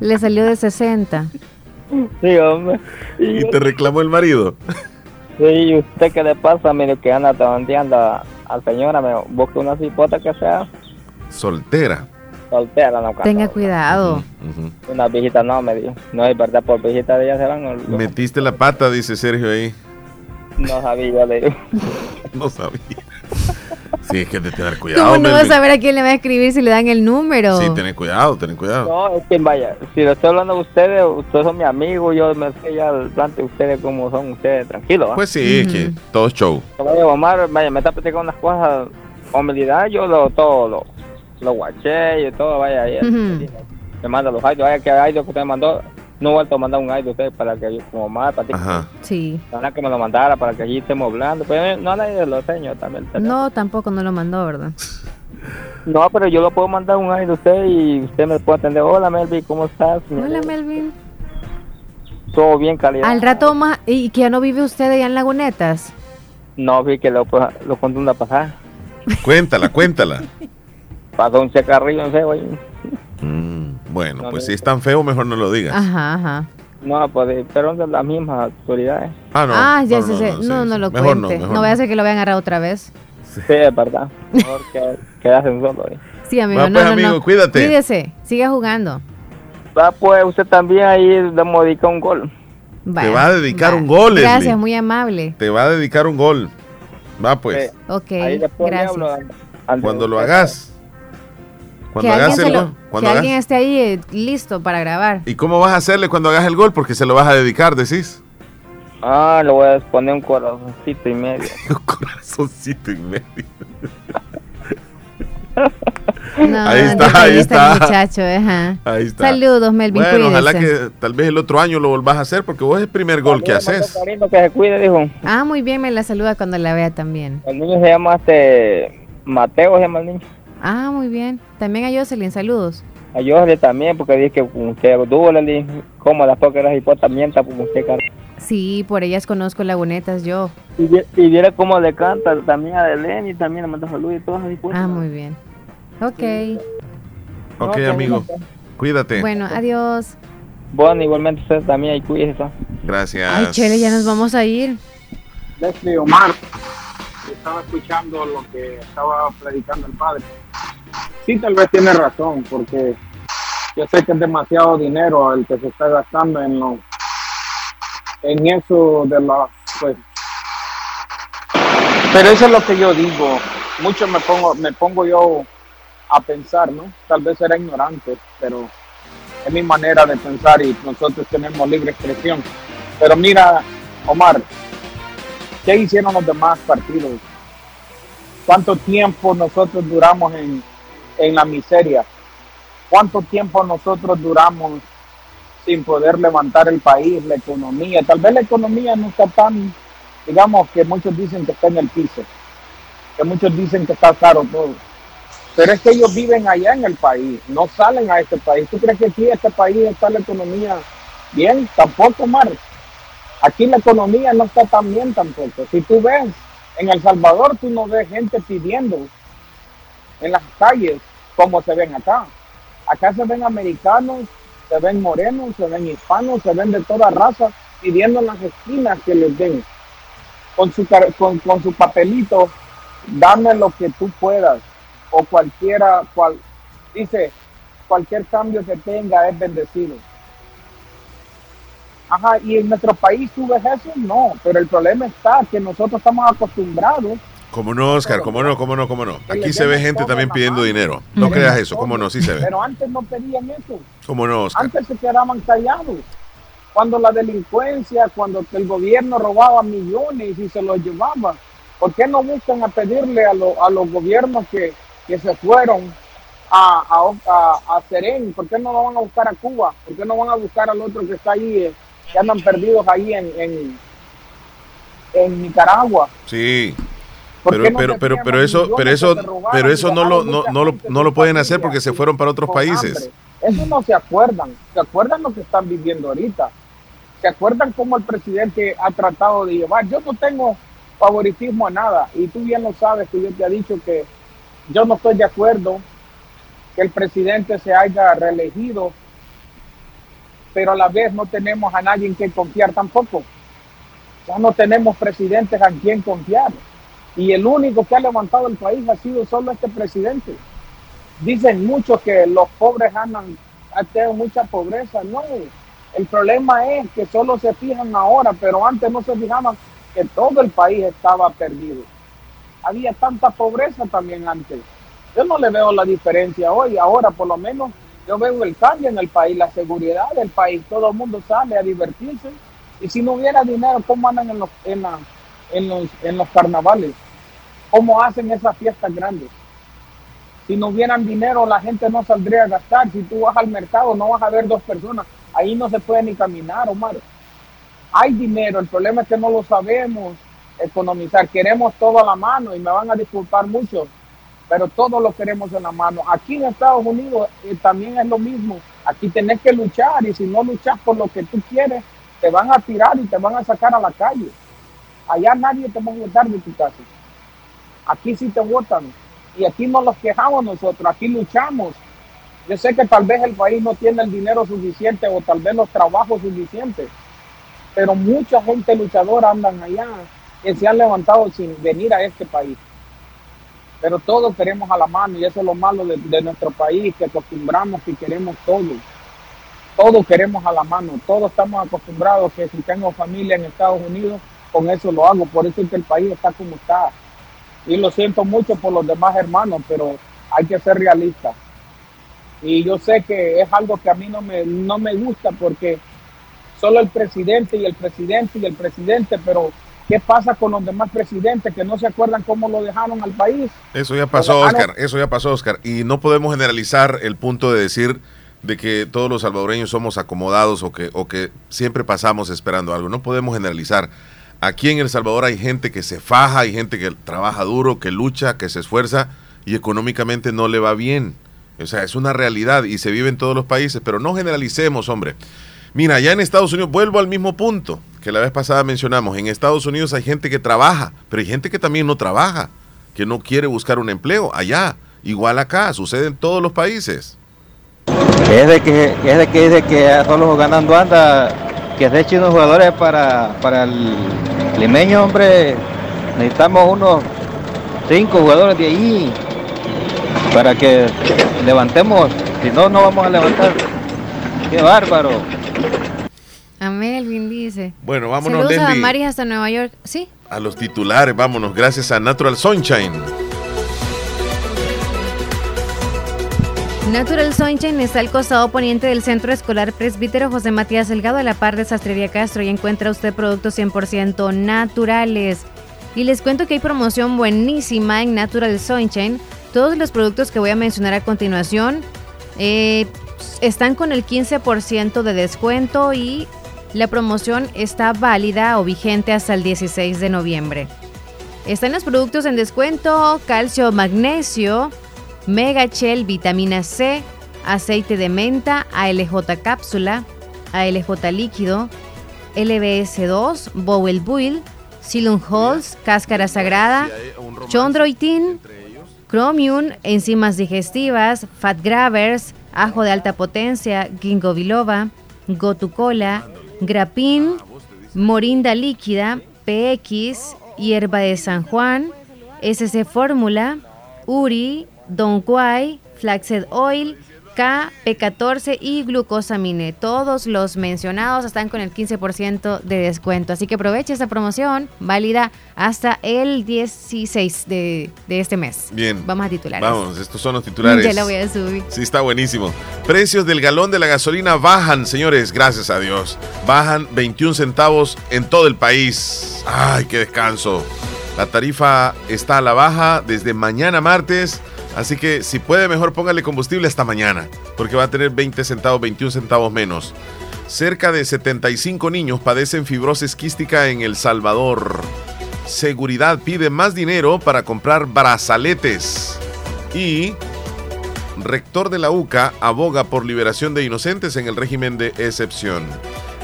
le salió de 60. Sí, hombre. Y te reclamó el marido. Sí, ¿y usted qué le pasa? Mire que anda tanteando a, a señora, me busque una cipota que sea Soltera. Soltera, no Tenga cuidado. Una viejita no, me dijo. No, es verdad, por viejita de ellas se van. Metiste la pata, dice Sergio ahí. no sabía, le digo. No sabía. Sí, es que de tener cuidado. ¿Cómo no vas a saber a quién le va a escribir si le dan el número? Sí, ten cuidado, ten cuidado. No, es que vaya, si le estoy hablando a ustedes, ustedes son mi amigo, yo me sé ya el plan de ustedes como son ustedes, tranquilo. ¿va? Pues sí, es que todo es show. Vaya, Omar, vaya, me está platicando unas cosas, humildad, yo lo, todo lo, lo guaché y todo, vaya, Ujú. me manda los audios, vaya, que audio que usted me mandó, no he vuelto a mandar un audio a usted para que yo, como Omar, para ti, Ajá. Sí. ojalá que me lo mandara para que allí estemos hablando, pero no le lo enseño también. No, tampoco no lo mandó, ¿verdad? No, pero yo lo puedo mandar un audio a usted y usted me puede atender, hola Melvin, ¿cómo estás? Hola, Melvin. Todo bien, calidad. Al rato más, ¿y que ya no vive usted allá en Lagunetas? No, vi que lo, lo contó una pasada. Cuéntala, cuéntala. Pasó un chacarrillo en feo ahí. Mm, bueno, pues si es tan feo, mejor no lo digas. Ajá, ajá. No, pues, pero de las mismas autoridades. Ah, no. ah, ya no, sé, no, sé. no, no, sí, no, sí. lo Mejor no, cuente. No, vaya a ser que lo vayan a agarrar otra vez. Sí, es verdad. Mejor que quedarse solo ahí. Sí, amigo. Va, no, pues, no, amigo, no. cuídate. Cuídese, siga jugando. Va, pues, usted también ahí le dedica un gol. Te va a dedicar un gol, Gracias, Leslie. muy amable. Te va a dedicar un gol. Va, pues. Ok, Ahí después le gracias. hablo Cuando lo hagas. Cuando hagas el lo- gol. que hagas- alguien esté ahí eh, listo para grabar. ¿Y cómo vas a hacerle cuando hagas el gol? Porque se lo vas a dedicar, decís. Ah, le voy a poner un corazoncito y medio. Corazoncito y medio. No, Ahí está, ahí el está. muchacho, ajá. Ahí está. Saludos, Melvin, Bueno, ojalá que tal vez el otro año lo volvás a hacer porque vos es el primer gol que haces. Cariño, que se cuide, dijo. Ah, muy bien, me la saluda cuando la vea también. El niño se llama este Mateo, se llama el niño. Ah, muy bien. También a Jocelyn, saludos. A Jorge también, porque dije que usted duro, le dije, como las pókeras y puertas mienta, porque usted canta. Sí, por ellas conozco lagunetas yo. Y, y viera cómo le canta también a Deleni, también le manda saludos y todas así pues. Ah, muy bien. Ok. Ok, Ok, amigo. Cuídate. Bueno, adiós. Bueno, igualmente usted también, y cuídese. Gracias. Ay, Chele, ya nos vamos a ir. Leslie Omar, estaba escuchando lo que estaba predicando el padre. Sí, tal vez tiene razón, porque yo sé que es demasiado dinero el que se está gastando en lo, en eso de las, pues. Pero eso es lo que yo digo. Mucho me pongo, me pongo yo a pensar, ¿no? Tal vez era ignorante, pero es mi manera de pensar y nosotros tenemos libre expresión. Pero mira, Omar, ¿qué hicieron los demás partidos? ¿Cuánto tiempo nosotros duramos en, en la miseria? ¿Cuánto tiempo nosotros duramos sin poder levantar el país, la economía? Tal vez la economía no está tan, digamos que muchos dicen que está en el piso, que muchos dicen que está caro todo. Pero es que ellos viven allá en el país, no salen a este país. ¿Tú crees que aquí este país está la economía bien? Tampoco, Mar. Aquí la economía no está tan bien tampoco. Si tú ves, en El Salvador tú no ves gente pidiendo en las calles como se ven acá. Acá se ven americanos, se ven morenos, se ven hispanos, se ven de toda raza pidiendo en las esquinas que les den. Con su, con, con su papelito, dame lo que tú puedas. O cualquiera, cual, dice, cualquier cambio que tenga es bendecido. Ajá, y en nuestro país tú ves eso, no, pero el problema está que nosotros estamos acostumbrados Cómo no, Oscar, cómo no, cómo no, cómo no. Aquí se ve gente también pidiendo dinero. No creas eso, cómo no, sí se ve. Pero antes no pedían eso. Cómo no, Oscar. Antes se quedaban callados. Cuando la delincuencia, cuando el gobierno robaba millones y se los llevaba, ¿por qué no buscan a pedirle a, lo- a los gobiernos que, que se fueron a, a, a, a Serén? ¿Por qué no lo van a buscar a Cuba? ¿Por qué no van a buscar al otro que está ahí, eh, que andan perdidos ahí en, en, en Nicaragua? Sí. ¿Por Pero, no pero, pero, pero eso, pero eso, pero eso no lo, no, no lo, no lo pueden hacer porque se fueron para otros países. hambre. Eso no se acuerdan. ¿Se acuerdan lo que están viviendo ahorita? ¿Se acuerdan cómo el presidente ha tratado de llevar? Yo no tengo favoritismo a nada y tú bien lo sabes que yo te he dicho que yo no estoy de acuerdo que el presidente se haya reelegido, pero a la vez no tenemos a nadie en quien confiar tampoco. Ya no tenemos presidentes a quien confiar. Y el único que ha levantado el país ha sido solo este presidente. Dicen muchos que los pobres andan, tienen mucha pobreza. No, el problema es que solo se fijan ahora, pero antes no se fijaban que todo el país estaba perdido. Había tanta pobreza también antes. Yo no le veo la diferencia hoy, ahora por lo menos yo veo el cambio en el país, la seguridad del país, todo el mundo sale a divertirse. Y si no hubiera dinero, ¿cómo andan en los, en, los, en los carnavales? ¿Cómo hacen esas fiestas grandes? Si no hubieran dinero, la gente no saldría a gastar. Si tú vas al mercado, no vas a ver dos personas. Ahí no se puede ni caminar, Omar. Hay dinero, el problema es que no lo sabemos economizar. Queremos todo a la mano y me van a disculpar mucho, pero todo lo queremos en la mano. Aquí en Estados Unidos eh, también es lo mismo. Aquí tenés que luchar y si no luchas por lo que tú quieres, te van a tirar y te van a sacar a la calle. Allá nadie te va a votar de tu casa. Aquí sí te votan. Y aquí no nos quejamos nosotros, aquí luchamos. Yo sé que tal vez el país no tiene el dinero suficiente o tal vez los trabajos suficientes, pero mucha gente luchadora andan allá que se han levantado sin venir a este país. Pero todos queremos a la mano y eso es lo malo de, de nuestro país, que acostumbramos que queremos todo. Todos queremos a la mano, todos estamos acostumbrados que si tengo familia en Estados Unidos, con eso lo hago. Por eso es que el país está como está. Y lo siento mucho por los demás hermanos, pero hay que ser realistas. Y yo sé que es algo que a mí no me, no me gusta porque solo el presidente y el presidente y el presidente, pero ¿qué pasa con los demás presidentes que no se acuerdan cómo lo dejaron al país? Eso ya pasó, dejaron- Oscar. Eso ya pasó, Oscar. Y no podemos generalizar el punto de decir de que todos los salvadoreños somos acomodados o que, o que siempre pasamos esperando algo. No podemos generalizar. Aquí en El Salvador hay gente que se faja, hay gente que trabaja duro, que lucha, que se esfuerza y económicamente no le va bien. O sea, es una realidad y se vive en todos los países, pero no generalicemos, hombre. Mira, ya en Estados Unidos, vuelvo al mismo punto que la vez pasada mencionamos. En Estados Unidos hay gente que trabaja, pero hay gente que también no trabaja, que no quiere buscar un empleo. Allá, igual acá, sucede en todos los países. Es de que, es de que, de que solo ganando anda, que se echen unos jugadores para, para el limeño, hombre. Necesitamos unos cinco jugadores de ahí para que levantemos, si no, no vamos a levantar. Qué bárbaro. A Melvin dice. Bueno, vámonos, Saludos a Leslie, Mari hasta Nueva York. Sí. a los titulares, vámonos, gracias a Natural Sunshine. Natural Sunshine está al costado poniente del Centro Escolar Presbítero José Matías Delgado a la par de Sastrería Castro y encuentra usted productos 100% naturales. Y les cuento que hay promoción buenísima en Natural Sunshine. Todos los productos que voy a mencionar a continuación eh, están con el 15% de descuento y la promoción está válida o vigente hasta el 16 de noviembre. Están los productos en descuento, calcio, magnesio, Mega Shell, vitamina C, aceite de menta, ALJ cápsula, ALJ líquido, LBS2, Bowel Buil, Silum Halls, cáscara sagrada, Chondroitin, Chromium, enzimas digestivas, Fat Grabbers, ajo de alta potencia, Ginkgo biloba, Gotucola, Grapin, Morinda líquida, PX, hierba de San Juan, SC Fórmula, Uri, Don Quai, Flaxseed Oil, K, P14 y glucosamine. Todos los mencionados están con el 15% de descuento. Así que aproveche esta promoción válida hasta el 16 de, de este mes. Bien. Vamos a titulares. Vamos, estos son los titulares. Ya la voy a subir. Sí, está buenísimo. Precios del galón de la gasolina bajan, señores, gracias a Dios. Bajan 21 centavos en todo el país. Ay, qué descanso. La tarifa está a la baja desde mañana martes. Así que si puede, mejor póngale combustible hasta mañana, porque va a tener 20 centavos, 21 centavos menos. Cerca de 75 niños padecen fibrosis quística en El Salvador. Seguridad pide más dinero para comprar brazaletes. Y rector de la UCA aboga por liberación de inocentes en el régimen de excepción.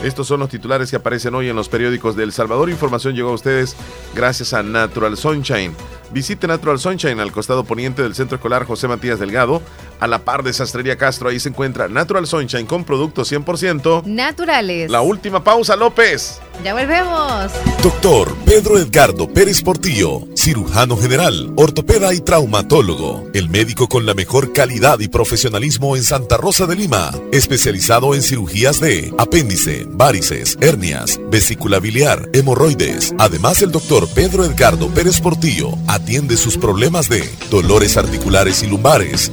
Estos son los titulares que aparecen hoy en los periódicos de El Salvador. Información llegó a ustedes gracias a Natural Sunshine. Visite Natural Sunshine al costado poniente del Centro Escolar José Matías Delgado, a la par de Sastrería Castro. Ahí se encuentra Natural Sunshine con productos 100%. Naturales. La última pausa, López. Ya volvemos. Doctor Pedro Edgardo Pérez Portillo, cirujano general, ortopeda y traumatólogo, el médico con la mejor calidad y profesionalismo en Santa Rosa de Lima, especializado en cirugías de apéndice, varices, hernias, vesícula biliar, hemorroides. Además, el doctor Pedro Edgardo Pérez Portillo atiende sus problemas de dolores articulares y lumbares,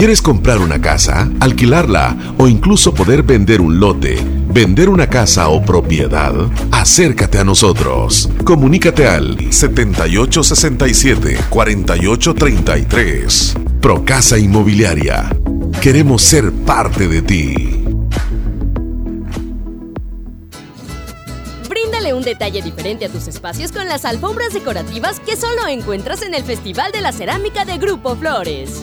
¿Quieres comprar una casa, alquilarla o incluso poder vender un lote, vender una casa o propiedad? Acércate a nosotros. Comunícate al 7867-4833. Procasa Inmobiliaria. Queremos ser parte de ti. Bríndale un detalle diferente a tus espacios con las alfombras decorativas que solo encuentras en el Festival de la Cerámica de Grupo Flores.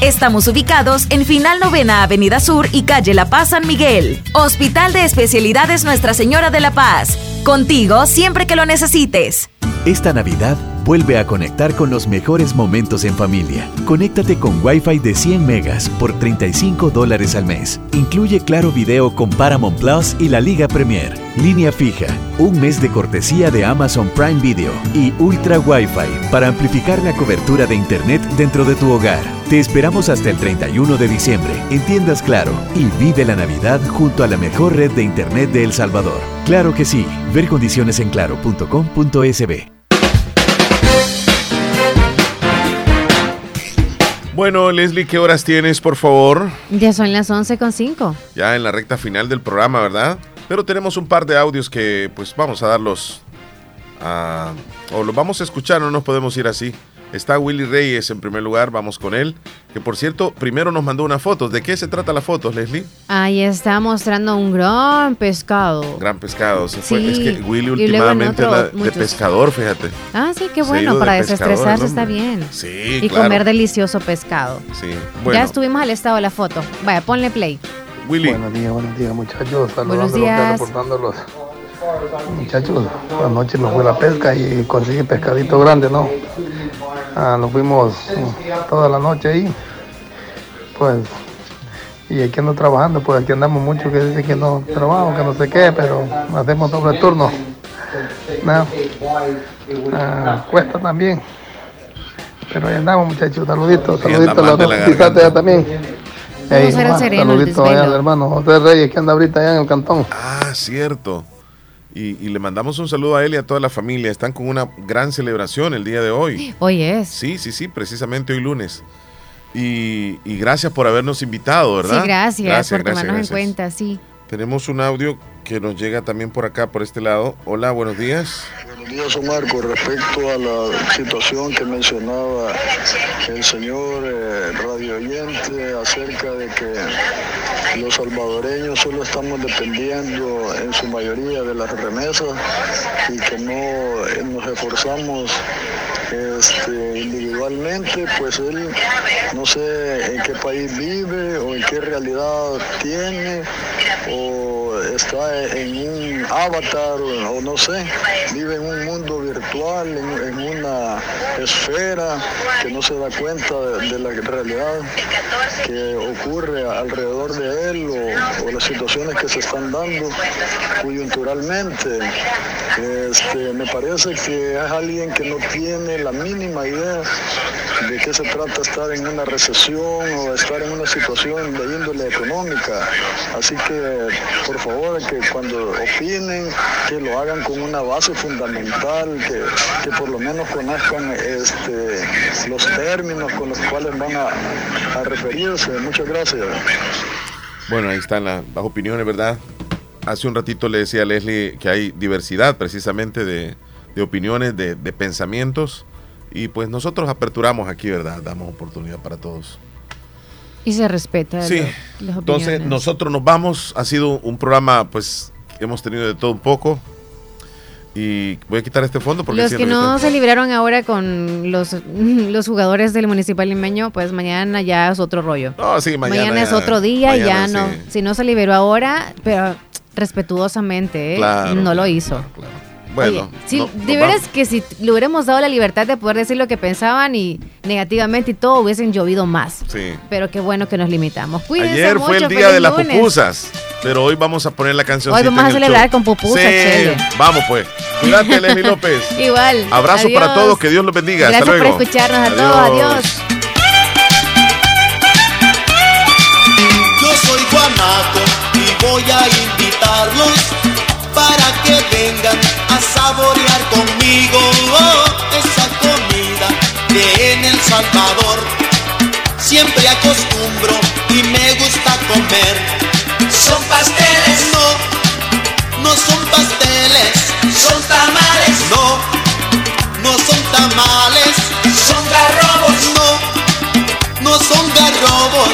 Estamos ubicados en Final Novena Avenida Sur y Calle La Paz San Miguel. Hospital de Especialidades Nuestra Señora de la Paz. Contigo siempre que lo necesites. Esta Navidad vuelve a conectar con los mejores momentos en familia. Conéctate con Wi-Fi de 100 megas por 35 dólares al mes. Incluye claro video con Paramount Plus y la Liga Premier. Línea fija, un mes de cortesía de Amazon Prime Video y Ultra Wi-Fi para amplificar la cobertura de Internet dentro de tu hogar. Te esperamos hasta el 31 de diciembre en tiendas Claro y vive la Navidad junto a la mejor red de Internet de El Salvador. Claro que sí. Ver condiciones en claro.com.sb. Bueno, Leslie, ¿qué horas tienes, por favor? Ya son las 11.5. Ya en la recta final del programa, ¿verdad? Pero tenemos un par de audios que pues vamos a darlos a, o los vamos a escuchar, no nos podemos ir así. Está Willy Reyes en primer lugar, vamos con él. Que por cierto, primero nos mandó una foto. ¿De qué se trata la foto, Leslie? Ahí está mostrando un gran pescado. Gran pescado. Se Sí, fue. Es que Willy últimamente otro, la- de pescador, fíjate. Ah, sí, qué bueno, para de desestresarse está bien. Sí, Y claro. comer delicioso pescado. Sí. Ya Bueno, estuvimos al estado de la foto. Vaya, ponle play. Willy. Buenos días, buenos días muchachos. Buenos Saludándolos, días. reportándolos. Muchachos, anoche nos fue la pesca y conseguí pescadito grande, ¿no? Ah, nos fuimos toda la noche ahí. Pues, y aquí ando trabajando, pues aquí andamos mucho que dice que no trabajo, que no sé qué, pero hacemos doble turno. No. Ah, cuesta también. Pero ahí andamos muchachos, saluditos, saluditos a los la dos allá también. Vamos Ey, a ser el nomás, sereno, el saluditos allá al hermano José Reyes que anda ahorita allá en el cantón. Ah, cierto. Y, y le mandamos un saludo a él y a toda la familia. Están con una gran celebración el día de hoy. Hoy es. Sí, sí, sí, precisamente hoy lunes. Y, y gracias por habernos invitado, ¿verdad? Sí, gracias, por tomarnos gracias. en cuenta, sí. Tenemos un audio que nos llega también por acá, por este lado. Hola, buenos días. Buenos días, Omar. Con respecto a la situación que mencionaba el señor eh, radio oyente acerca de que los salvadoreños solo estamos dependiendo en su mayoría de las remesas y que no eh, nos esforzamos este, individualmente, pues él no sé en qué país vive o en qué realidad tiene o está en un avatar o, no sé, vive en un mundo virtual, en, una esfera que no se da cuenta de, la realidad que ocurre alrededor de él o, las situaciones que se están dando coyunturalmente. Este, me parece que es alguien que no tiene la mínima idea de qué se trata estar en una recesión o estar en una situación de índole económica. Así que, por favor, que cuando opinen, que lo hagan con una base fundamental, que, que por lo menos conozcan este, los términos con los cuales van a, a referirse. Muchas gracias. Bueno, ahí están las, las opiniones, ¿verdad? Hace un ratito le decía a Leslie que hay diversidad precisamente de, de opiniones, de, de pensamientos. Y pues nosotros aperturamos aquí, ¿verdad? Damos oportunidad para todos. Y se respeta. Sí. Entonces, nosotros nos vamos. Ha sido un programa, pues, que hemos tenido de todo un poco. Y voy a quitar este fondo porque... Los que no se libraron ahora con los, los jugadores del Municipal Limeño, pues mañana ya es otro rollo. No, sí, mañana. Mañana es otro día y ya no. Si no se liberó ahora, pero respetuosamente, ¿eh? no lo hizo. Claro. Bueno, de veras que si le hubiéramos dado la libertad de poder decir lo que pensaban y negativamente y todo, hubiesen llovido más. Sí. Pero qué bueno que nos limitamos. Cuídense Ayer fue el día de las pupusas, pero hoy vamos a poner la canción. Hoy vamos a celebrar con pupusas, sí. Vamos pues. Cuídate, Leslie López. Igual. Abrazo para todos, que Dios los bendiga. Gracias Hasta luego. por escucharnos a todos. Adiós. Yo soy Guanaco y voy a invitarlos para que vengan a saborear conmigo esa comida que en El Salvador siempre acostumbro y me gusta comer. Son pasteles, no, no son pasteles, son tamales, no, no son tamales, son garrobos, no, no son garrobos,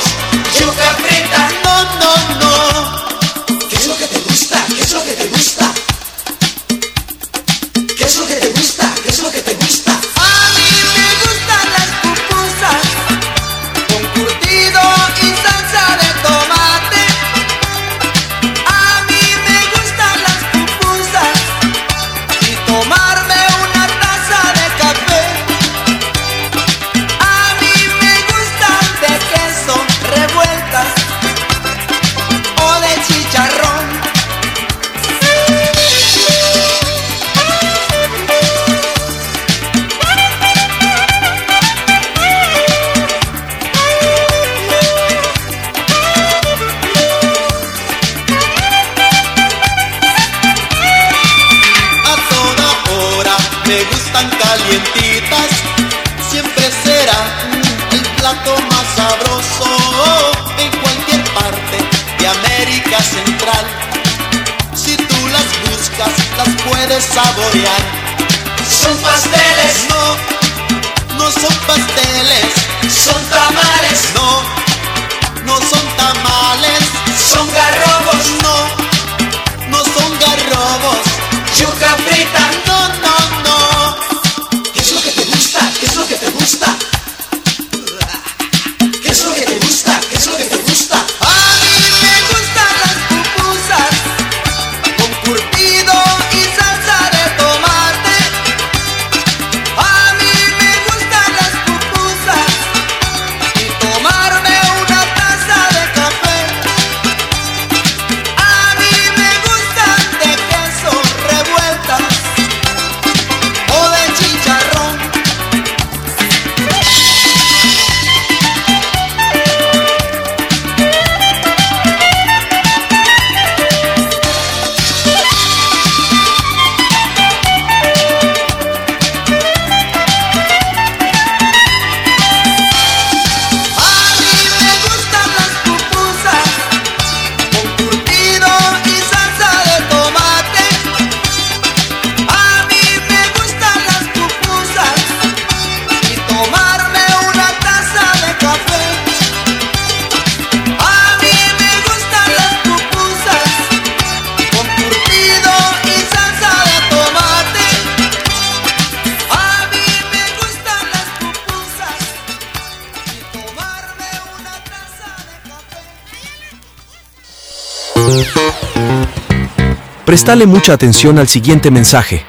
Prestale mucha atención al siguiente mensaje.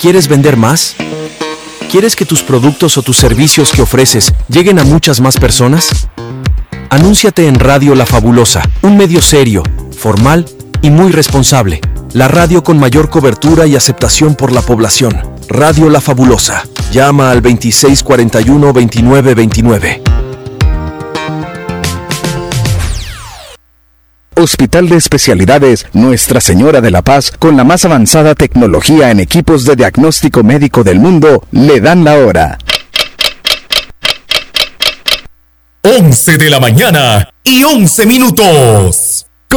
¿Quieres vender más? ¿Quieres que tus productos o tus servicios que ofreces lleguen a muchas más personas? Anúnciate en Radio La Fabulosa, un medio serio, formal y muy responsable. La radio con mayor cobertura y aceptación por la población. Radio La Fabulosa. Llama al 2641-2929. Hospital de Especialidades Nuestra Señora de la Paz, con la más avanzada tecnología en equipos de diagnóstico médico del mundo, le dan la hora. 11 de la mañana y 11 minutos.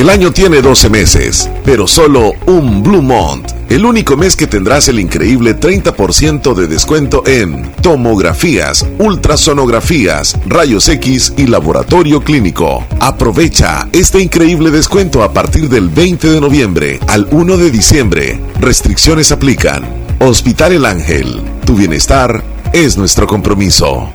El año tiene 12 meses, pero solo un Blue Month. El único mes que tendrás el increíble 30% de descuento en tomografías, ultrasonografías, rayos X y laboratorio clínico. Aprovecha este increíble descuento a partir del 20 de noviembre al 1 de diciembre. Restricciones aplican. Hospital El Ángel. Tu bienestar es nuestro compromiso.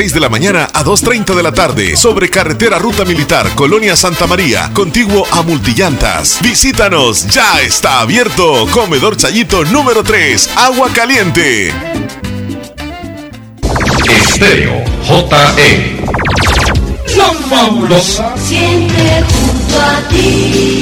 6 de la mañana a 2.30 de la tarde sobre carretera Ruta Militar, Colonia Santa María, contiguo a Multillantas. Visítanos, ya está abierto. Comedor Chayito número 3, Agua Caliente. Estéreo JE. La fabulosa. Siempre junto a ti.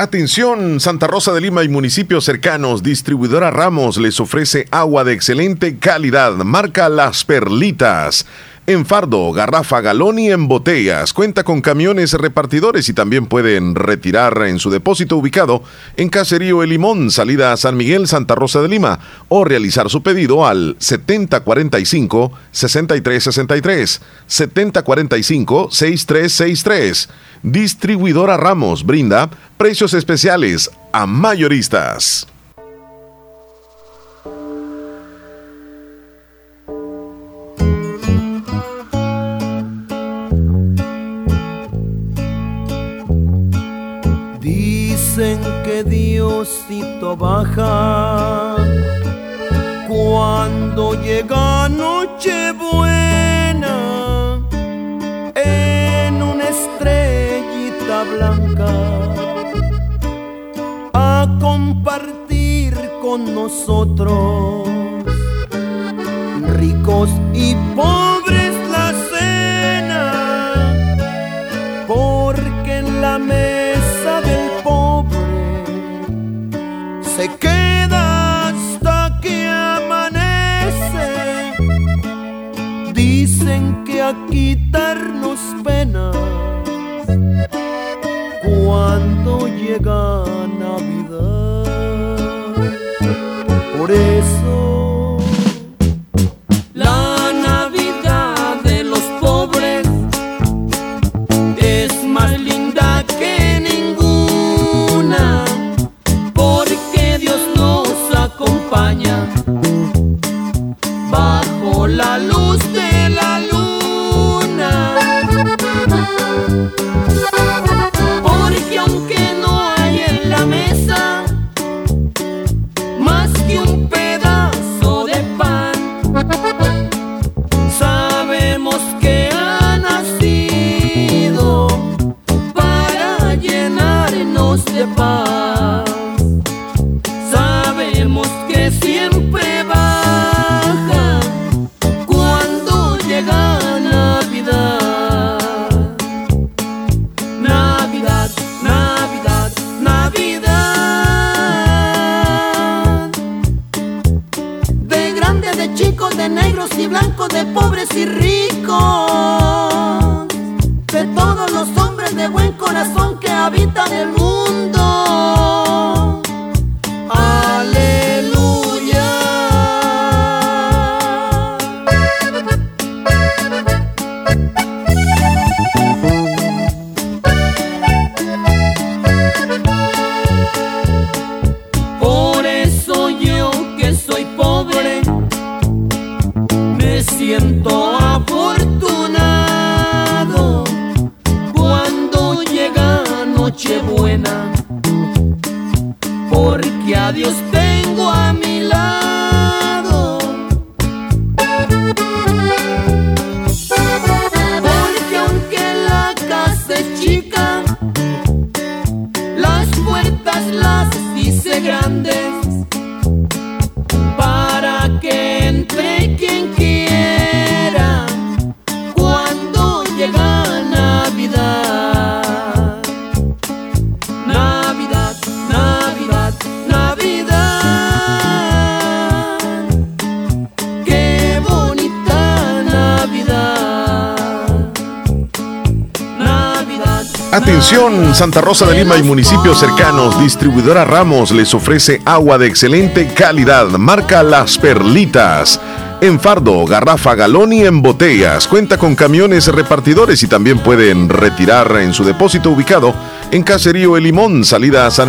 Atención, Santa Rosa de Lima y municipios cercanos, distribuidora Ramos les ofrece agua de excelente calidad, marca Las Perlitas. En fardo, garrafa, galón y en botellas. Cuenta con camiones repartidores y también pueden retirar en su depósito ubicado en Caserío El Limón, salida a San Miguel, Santa Rosa de Lima, o realizar su pedido al 7045-6363. 7045-6363. Distribuidora Ramos brinda precios especiales a mayoristas. Dicen que Diosito baja. Cuando llega Nochebuena en una estrellita blanca a compartir con nosotros ricos y pobres la cena porque en la mesa se queda hasta que amanece dicen que a quitarnos penas cuando llega Navidad. Por eso de pobres Santa Rosa de Lima y municipios cercanos. Distribuidora Ramos les ofrece agua de excelente calidad. Marca Las Perlitas. En fardo, garrafa, galón y en botellas. Cuenta con camiones repartidores y también pueden retirar en su depósito ubicado en Caserío El Limón, salida a San Miguel.